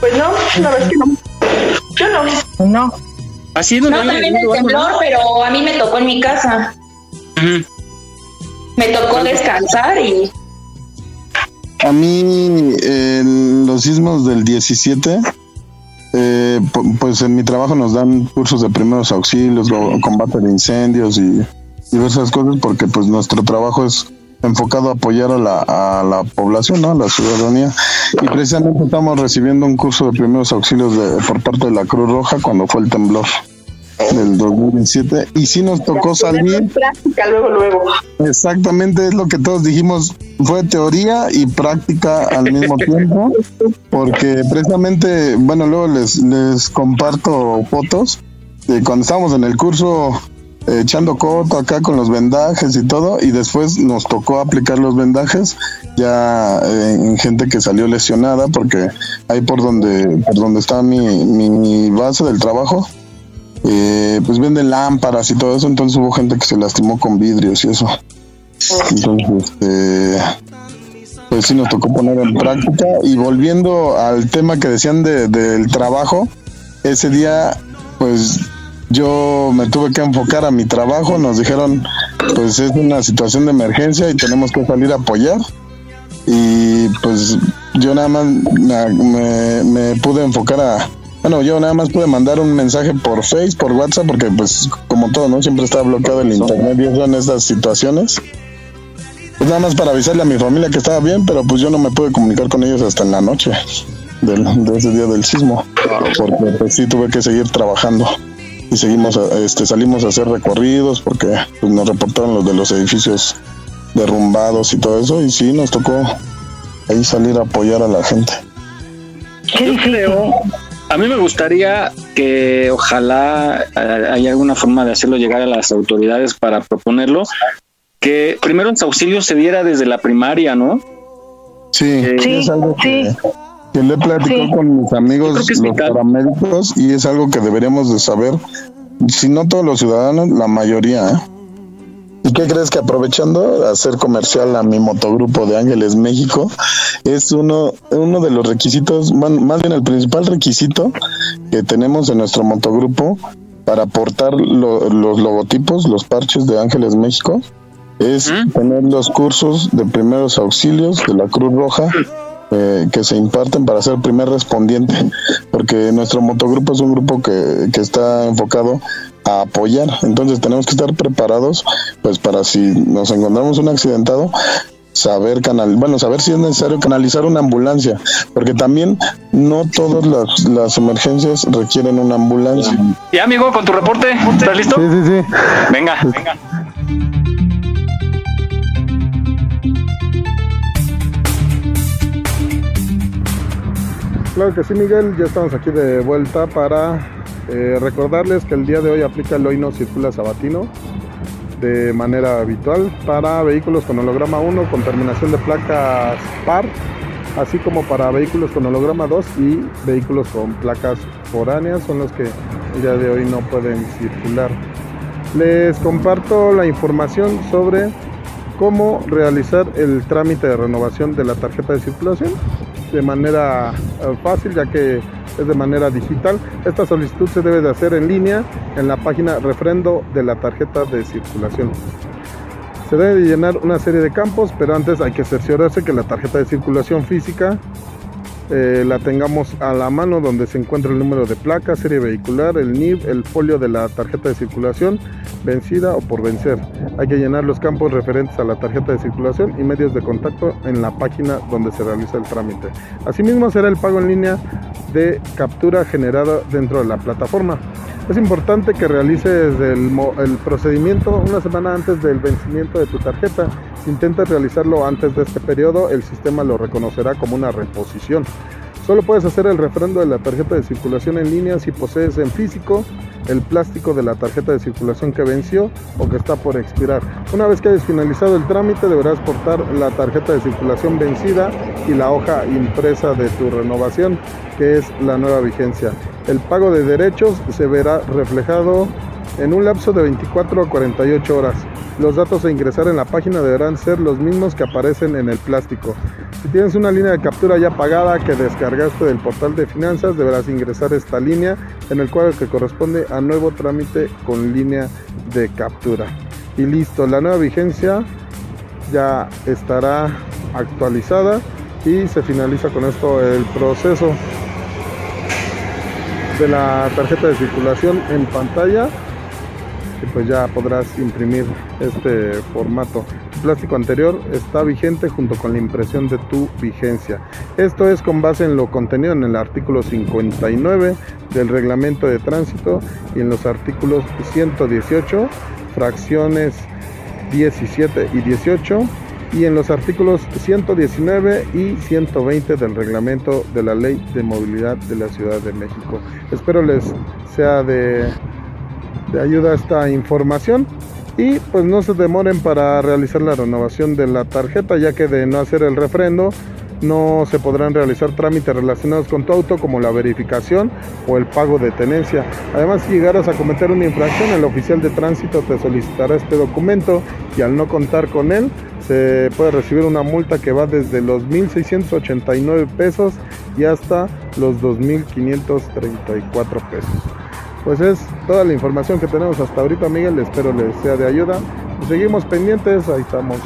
Pues no, la verdad es que no. Yo no. No. Así No, también el temblor, pero a mí me tocó en mi casa. Me tocó descansar y A mí, los sismos del 17, eh, pu- pues en mi trabajo nos dan cursos de primeros auxilios, combate de incendios y diversas cosas, porque pues nuestro trabajo es enfocado a apoyar a la, a la población, ¿no? a la ciudadanía. Y precisamente estamos recibiendo un curso de primeros auxilios de, por parte de la Cruz Roja cuando fue el temblor del 2017 y sí nos tocó salir. práctica luego luego. Exactamente es lo que todos dijimos fue teoría y práctica al mismo *laughs* tiempo porque precisamente bueno luego les les comparto fotos de cuando estábamos en el curso eh, echando coto acá con los vendajes y todo y después nos tocó aplicar los vendajes ya eh, en gente que salió lesionada porque ahí por donde por donde está mi, mi base del trabajo eh, pues venden lámparas y todo eso, entonces hubo gente que se lastimó con vidrios y eso. Entonces, este, pues sí nos tocó poner en práctica. Y volviendo al tema que decían de, del trabajo, ese día, pues yo me tuve que enfocar a mi trabajo, nos dijeron, pues es una situación de emergencia y tenemos que salir a apoyar. Y pues yo nada más me, me pude enfocar a, bueno, yo nada más pude mandar un mensaje por Face, por WhatsApp, porque pues como todo, ¿no? Siempre está bloqueado el internet y eso en estas situaciones. Pues nada más para avisarle a mi familia que estaba bien, pero pues yo no me pude comunicar con ellos hasta en la noche del, de ese día del sismo, porque pues sí tuve que seguir trabajando y seguimos, este, salimos a hacer recorridos porque pues, nos reportaron los de los edificios derrumbados y todo eso y sí nos tocó ahí salir a apoyar a la gente. Yo creo, a mí me gustaría que ojalá eh, haya alguna forma de hacerlo llegar a las autoridades para proponerlo, que primero en auxilio se diera desde la primaria, ¿no? Sí, es algo que, que le he platicado con mis amigos los paramédicos y es algo que deberíamos de saber, si no todos los ciudadanos, la mayoría, ¿eh? ¿Y qué crees que aprovechando hacer comercial a mi motogrupo de Ángeles México es uno, uno de los requisitos, más bien el principal requisito que tenemos en nuestro motogrupo para aportar los logotipos, los parches de Ángeles México, es tener los cursos de primeros auxilios de la Cruz Roja eh, que se imparten para ser primer respondiente, porque nuestro motogrupo es un grupo que, que está enfocado a apoyar. Entonces tenemos que estar preparados, pues para si nos encontramos un accidentado, saber canal, bueno, saber si es necesario canalizar una ambulancia, porque también no todas las, las emergencias requieren una ambulancia. Y amigo, con tu reporte, ¿estás listo? Sí, sí, sí. Venga, venga. Claro que sí, Miguel, ya estamos aquí de vuelta para eh, recordarles que el día de hoy aplica el hoy no circula sabatino de manera habitual para vehículos con holograma 1 con terminación de placas par, así como para vehículos con holograma 2 y vehículos con placas foráneas son los que el día de hoy no pueden circular. Les comparto la información sobre cómo realizar el trámite de renovación de la tarjeta de circulación de manera eh, fácil ya que es de manera digital. Esta solicitud se debe de hacer en línea en la página refrendo de la tarjeta de circulación. Se debe de llenar una serie de campos, pero antes hay que cerciorarse que la tarjeta de circulación física eh, la tengamos a la mano donde se encuentra el número de placa, serie vehicular, el NIB, el folio de la tarjeta de circulación vencida o por vencer. Hay que llenar los campos referentes a la tarjeta de circulación y medios de contacto en la página donde se realiza el trámite. Asimismo será el pago en línea de captura generada dentro de la plataforma. Es importante que realices el, el procedimiento una semana antes del vencimiento de tu tarjeta. Si intentas realizarlo antes de este periodo, el sistema lo reconocerá como una reposición. Solo puedes hacer el refrendo de la tarjeta de circulación en línea si posees en físico el plástico de la tarjeta de circulación que venció o que está por expirar. Una vez que hayas finalizado el trámite deberás portar la tarjeta de circulación vencida y la hoja impresa de tu renovación, que es la nueva vigencia. El pago de derechos se verá reflejado en un lapso de 24 a 48 horas. Los datos a ingresar en la página deberán ser los mismos que aparecen en el plástico. Si tienes una línea de captura ya pagada que descargaste del portal de finanzas, deberás ingresar esta línea en el cuadro que corresponde a nuevo trámite con línea de captura. Y listo, la nueva vigencia ya estará actualizada y se finaliza con esto el proceso de la tarjeta de circulación en pantalla y pues ya podrás imprimir este formato. El plástico anterior está vigente junto con la impresión de tu vigencia. Esto es con base en lo contenido en el artículo 59 del reglamento de tránsito y en los artículos 118, fracciones 17 y 18 y en los artículos 119 y 120 del reglamento de la Ley de Movilidad de la Ciudad de México. Espero les sea de, de ayuda esta información y pues no se demoren para realizar la renovación de la tarjeta ya que de no hacer el refrendo no se podrán realizar trámites relacionados con tu auto como la verificación o el pago de tenencia. Además, si llegaras a cometer una infracción, el oficial de tránsito te solicitará este documento y al no contar con él, se puede recibir una multa que va desde los 1.689 pesos y hasta los 2.534 pesos. Pues es toda la información que tenemos hasta ahorita, Miguel. Espero les sea de ayuda. Seguimos pendientes, ahí estamos.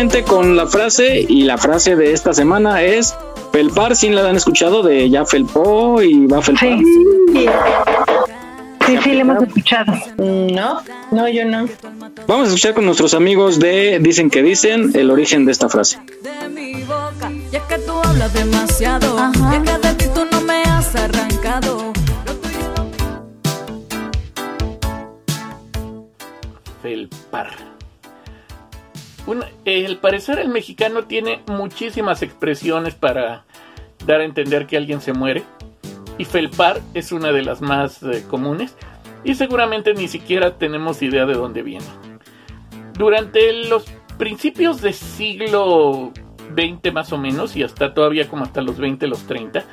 Rápidamente con la frase y la frase de esta semana es felpar, si la han escuchado de ya felpó y va a felpar. Sí, sí, le hemos escuchado. No, no, yo no. Vamos a escuchar con nuestros amigos de Dicen que Dicen el origen de esta frase. de mi boca. Y es que tú hablas demasiado. Y es que de ti tú no me has arrancado. Felpar. Un- eh, al parecer el mexicano tiene muchísimas expresiones para dar a entender que alguien se muere. Y felpar es una de las más eh, comunes. Y seguramente ni siquiera tenemos idea de dónde viene. Durante los principios del siglo XX más o menos, y hasta todavía como hasta los 20, los 30,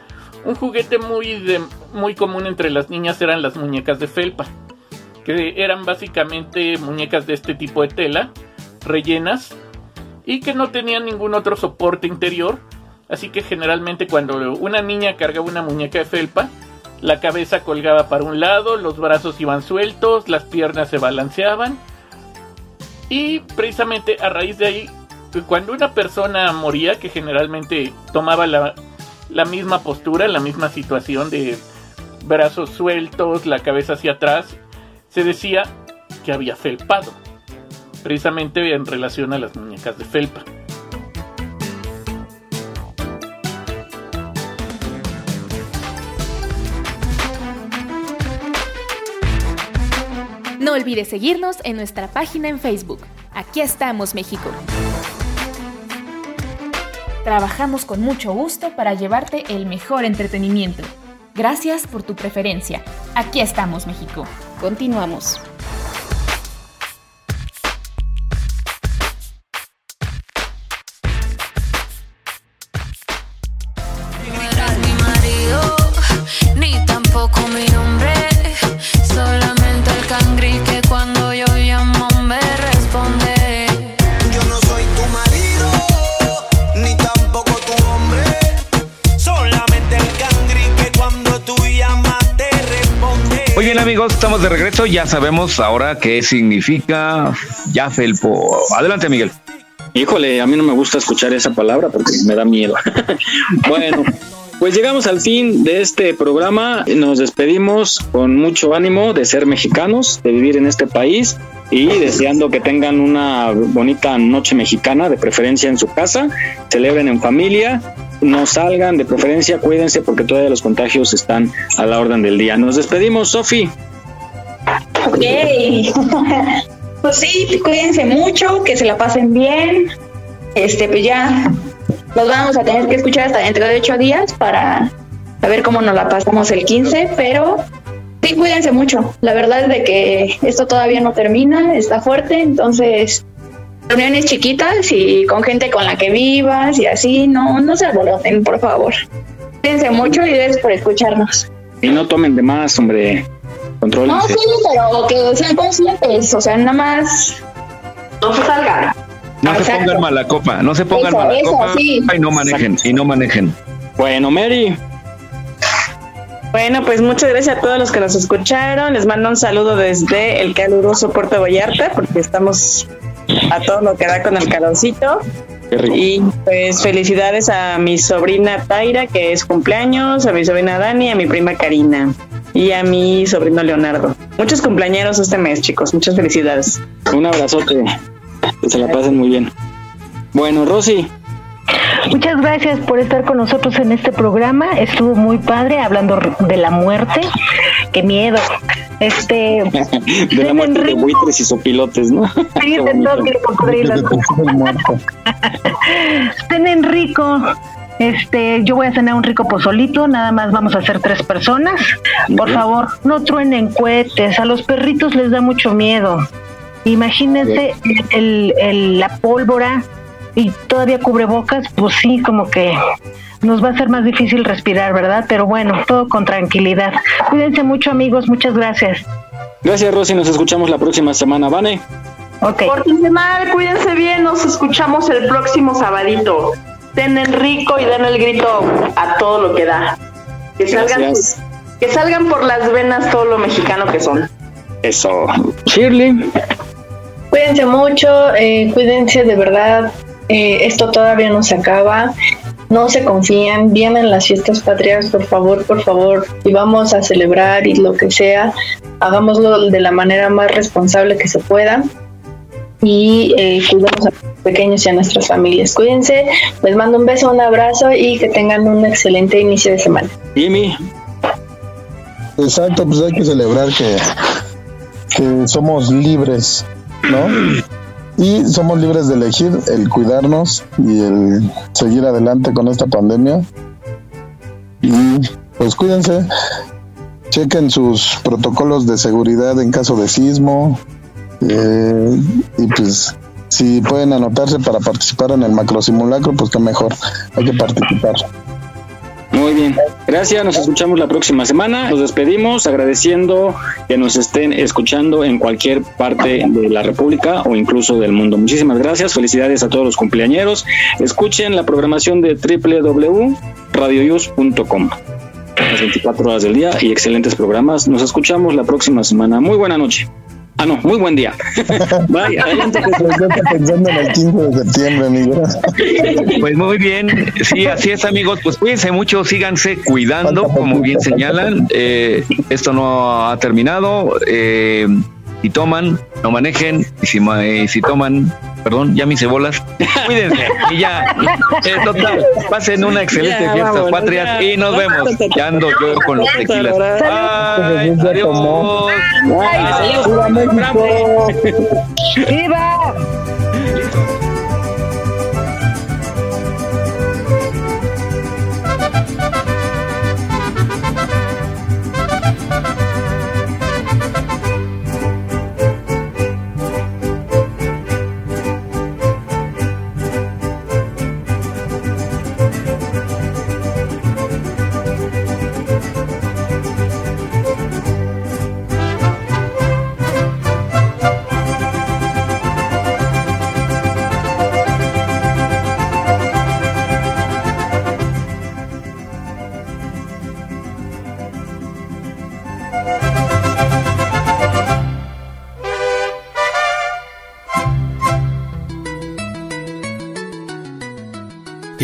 un juguete muy, muy común entre las niñas eran las muñecas de felpa que eran básicamente muñecas de este tipo de tela, rellenas, y que no tenían ningún otro soporte interior. Así que generalmente cuando una niña cargaba una muñeca de felpa, la cabeza colgaba para un lado, los brazos iban sueltos, las piernas se balanceaban. Y precisamente a raíz de ahí, cuando una persona moría, que generalmente tomaba la, la misma postura, la misma situación de brazos sueltos, la cabeza hacia atrás, se decía que había felpado, precisamente en relación a las muñecas de felpa. No olvides seguirnos en nuestra página en Facebook. Aquí estamos, México. Trabajamos con mucho gusto para llevarte el mejor entretenimiento. Gracias por tu preferencia. Aquí estamos, México. Continuamos. Amigos, estamos de regreso. Ya sabemos ahora qué significa ya felpo. Adelante Miguel. Híjole, a mí no me gusta escuchar esa palabra porque me da miedo. *laughs* bueno, pues llegamos al fin de este programa. Nos despedimos con mucho ánimo de ser mexicanos, de vivir en este país y deseando que tengan una bonita noche mexicana, de preferencia en su casa, celebren en familia. No salgan, de preferencia cuídense porque todavía los contagios están a la orden del día. Nos despedimos, Sofi. Ok. *laughs* Pues sí, cuídense mucho, que se la pasen bien. Este, pues ya nos vamos a tener que escuchar hasta dentro de ocho días para saber cómo nos la pasamos el 15, pero sí, cuídense mucho. La verdad es de que esto todavía no termina, está fuerte, entonces reuniones chiquitas y con gente con la que vivas y así, no, no se alboroten, por favor. Cuídense mucho y gracias por escucharnos. Y no tomen de más, hombre. No, Contrólense. sí, pero que sean conscientes, o sea, nada más no se salgan. No se pongan mala copa, no se pongan Eso, mala eso, copa sí. y no manejen, y no manejen. Bueno, Mary. Bueno, pues muchas gracias a todos los que nos escucharon. Les mando un saludo desde el caluroso Puerto Vallarta, porque estamos a todo lo que da con el calorcito. Y pues felicidades a mi sobrina Taira, que es cumpleaños, a mi sobrina Dani, a mi prima Karina y a mi sobrino Leonardo. Muchos cumpleaños este mes, chicos. Muchas felicidades. Un abrazote. Que se la pasen muy bien. Bueno, Rosy. Muchas gracias por estar con nosotros en este programa. Estuvo muy padre hablando de la muerte. Qué miedo. Este. *laughs* De la muerte de buitres y sopilotes, ¿no? Sí, *laughs* de todo cocodrilos. Cenen *laughs* rico. Este, yo voy a cenar un rico pozolito, nada más vamos a hacer tres personas. Por favor, no truenen cohetes, a los perritos les da mucho miedo. Imagínense el, el- la pólvora y todavía cubrebocas, pues sí, como que nos va a ser más difícil respirar, ¿verdad? Pero bueno, todo con tranquilidad. Cuídense mucho amigos, muchas gracias. Gracias, Rosy. Nos escuchamos la próxima semana. Vane. Pórtense mal, cuídense bien, nos escuchamos el próximo sabadito. Cenen rico y den el grito a todo lo que da. Que salgan, Gracias. que salgan por las venas todo lo mexicano que son. Eso. Shirley. Cuídense mucho, eh, cuídense de verdad. Eh, esto todavía no se acaba. No se confíen, vienen las fiestas patrias, por favor, por favor, y vamos a celebrar y lo que sea, hagámoslo de la manera más responsable que se pueda y eh, cuidemos a los pequeños y a nuestras familias. Cuídense, les mando un beso, un abrazo y que tengan un excelente inicio de semana. Jimmy. Exacto, pues hay que celebrar que, que somos libres, ¿no? Y somos libres de elegir el cuidarnos y el seguir adelante con esta pandemia. Y pues cuídense, chequen sus protocolos de seguridad en caso de sismo. eh, y pues si pueden anotarse para participar en el macro simulacro, pues que mejor, hay que participar. Muy bien. Gracias. Nos escuchamos la próxima semana. Nos despedimos agradeciendo que nos estén escuchando en cualquier parte de la República o incluso del mundo. Muchísimas gracias. Felicidades a todos los cumpleañeros. Escuchen la programación de www.radioyus.com. Las 24 horas del día y excelentes programas. Nos escuchamos la próxima semana. Muy buena noche. Ah, no, muy buen día. *laughs* Bye. Adelante. pensando en el 15 de septiembre, Miguel. Pues muy bien, sí, así es amigos, pues cuídense mucho, síganse cuidando, como bien señalan, eh, esto no ha terminado, eh, si toman, no manejen, y si, ma- eh, si toman, perdón, ya mis cebolas, *laughs* cuídense, y ya, eh, total, pasen una excelente Ya, fiestas vámonos, patrias ya. y nos vemos, ya ando yo con los tequilas, Bye, adiós. ¡Viva México! ¡Viva!